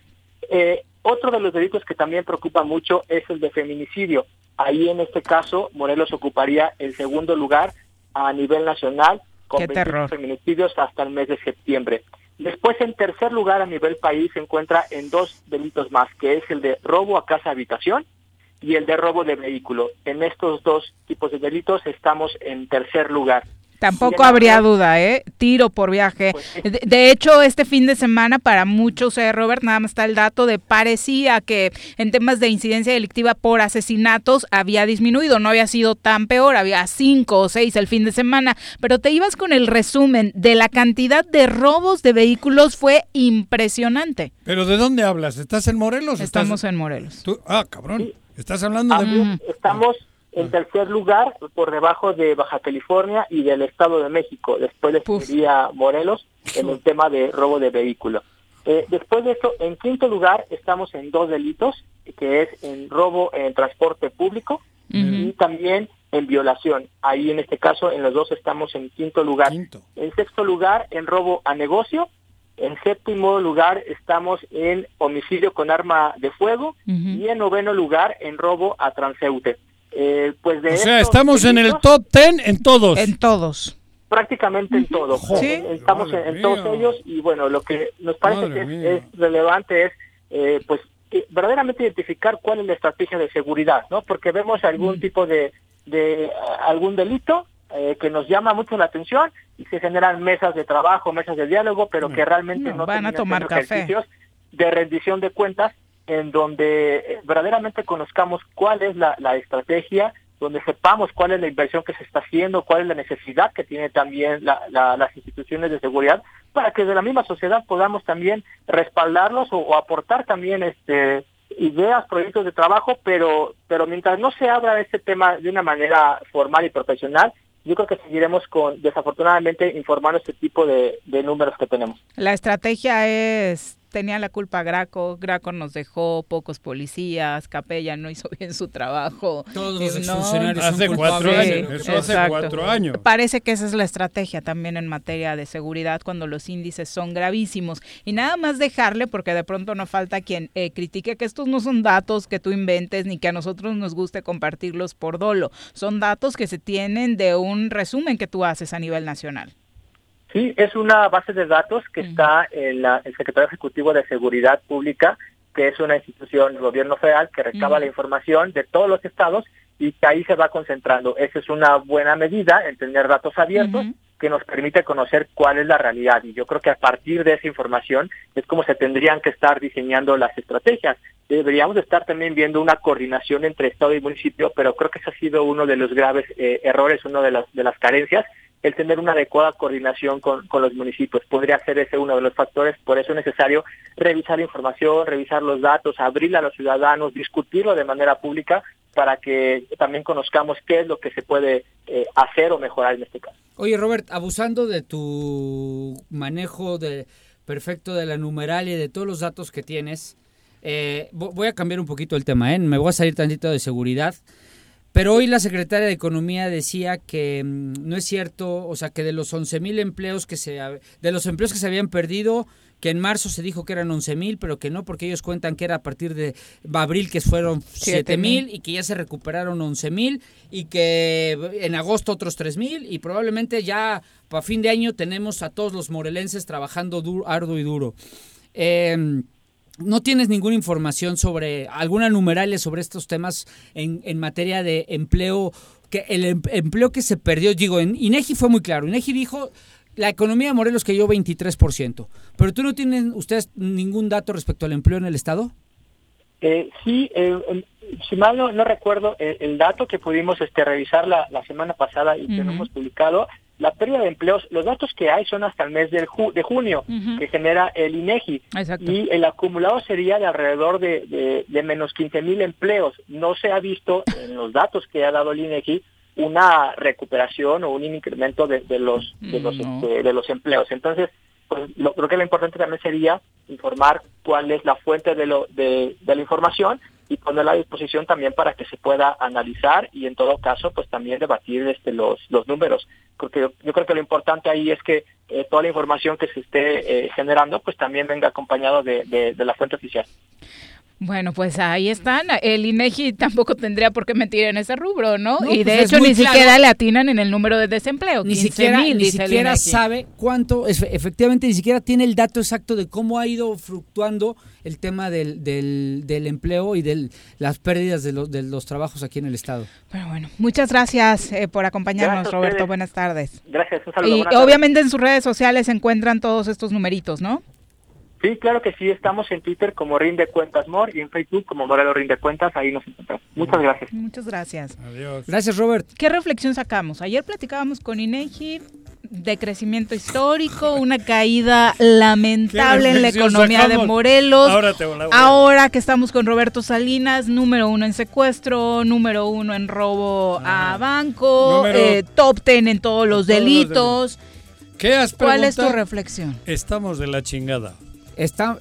Eh, otro de los delitos que también preocupa mucho es el de feminicidio. Ahí en este caso Morelos ocuparía el segundo lugar a nivel nacional con Qué 20 feminicidios hasta el mes de septiembre. Después en tercer lugar a nivel país se encuentra en dos delitos más, que es el de robo a casa habitación y el de robo de vehículo. En estos dos tipos de delitos estamos en tercer lugar. Tampoco habría duda, ¿eh? Tiro por viaje. Pues de, de, hecho, este fin de semana para muchos, eh, Robert, nada más está el dato de parecía que en temas de incidencia delictiva por asesinatos había disminuido, no había sido tan peor, había cinco o seis el fin de semana, pero te ibas con el resumen de la cantidad de robos de vehículos fue impresionante. ¿Pero de dónde hablas? ¿Estás en Morelos? Estamos en Morelos. Ah, cabrón. ¿Estás hablando de...? Estamos en tercer lugar por debajo de Baja California y del Estado de México. Después le seguiría Morelos en el tema de robo de vehículo. Eh, después de esto, en quinto lugar estamos en dos delitos, que es en robo en transporte público y también en violación. Ahí en este caso, en los dos estamos en quinto lugar. En sexto lugar, en robo a negocio. En séptimo lugar estamos en homicidio con arma de fuego y en noveno lugar en robo a transeúnte. Eh, pues de o sea, estamos en el top ten en todos. En todos. Prácticamente en todos. Estamos en, todos ellos y bueno, lo que nos parece que es, relevante es eh, pues verdaderamente identificar cuál es la estrategia de seguridad, ¿no? Porque vemos algún tipo de, de algún delito eh, que nos llama mucho la atención y se generan mesas de trabajo, mesas de diálogo, pero que realmente no, van a tomar café de rendición de cuentas en donde eh, verdaderamente conozcamos cuál es la, estrategia, donde sepamos cuál es la inversión que se está haciendo, cuál es la necesidad que tiene también las instituciones de seguridad, para que de la misma sociedad podamos también respaldarlos o, aportar también este ideas, proyectos de trabajo, pero pero mientras no se abra este tema de una manera formal y profesional, yo creo que seguiremos con, desafortunadamente, informando este tipo de números que tenemos. La estrategia es tenía la culpa Graco, Graco nos dejó pocos policías, Capella no hizo bien su trabajo. Todos los funcionarios hace cuatro años, eso hace cuatro años. Parece que esa es la estrategia también en materia de seguridad cuando los índices son gravísimos. Y nada más dejarle, porque de pronto no falta quien eh, critique que estos no son datos que tú inventes ni que a nosotros nos guste compartirlos por dolo. Son datos que se tienen de un resumen que tú haces a nivel nacional. Sí, es una base de datos que está en la, el Secretario Ejecutivo de Seguridad Pública, que es una institución del gobierno federal que recaba la información de todos los estados y que ahí se va concentrando. Esa es una buena medida en tener datos abiertos que nos permite conocer cuál es la realidad. Y yo creo que a partir de esa información es como se tendrían que estar diseñando las estrategias. Deberíamos estar también viendo una coordinación entre Estado y municipio, pero creo que ese ha sido uno de los graves eh, errores, uno de las, de las carencias el tener una adecuada coordinación con, los municipios. Podría ser ese uno de los factores, por eso es necesario revisar información, revisar los datos, abrirla a los ciudadanos, discutirlo de manera pública para que también conozcamos qué es lo que se puede eh, hacer o mejorar en este caso. Oye, Robert, abusando de tu manejo de perfecto de la numeral y de todos los datos que tienes, eh, voy a cambiar un poquito el tema, ¿eh? me voy a salir tantito de seguridad. Pero hoy la secretaria de Economía decía que mm, no es cierto, o sea, que de los 11 mil empleos que se, de los empleos que se habían perdido, que en marzo se dijo que eran 11 mil, pero que no, porque ellos cuentan que era a partir de abril que fueron 7 mil y que ya se recuperaron 11 mil y que en agosto otros 3 mil y probablemente ya para fin de año tenemos a todos los morelenses trabajando duro, arduo y duro. Eh, no tienes ninguna información sobre alguna numeralia sobre estos temas en, en materia de empleo, que el em, empleo que se perdió, digo, en INEGI fue muy claro. INEGI dijo la economía de Morelos cayó 23%, pero tú no tienen ustedes ningún dato respecto al empleo en el estado? Eh, sí, eh, si mal no, recuerdo, el, dato que pudimos este, revisar la, la semana pasada y que no hemos publicado la pérdida de empleos, los datos que hay son hasta el mes de junio, que genera el INEGI, y el acumulado sería de alrededor de, de, menos 15 mil empleos. No se ha visto en los datos que ha dado el INEGI una recuperación o un incremento de, los de los, este, de los empleos. Entonces, pues lo, creo que lo importante también sería informar cuál es la fuente de, lo, de, de la información y ponerla a disposición también para que se pueda analizar y en todo caso pues también debatir este los los números. Porque yo, creo que lo importante ahí es que eh, toda la información que se esté eh, generando pues también venga acompañado de, de, la fuente oficial Bueno, pues ahí están. El INEGI tampoco tendría por qué mentir en ese rubro, ¿no? No, y de pues es hecho ni claro. siquiera le atinan en el número de desempleo. Ni 15 siquiera, mil, ni siquiera sabe cuánto, efectivamente, ni siquiera tiene el dato exacto de cómo ha ido fluctuando el tema del, del, del empleo y de las pérdidas de los, de los trabajos aquí en el Estado. Pero bueno, muchas gracias eh, por acompañarnos, Gracias Roberto. Buenas tardes. Gracias, un saludo. Y obviamente en sus redes sociales se encuentran todos estos numeritos, ¿no? Sí, claro que sí, estamos en Twitter como Rinde Cuentas More y en Facebook como Morelos Rinde Cuentas, ahí nos encontramos. Muchas gracias. Muchas gracias. Adiós. Gracias, Robert. ¿Qué reflexión sacamos? Ayer platicábamos con INEGI de crecimiento histórico, una caída lamentable en la economía de? Morelos. Ahora te voy a- Ahora que estamos con Roberto Salinas, número uno en secuestro, número uno en robo a banco, Número- eh, top ten en todos los todos los delitos. ¿Qué has ¿Cuál es tu reflexión? Estamos de la chingada. Está,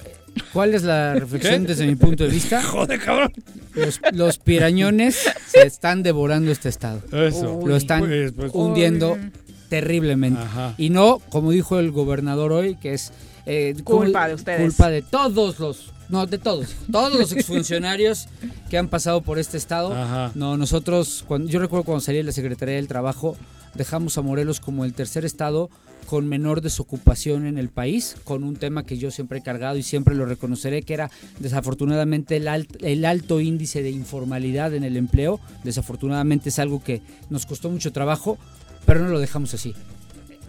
¿Cuál es la reflexión ¿Qué? desde mi punto de vista? Joder, cabrón. Los, los pirañones se están devorando este estado. Eso. Lo están Pues, pues, hundiendo Uy. terriblemente. Ajá. Y no, como dijo el gobernador hoy, que es eh, Culpa cul- de ustedes. Culpa de todos los, no, de todos, todos los exfuncionarios que han pasado por este estado. Ajá. No, nosotros, cuando, yo recuerdo cuando salí de la Secretaría del Trabajo, dejamos a Morelos como el tercer estado con menor desocupación en el país, con un tema que yo siempre he cargado y siempre lo reconoceré, que era desafortunadamente el, alt- el alto índice de informalidad en el empleo. Desafortunadamente es algo que nos costó mucho trabajo, pero no lo dejamos así.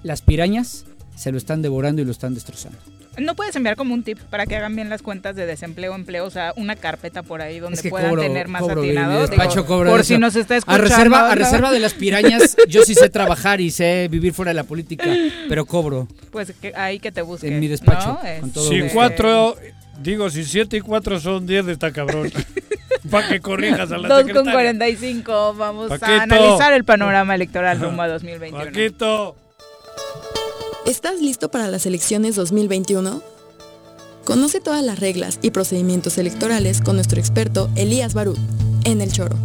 Las pirañas se lo están devorando y lo están destrozando. ¿No puedes enviar como un tip para que hagan bien las cuentas de desempleo, empleo? O sea, una carpeta por ahí donde Es que puedan cobro- tener más cobro despacho Digo, por eso. si nos está A escuchando. a reserva de las pirañas, yo sí sé trabajar y sé vivir fuera de la política, pero cobro Pues que, ahí que te busquen. en mi despacho. ¿no? con todo Si gusto. cuatro, digo, si siete y cuatro son diez, está cabrón. Para que corrijas a la 2 con secretaria. 45. Vamos Paquito. a analizar el panorama electoral rumbo a 2021. Paquito. ¿Estás listo para las elecciones 2021? Conoce todas las reglas y procedimientos electorales con nuestro experto Elías Barut en El Choro.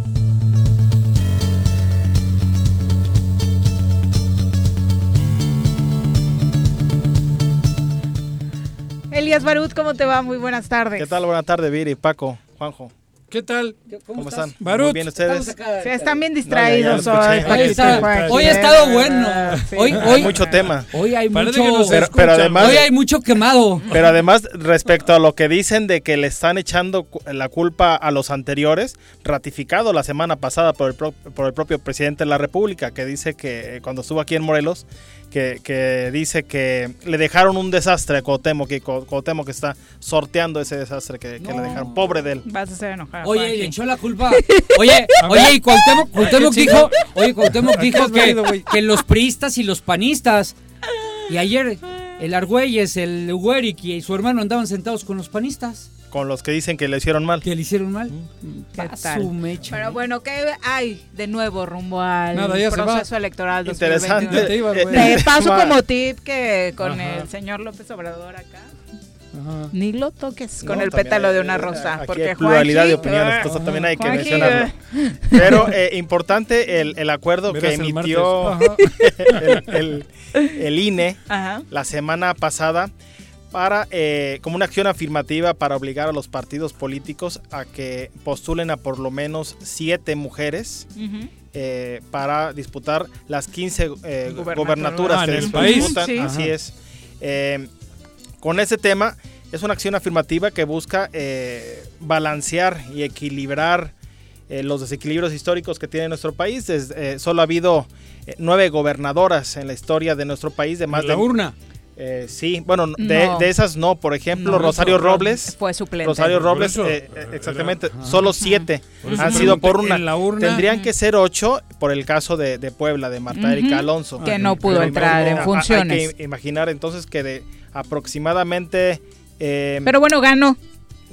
Elías Barut, ¿cómo te va? Muy buenas tardes. ¿Qué tal? Buenas tardes, Viri, Paco, Juanjo. ¿Qué tal? ¿Cómo, están? Barut. Muy bien ustedes. Sí, están bien distraídos No, ya, ya hoy. Hoy está- hoy ha estado bueno. Sí. Hoy, Hay hoy, mucho tema. hoy hay Parece mucho, Pero, además, hoy hay mucho quemado. pero además, respecto a lo que dicen de que le están echando la culpa a los anteriores, ratificado la semana pasada por el, pro- por el propio presidente de la República, que dice que eh, cuando estuvo aquí en Morelos, que, que dice que le dejaron un desastre a Cuauhtémoc, que Cu- Cuauhtémoc que está sorteando ese desastre que, que le dejaron. Pobre de él. Vas a hacer enojar. a Oye, le echó la culpa. Oye, oye, y Cuauhtémoc, Cuauhtémoc ¿Qué dijo, oye, Cuauhtémoc ¿A qué dijo que, que los priistas y los panistas. Y ayer el Argüelles, el Hueric y su hermano andaban sentados con los panistas. Con los que dicen que le hicieron mal. Que le hicieron mal. ¿Qué tal? su mecha. Pero bueno, ¿qué hay de nuevo rumbo al Nada, se proceso electoral 2021? Interesante. Te. Te paso como tip que con Ajá. el señor López Obrador acá. Ajá. Ni lo toques con No, el pétalo hay- de una eh, rosa. aquí porque hay pluralidad de Juanji- opiniones, entonces también hay que Juanji, mencionarlo. eh, Pero eh, importante el, el acuerdo que emitió el, el- el INE Ajá. la semana pasada para eh, como una acción afirmativa para obligar a los partidos políticos a que postulen a por lo menos siete mujeres eh, para disputar las 15 eh, gobernaturas Ah, que en el se país. disputan. Sí. Así es. Eh, con ese tema es una acción afirmativa que busca eh, balancear y equilibrar eh, los desequilibrios históricos que tiene nuestro país. Es, eh, solo ha habido eh, nueve gobernadoras en la historia de nuestro país de más En la de urna. Eh, sí, bueno, de, No. de esas no. Por ejemplo, No, Rosario Robles. Fue suplente. Rosario Robles, eso, eh, eh, exactamente, solo siete han sido por una. en la urna. Tendrían que ser ocho por el caso de, de Puebla, de Marta. Erika Alonso. Que no pudo Pero entrar en funciones. Hay que imaginer entonces que de aproximadamente... eh, Pero bueno, ganó.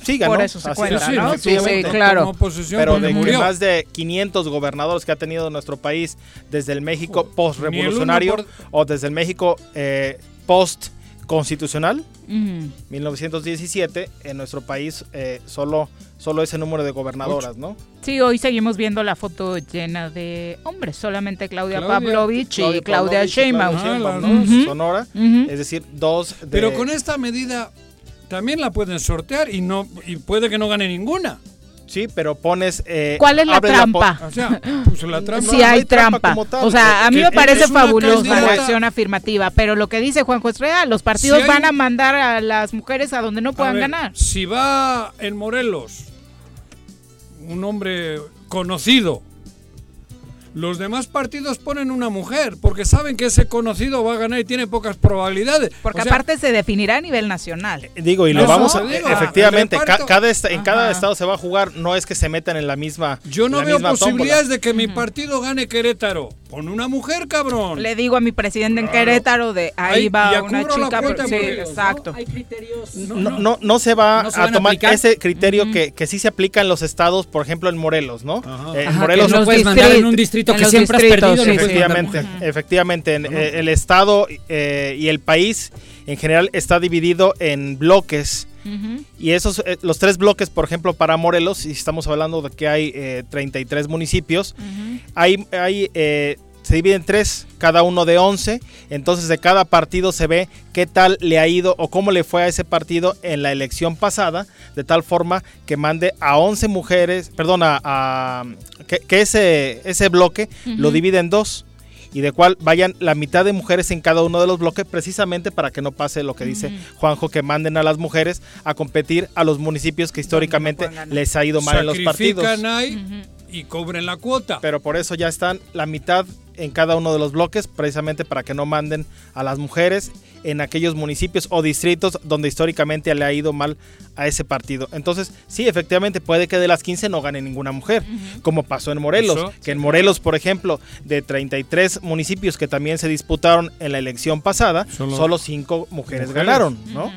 sí, ganó, por eso se cuenta, Sí, ¿no? Sí, sí, efectivamente. claro. Pero de que más de 500 gobernadores que ha tenido nuestro país desde el México post-revolucionario o desde el México eh, post-constitucional, Ujú. 1917, en nuestro país eh, solo, solo ese número de gobernadoras, ¿no? Sí, hoy seguimos viendo la foto llena de hombres, solamente Claudia, Claudia. Pavlovich y Claudia Pavlovich Sheinbaum. Sonora, es decir, dos de... Pero con esta medida, también la pueden sortear y no y puede que no gane ninguna. Sí, pero pones... eh, ¿Cuál es la trampa? po- O sea, pues la trampa. Hay trampa. como tal. O sea, a mí me parece fabulosa la acción afirmativa, pero lo que dice Juanjo es real. Los partidos Si hay van a mandar a las mujeres a donde no puedan ver, ganar. Si va en Morelos un hombre conocido, los demás partidos ponen una mujer porque saben que ese conocido va a ganar y tiene pocas probabilidades. Porque O sea, aparte se definirá a nivel nacional. Digo, y lo Eso, vamos a... digo, efectivamente, ca- reparto. cada est- en cada estado se va a jugar, no es que se metan en la misma yo no veo tómbola. posibilidades de que mi partido gane Querétaro. Pon una mujer, cabrón. Le digo a mi presidente en. Querétaro de ahí Ahí, va una chica. en sí, Morelos, ¿no? exacto. Hay criterios. No, no, no se va ¿No se a tomar aplicar? ese criterio que, que sí se aplica en los estados, por ejemplo en Morelos, ¿no? Eh, en Ajá, Morelos que no puedes mandar en un distrit- distrito en que siempre has perdido. sí, Efectivamente, efectivamente. en- eh, el estado eh, y el país en general está dividido en bloques. Y esos, eh, los tres bloques, por ejemplo, para Morelos, y estamos hablando de que hay eh, 33 municipios, hay, hay eh, se divide en tres, cada uno de 11. Entonces, de cada partido se ve qué tal le ha ido o cómo le fue a ese partido en la elección pasada, de tal forma que mande a 11 mujeres, perdón, a, a- que, que ese, ese bloque lo divide en dos. Y de cual vayan la mitad de mujeres en cada uno de los bloques, precisamente para que no pase lo que dice Juanjo, que manden a las mujeres a competir a los municipios que históricamente les ha ido mal en los partidos. Sacrifican ahí y cobren la cuota. Pero por eso ya están la mitad en cada uno de los bloques, precisamente para que no manden a las mujeres en aquellos municipios o distritos donde históricamente le ha ido mal a ese partido. Entonces, sí, efectivamente puede que de las 15 no gane ninguna mujer, como pasó en Morelos, Eso. que en Morelos, por ejemplo, de 33 municipios que también se disputaron en la elección pasada, Solo- solo 5 mujeres, mujeres. ganaron, ¿no?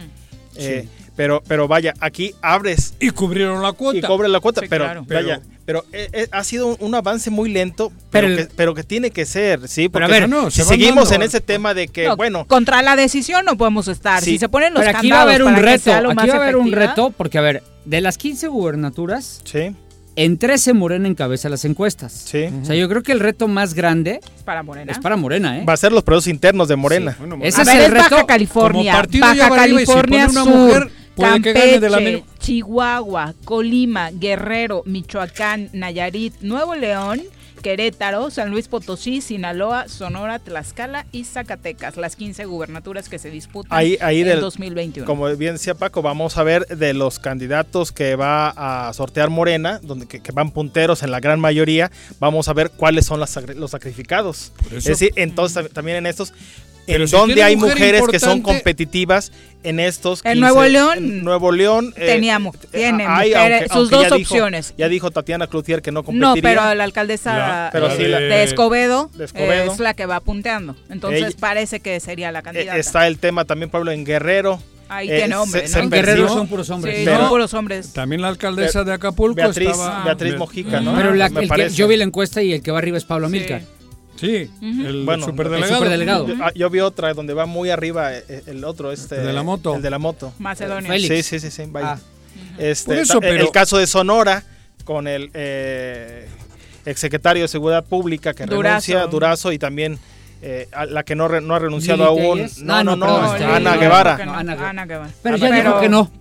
Eh, pero, pero vaya, aquí abres Y cubrieron la cuota. y cobre la cuota, Sí, pero, claro. vaya, pero eh, eh, ha sido un, un avance muy lento, Pero pero, el- que, pero que tiene que ser, sí, Pero porque a ver, no, si seguimos dando- en ese tema de que, No, bueno, contra la decisión no podemos estar. Sí. Si se ponen los Pero aquí va a candados haber un reto. Aquí va a haber un reto porque, a ver, de las 15 gubernaturas, sí, en 13 Morena encabeza las encuestas. sí, O sea, yo creo que el reto más grande es para Morena. es para Morena, ¿eh? va a ser los procesos internos de Morena. Bueno, Ese a es ver, el es reto. Baja California, como partido ya Baja California Sur, de la Campeche, Chihuahua, Colima, Guerrero, Michoacán, Nayarit, Nuevo León, Querétaro, San Luis Potosí, Sinaloa, Sonora, Tlaxcala y Zacatecas, las 15 gubernaturas que se disputan Ahí, ahí en del, 2021. como bien decía Paco, vamos a ver de los candidatos que va a sortear Morena, donde que, que van punteros en la gran mayoría, vamos a ver cuáles son las los sacrificados. Es decir, entonces tam- también en estos, Pero en si donde hay mujer mujeres que son competitivas en estos. En Nuevo León, en Nuevo León eh, teníamos- eh, tiene hay, mujeres- sus ya dos dijo- opciones. ya dijo Tatiana Cloutier que no competiría. No, pero la alcaldesa La- pero eh, sí, la- de, Escobedo de Escobedo. es la que va punteando. Entonces Ella- parece que sería la Eh, candidata. está el tema también, Pablo, en Guerrero. Ahí eh, tiene hombre, se- ¿no? se En Guerrero son puros hombres. Sí, Pero- son puros hombres. También la alcaldesa de Acapulco Beatriz, estaba... Beatriz Be- Mojica, ¿no? Pero la- el que- yo vi la encuesta y el que va arriba es Pablo Sí. Sí, el Bueno, superdelegado. el superdelegado. Yo, ah, yo vi otra donde va muy arriba eh, el otro, este. El de la moto. El de la moto. Macedonia. Félix. Sí, sí, sí, sí. vaya. Ah. Este, Por eso, ta- el- pero- El caso de Sonora con el eh, exsecretario de Seguridad Pública que Durazo. renuncia, Durazo, y también eh, a la que no, re- no ha renunciado aún. No, Ah, no, no, este, este, Ana Guevara. Ana Guevara. Ana Guevara. Pero ya dijo que no.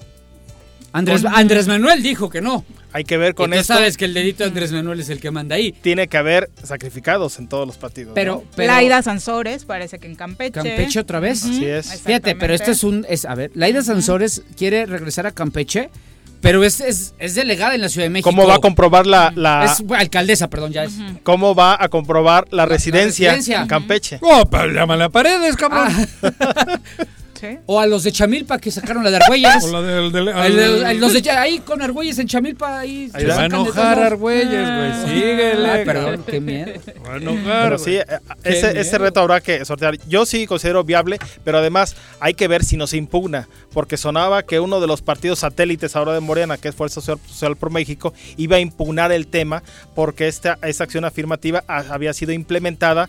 Andrés, Andrés Manuel dijo que no. Hay que ver con esto. sabes que el dedito de Andrés Manuel es el que manda ahí. Tiene que haber sacrificados en todos los partidos. Pero, ¿no? pero Laida Sansores, parece que en Campeche. Campeche otra vez. Así es. Fíjate, pero esto es un. Es, a ver, Laida Sansores quiere regresar a Campeche, pero es, es, es delegada en la Ciudad de México. ¿Cómo va a comprobar la, la- Es bueno, alcaldesa, perdón, ya es. cómo va a comprobar la, residencia, residencia. en Campeche? Oh, pero llámale a Paredes, cabrón. Sí. O a los de Chamilpa que sacaron la de Argüelles. O la del- del- El de- el- los de Cha- ahí con Argüelles en Chamilpa ahí Ahí se va a enojar Argüelles, güey. Síguele, Ay, perdón, cabrón. qué miedo. Va a enojar, Pero sí, eh, ese, ese reto habrá que sortear. Yo sí considero viable, pero además hay que ver si nos impugna, porque sonaba que uno de los partidos satélites ahora de Morena, que es Fuerza Social, Social por México, iba a impugnar el tema porque esta, esta acción afirmativa ha- había sido implementada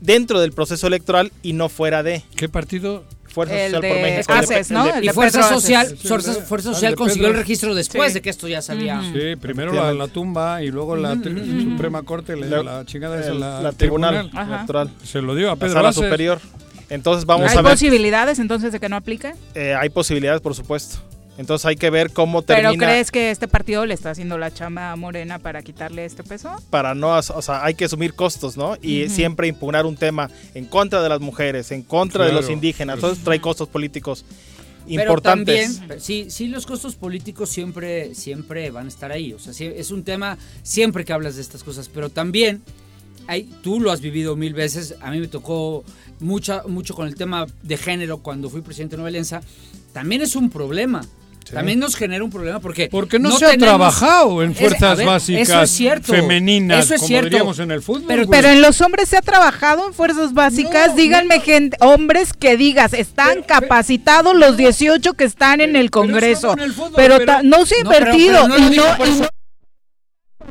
dentro del proceso electoral y no fuera de ¿Qué partido? Fuerza El Social por de México. ACES, el de- ¿no? el de- Y Fuerza Pedro Social, Aces. Fuerza, Fuerza consiguió el registro después Sí. de que esto ya sabía. Sí, primero la, la tumba y luego la tri- Suprema Corte, la, La- la chingada la, la tribunal Ajá. electoral. Se lo dio a la Pedro sala Aces. superior. Entonces vamos ¿Hay a ver. posibilidades entonces de que no aplique? Eh, hay posibilidades, por supuesto. Entonces hay que ver cómo termina. ¿Pero crees que este partido le está haciendo la chamba a Morena para quitarle este peso? para no, o sea, hay que asumir costos, ¿no? Y siempre impugnar un tema en contra de las mujeres, en contra de los indígenas. Entonces trae costos políticos Pero importantes. también, sí, sí, los costos políticos siempre, siempre van a estar ahí. O sea, sí, es un tema siempre que hablas de estas cosas. Pero también, hay, tú lo has vivido mil veces. A mí me tocó mucha, mucho con el tema de género cuando fui presidente de Nueva Alianza. También es un problema. También nos genera un problema porque... Porque no, se ha trabajado en fuerzas ver, básicas eso es cierto, femeninas, eso es como cierto. diríamos en el fútbol. Pero, pero en los hombres se ha trabajado en fuerzas básicas. Díganme, gente, hombres que digas, están capacitados los 18 que están en el Congreso. Pero, ta- no se ha No, pero- invertido. pero no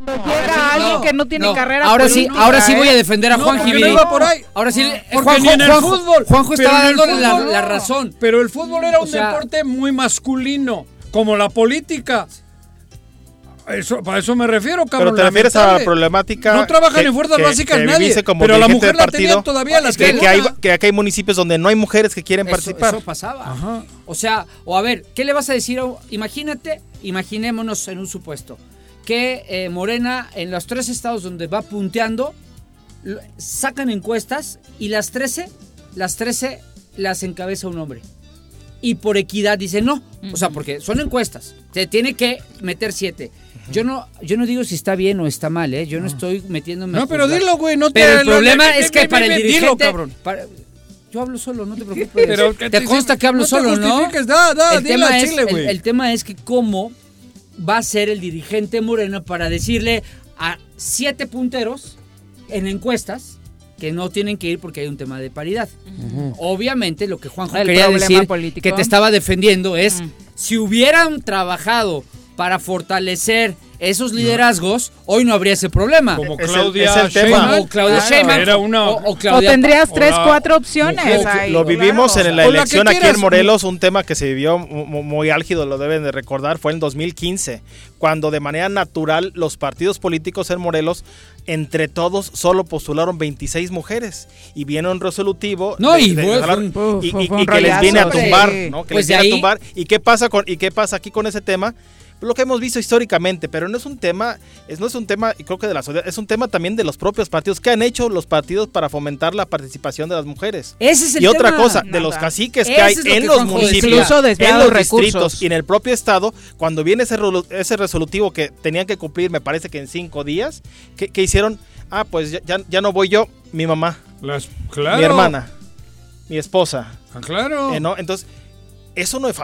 no- no- llega alguien que no tiene No, carrera Ahora sí, política, ahora sí ¿eh? voy a defender a No, Juan porque Gibiri. no iba por ahí. Ahora sí, Porque Juanjo, ni en el Juanjo- fútbol. Juanjo estaba dando la, la no. razón. Pero el fútbol era O un sea- deporte muy masculino, como la política. Eso, para eso me refiero, cabrón. Pero te refieres a la problemática. No trabajan que- en fuerzas que- básicas que nadie. como pero la mujer la tenía todavía las que, que hay, que acá hay municipios donde no hay mujeres que quieren Eso- participar. Eso, pasaba. O sea, o a ver, ¿qué le vas a decir? a- Imagínate, imaginémonos en un supuesto, que eh, Morena en los tres estados donde va punteando, sacan encuestas y las 13, las 13 las encabeza un hombre. Y por equidad dice no. O sea, porque son encuestas. Se tiene que meter siete. Yo no, yo no digo si está bien o está mal, ¿eh? Yo no estoy metiéndome. No, pero dilo, güey, no te- Pero el problema es que para el dirigente. cabrón. yo hablo solo, no te preocupes. Pero te consta que hablo solo, ¿no? el, tema es, chile, el- güey. el tema es que cómo va a ser el dirigente Morena para decirle a siete punteros en encuestas que no tienen que ir porque hay un tema de paridad. Obviamente lo que Juanjo El quería decir político. que te estaba defendiendo es si hubieran trabajado para fortalecer esos liderazgos, hoy no habría ese problema. Como Es el- Claudia es el tema. O Claudia Claro, Sheinbaum. Era una... O, o O Claudia tendrías tres, cuatro opciones mujer. ahí. Lo vivimos claro. en la elección aquí en Morelos, un tema que se vivió mu- mu- muy álgido, lo deben de recordar, fue en 2015, cuando de manera natural los partidos políticos en Morelos, entre todos, solo postularon 26 mujeres y viene un resolutivo No, de- y de- fue- de- fue un- y- fue- y- fue un y que les viene a tumbar, ¿no? Que Pues les viene de a tumbar. ¿Y qué pasa con y qué pasa aquí con ese tema? Lo que hemos visto históricamente, pero no es un tema, es, no es un tema, y creo que de la sociedad, es un tema también de los propios partidos. ¿Qué han hecho los partidos para fomentar la participación de las mujeres? Ese es el y otra tema. cosa, de los caciques que hay lo en que los municipios, en los recursos. distritos y en el propio estado, cuando viene ese, resolutivo que tenían que cumplir, me parece que en cinco días, que, que hicieron, ah, pues ya, ya, ya no voy yo, mi mamá, Las- claro. mi hermana, mi esposa. Ah, claro. Eh, ¿no? Entonces, eso no es,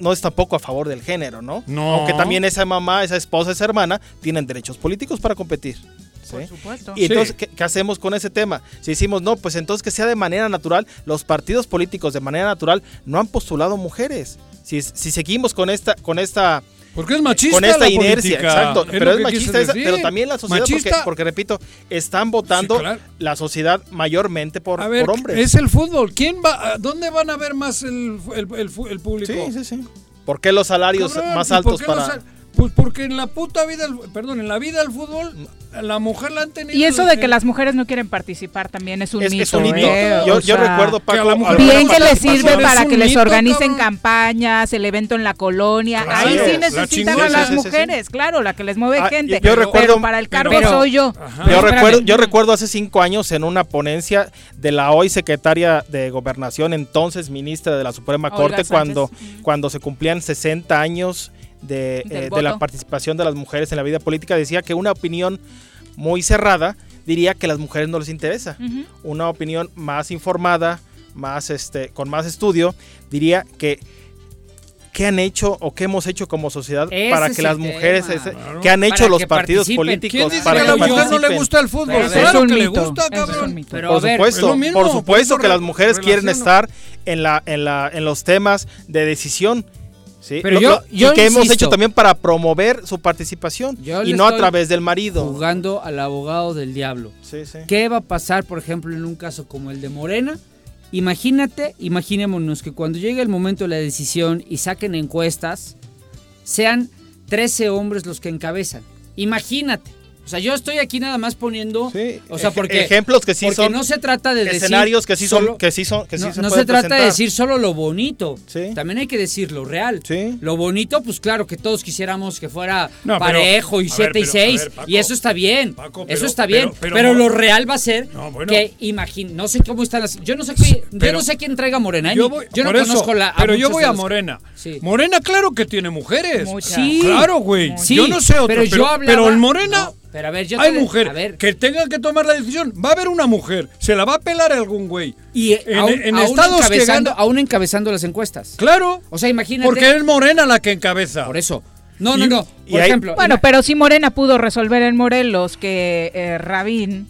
no es tampoco a favor del género, ¿no? No. Aunque también esa mamá, esa esposa, esa hermana tienen derechos políticos para competir. ¿sí? Por supuesto. Y entonces, Sí. ¿qué, qué hacemos con ese tema? Si decimos, no, pues entonces que sea de manera natural, los partidos políticos de manera natural no han postulado mujeres. Si, si seguimos con esta, con esta Porque es machista con esta la inercia, política, exacto. es pero es machista, esa- pero también la sociedad, porque, repito, están votando Sí, claro. la sociedad mayormente por, A ver, por hombres. es el fútbol. ¿Quién va, ¿Dónde van a ver más el, el, el fu- el público? Sí, sí, sí. ¿Por qué los salarios Cabrón, más ¿y por altos para...? Pues porque en la puta vida, perdón, en la vida del fútbol, la mujer la han tenido. Y eso de que las mujeres no quieren participar también es un Es- mito. es un mito. ¿eh? Yo- yo sea, recuerdo, Paco, que a la mujer alguna Bien que les sirve para que les organicen cabrón. campañas, el evento en la colonia. Claro, Ahí sí necesitan a las sí, mujeres, claro, la que les mueve Ah, gente. yo- yo recuerdo- pero para el cargo pero- soy yo. Ajá. Yo espérame. recuerdo, yo recuerdo hace cinco años en una ponencia de la hoy secretaria de Gobernación, entonces ministra de la Suprema Olga Corte, Sánchez. cuando, cuando se cumplían 60 años de, eh, de la participación de las mujeres en la vida política, decía que una opinión muy cerrada diría que a las mujeres no les interesa. Una opinión más informada, más este, con más estudio, diría que qué han hecho o qué hemos hecho como sociedad Ese para es que las mujeres, tema. ese- Claro. qué han hecho Para los partidos participen. políticos ¿Quién dice para que a la mujer no le gusta el fútbol? Claro es un que le mito. gusta, es un cabrón. Pero por a ver, supuesto, es lo mismo, por por supuesto eso que las re- mujeres quieren estar en la, en la, en los temas de decisión. ¿Sí? Pero Lo- yo- lo- yo y que hemos hecho también para promover su participación y no a través del marido. Jugando al abogado del diablo. Sí, sí. ¿Qué va a pasar, por ejemplo, en un caso como el de Morena? Imagínate, imaginémonos que cuando llegue el momento de la decisión y saquen encuestas, sean 13 hombres los que encabezan. Imagínate. O sea, yo estoy aquí nada más poniendo, o sea, porque ejemplos que sí porque son, no se trata de escenarios decir que sí son, que sí son, que sí no, se, no se trata de decir solo lo bonito, sí. también hay que decir lo real. Sí. Lo bonito, pues claro que todos quisiéramos que fuera parejo y 7 y 6 y eso está bien, Paco, pero, eso está bien, pero, lo real va a ser bueno, que imagín, no sé cómo están las, yo no sé qué, yo no sé quién traiga Morena, yo, no conozco la, pero yo voy a Morena, Morena claro que tiene mujeres, sí, claro güey, sí. Yo no sé otro, pero, pero el Morena pero a ver, yo Hay te... mujer que tenga que tomar la decisión. Va a haber una mujer, se la va a pelar algún güey. Y eh, en, aún, en aún encabezando, que gana... encabezando las encuestas. Claro. O sea, imagínate. Porque es Morena la que encabeza. Por eso. No, no, no. Por ejemplo. Bueno, pero si Morena pudo resolver en Morelos que eh, Rabín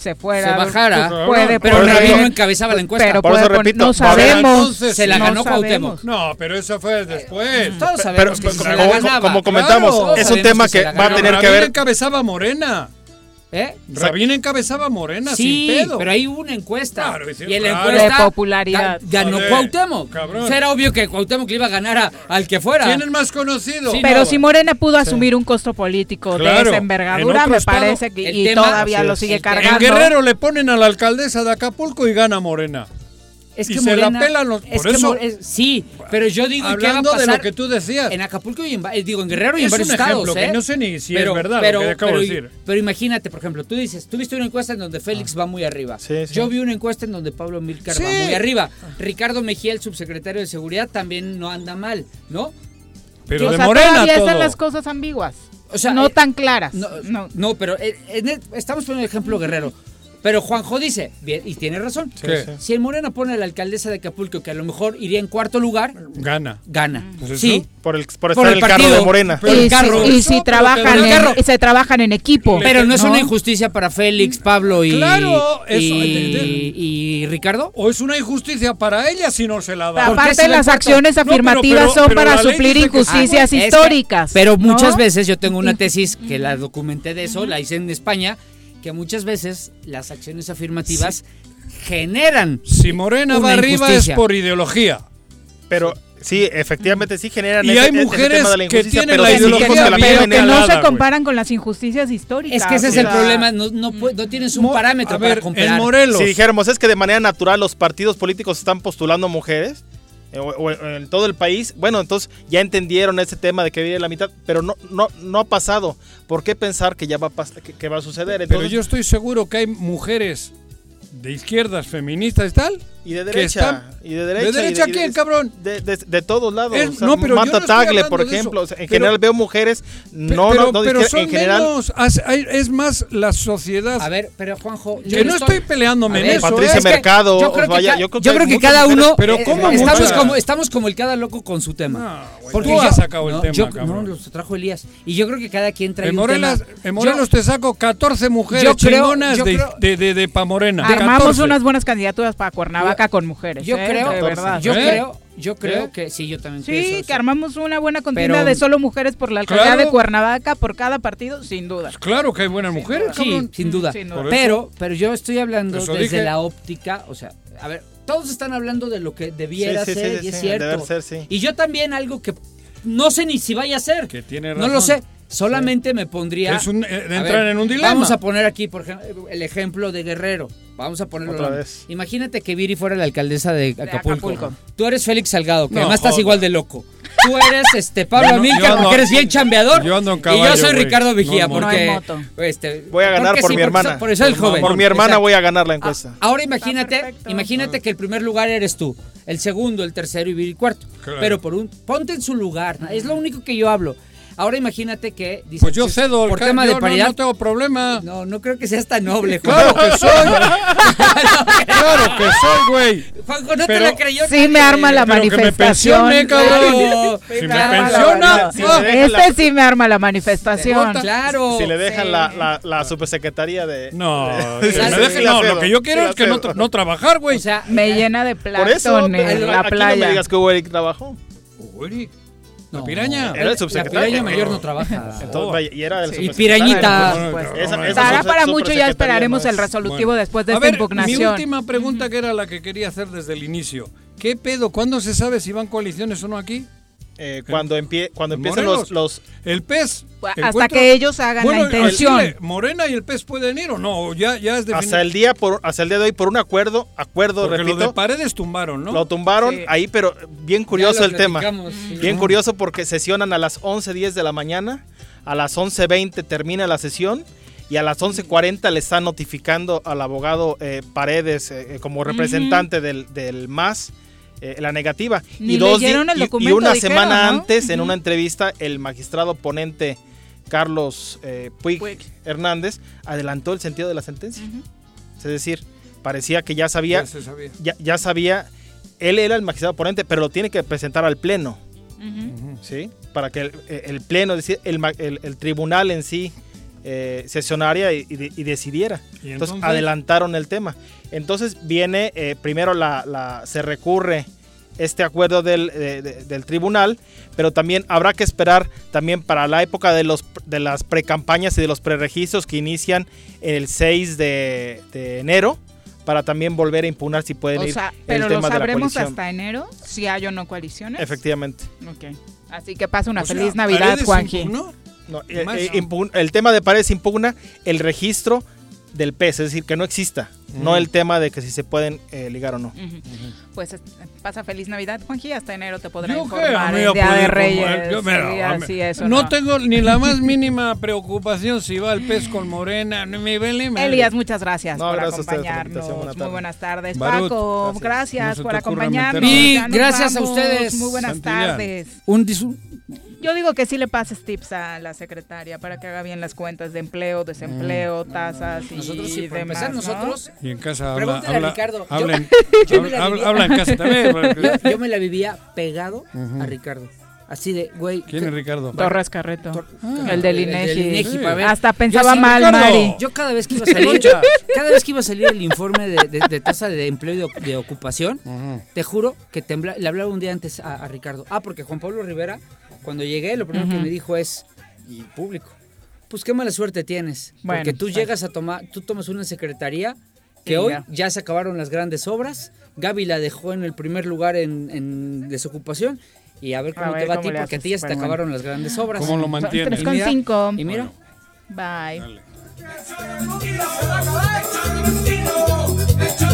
se fuera. Se bajara. Puede pero poner, Rabino encabezaba la encuesta. Pero por eso poner, repito, no sabemos. Entonces, se la ganó no Cuauhtémoc. No, pero eso fue después. Todos sabemos pero, que pero, se como, la ganaba. como, comentamos, claro, es un tema que va a tener que ver. encabezaba Morena. ¿Eh? Sabina encabezaba Morena sí, sin pedo. pero hay una encuesta. Y en la encuesta de popularidad. ganó Cuauhtémoc. Era obvio que Cuauhtémoc le iba a ganar a, al que fuera. ¿Quién es más conocido? Pero si Morena pudo asumir un costo político de esa envergadura, me parece que y todavía lo sigue cargando. En Guerrero le ponen a la alcaldesa de Acapulco y gana Morena. Es y que se la pelan los. Por que eso, sí, pero yo digo hablando que de lo que tú decías. En Acapulco y en, eh, digo en Guerrero y es en varios un ejemplo, ¿eh? no sé ni si pero, es verdad pero, lo que acabo pero, de decir. Pero imagínate, por ejemplo, tú dices, tú viste una encuesta en donde Félix ah. va muy arriba. Yo vi una encuesta en donde Pablo Milcar va muy arriba. Ah. Ricardo Mejía, el subsecretario de Seguridad, también no anda mal, ¿no? Pero de o sea, Morena todavía todo. están las cosas ambiguas. O sea, no eh, tan claras. No, no. no pero e, estamos poniendo el ejemplo Guerrero. Pero Juanjo dice, y tiene razón, si el Morena pone a la alcaldesa de Acapulco, que a lo mejor iría en cuarto lugar, gana. Gana. Mm. Pues sí. Por, el, estar el, carro de Morena. Y si, trabajan en, se trabajan en equipo. Pero no es una injusticia para Félix, Pablo y, claro, eso, y, Ricardo. O es una injusticia para ella si no se la da. Aparte, las acciones afirmativas son para suplir injusticias ah, históricas. Pero muchas veces yo tengo una tesis que la documenté de eso, la hice en España que muchas veces las acciones afirmativas generan. Si Morena va arriba es por ideología. Pero Sí, efectivamente sí generan y hay mujeres tema de la que tienen la ideología la pero que no se comparan con las injusticias históricas. Es que ese es el problema, no, no, no, tienes un parámetro a para comparar. En Morelos. Si dijéramos es que de manera natural los partidos políticos están postulando mujeres, eh, o, en todo el país. Bueno, entonces ya entendieron este tema de que vive la mitad, pero no, no, no ha pasado. ¿Por qué pensar que ya va a, que, va a suceder? Entonces, pero yo estoy seguro que hay mujeres de izquierdas, feministas y tal, y de derecha. Y de derecha. ¿De derecha y de, quién, cabrón? De, de, de, todos lados. Es, o sea, no, pero Mata no Tagle, por ejemplo. O sea, en pero, general veo mujeres. No, pero, no, no pero son en general. Menos, es más la sociedad. A ver, pero Juanjo. Yo, yo no estoy, estoy peleándome ver, en eso. Patricia ¿eh? es Mercado. Yo creo que, vaya, yo creo que, yo creo que cada uno. Pero eh, ¿cómo estamos, como, estamos como el cada loco con su tema. No, Porque tú ya sacado el tema. cabrón. no, lo trajo Elías. Y yo creo que cada quien trae. En Morelos te saco 14 mujeres chingonas de Pamorena. Armamos unas buenas candidaturas para Cuernavaca vaca con mujeres. Yo ¿eh? creo, de verdad. Yo ¿Eh? creo, yo creo ¿Eh? que sí, yo también. Sí, que armamos una buena contienda de solo mujeres por la alcaldía de Cuernavaca por cada partido, sin duda. Pues claro que hay buenas mujeres. Duda, sí, sin duda. Pero, pero yo estoy hablando desde la óptica, o sea, a ver, todos están hablando de lo que debiera ser y es cierto. Y yo también algo que no sé ni si vaya a ser. Que tiene razón. No lo sé. Solamente me pondría. Es un, eh, entrar en un dilema. Vamos a poner aquí, por ejemplo, el ejemplo de Guerrero. Vamos a ponerlo. Otra vez. Imagínate que Viri fuera la alcaldesa de Acapulco. Tú eres Félix Salgado, que además estás igual de loco. Tú eres este Pablo no, Amilcar porque eres bien chambeador. Yo ando en caballo, y yo soy. Ricardo Vigía no, porque este, voy a ganar por mi hermana. Por eso el joven. Por mi hermana voy a ganar la encuesta. Ah, ahora imagínate, imagínate que el primer lugar eres tú, el segundo, el tercero y Viri cuarto. Pero por un ponte en su lugar, es lo único que yo hablo. Ahora imagínate que... Dices, pues yo pues, cedo, por tema de paridad, no, no, tengo problema. No, no creo que seas tan noble, Juanjo. Claro que soy. claro que soy, güey. Juanjo, no te la creyó. Sí me arma la manifestación. Me cabrón. si me, pensiona. Ah. este sí me arma la manifestación. Claro. Si le dejan la, la, la de... No, si me no lo que yo quiero es que no, no trabajar, güey. O sea, me llena de platos en la playa. no me digas que Hugo trabajó. Hugo no, piraña. Era el subsecretario. La piraña mayor no trabaja. Entonces, vaya, y era el Sí. Y pirañita. Pues, Pues, esa- esa para mucho, ya esperaremos más. el resolutivo después de A esta ver, mi impugnación. última pregunta que era la que quería hacer desde el inicio. ¿Qué pedo? ¿Cuándo se sabe si van coaliciones o no aquí? Eh, cuando, empie cuando empiezan Morelos. los, los... El pez. Hasta que ellos hagan Bueno, la intención. Chile, ¿Morena y el pez pueden ir o no? Ya, ya es. Hasta el día por hasta el día de hoy por un acuerdo, acuerdo, Porque repito. lo de paredes tumbaron, ¿no? Lo tumbaron Sí. ahí, pero bien curioso el tema. sí. Bien curioso porque sesionan a las 11.10 de la mañana, a las 11.20 termina la sesión y a las 11.40 le están notificando al abogado eh, Paredes eh, como representante del, del MAS eh, la negativa. Ni y, dos di- leyeron el y- una dijeron, semana ¿no? antes, en una entrevista, el magistrado ponente Carlos eh, Puig, Hernández adelantó el sentido de la sentencia. Es decir, parecía que ya sabía, Ya se sabía. ya, ya sabía, él era el magistrado ponente, pero lo tiene que presentar al pleno, ¿sí? Para que el, el pleno, es decir, el, ma- el- el tribunal en sí eh, sesionaria y, y de- y decidiera. ¿Y entonces, entonces? adelantaron el tema. Entonces viene, eh, primero la, la- se recurre este acuerdo del, de- de- del tribunal, pero también habrá que esperar también para la época de, los, de las precampañas y de los preregistros que inician el 6 de, de enero, para también volver a impugnar si pueden O ir sea, el pero lo tema de la sabremos hasta enero si hay o no coaliciones. Efectivamente. Ok. Así que pasa una O sea, feliz Navidad, ¿Paredes Juanji. No, eh, Más eh, el tema de Paredes impugna el registro del PES, es decir, que no exista, no Mm. el tema de que si se pueden eh, ligar o no. Pues es- pasa feliz Navidad, Juanji. Hasta enero te podré Yo informar. amigo, el Día de informar. Reyes. Yo, mira, sí, a mí- así es, ¿o no, no? tengo ni la más mínima preocupación si va el pez con morena, madre. Elías, muchas gracias No, por gracias acompañarnos. Buena Muy buenas tardes, Barut, Paco. gracias. Gracias, No se por acompañarnos. Y gracias a ustedes. Muy buenas Santillán. tardes. Un Yo digo que sí le pases tips a la secretaria para que haga bien las cuentas de empleo, desempleo, tasas y Nosotros sí, para demás, empezar, ¿no? nosotros- Y en casa habla, Pregúntale a habla, Ricardo. Yo- habla en- yo me la habla- vivía- habla en casa también. Yo, yo me la vivía pegado a Ricardo. Así de, güey. ¿Quién es Ricardo? Torres Carreto. Ah, el del el INEGI. Ver. Hasta pensaba sí, mal, Ricardo, Mari. Yo cada vez que iba a salir, cada vez que iba a salir el informe de, de- de tasa de empleo y de, de ocupación, te juro que tembla- le hablaba un día antes a, a Ricardo. Ah, porque Juan Pablo Rivera, cuando llegué, lo primero que Ujú. me dijo es, y público, pues qué mala suerte tienes. Bueno, porque tú pues. llegas a tomar, tú tomas una secretaría que Y hoy ya. ya. se acabaron las grandes obras. Gaby la dejó en el primer lugar en, en desocupación. Y a ver cómo A te ver va a ti, porque a ti ya se te bueno. acabaron las grandes obras. ¿Cómo lo mantiene? Tres Y con mira, mira. Bye. Thank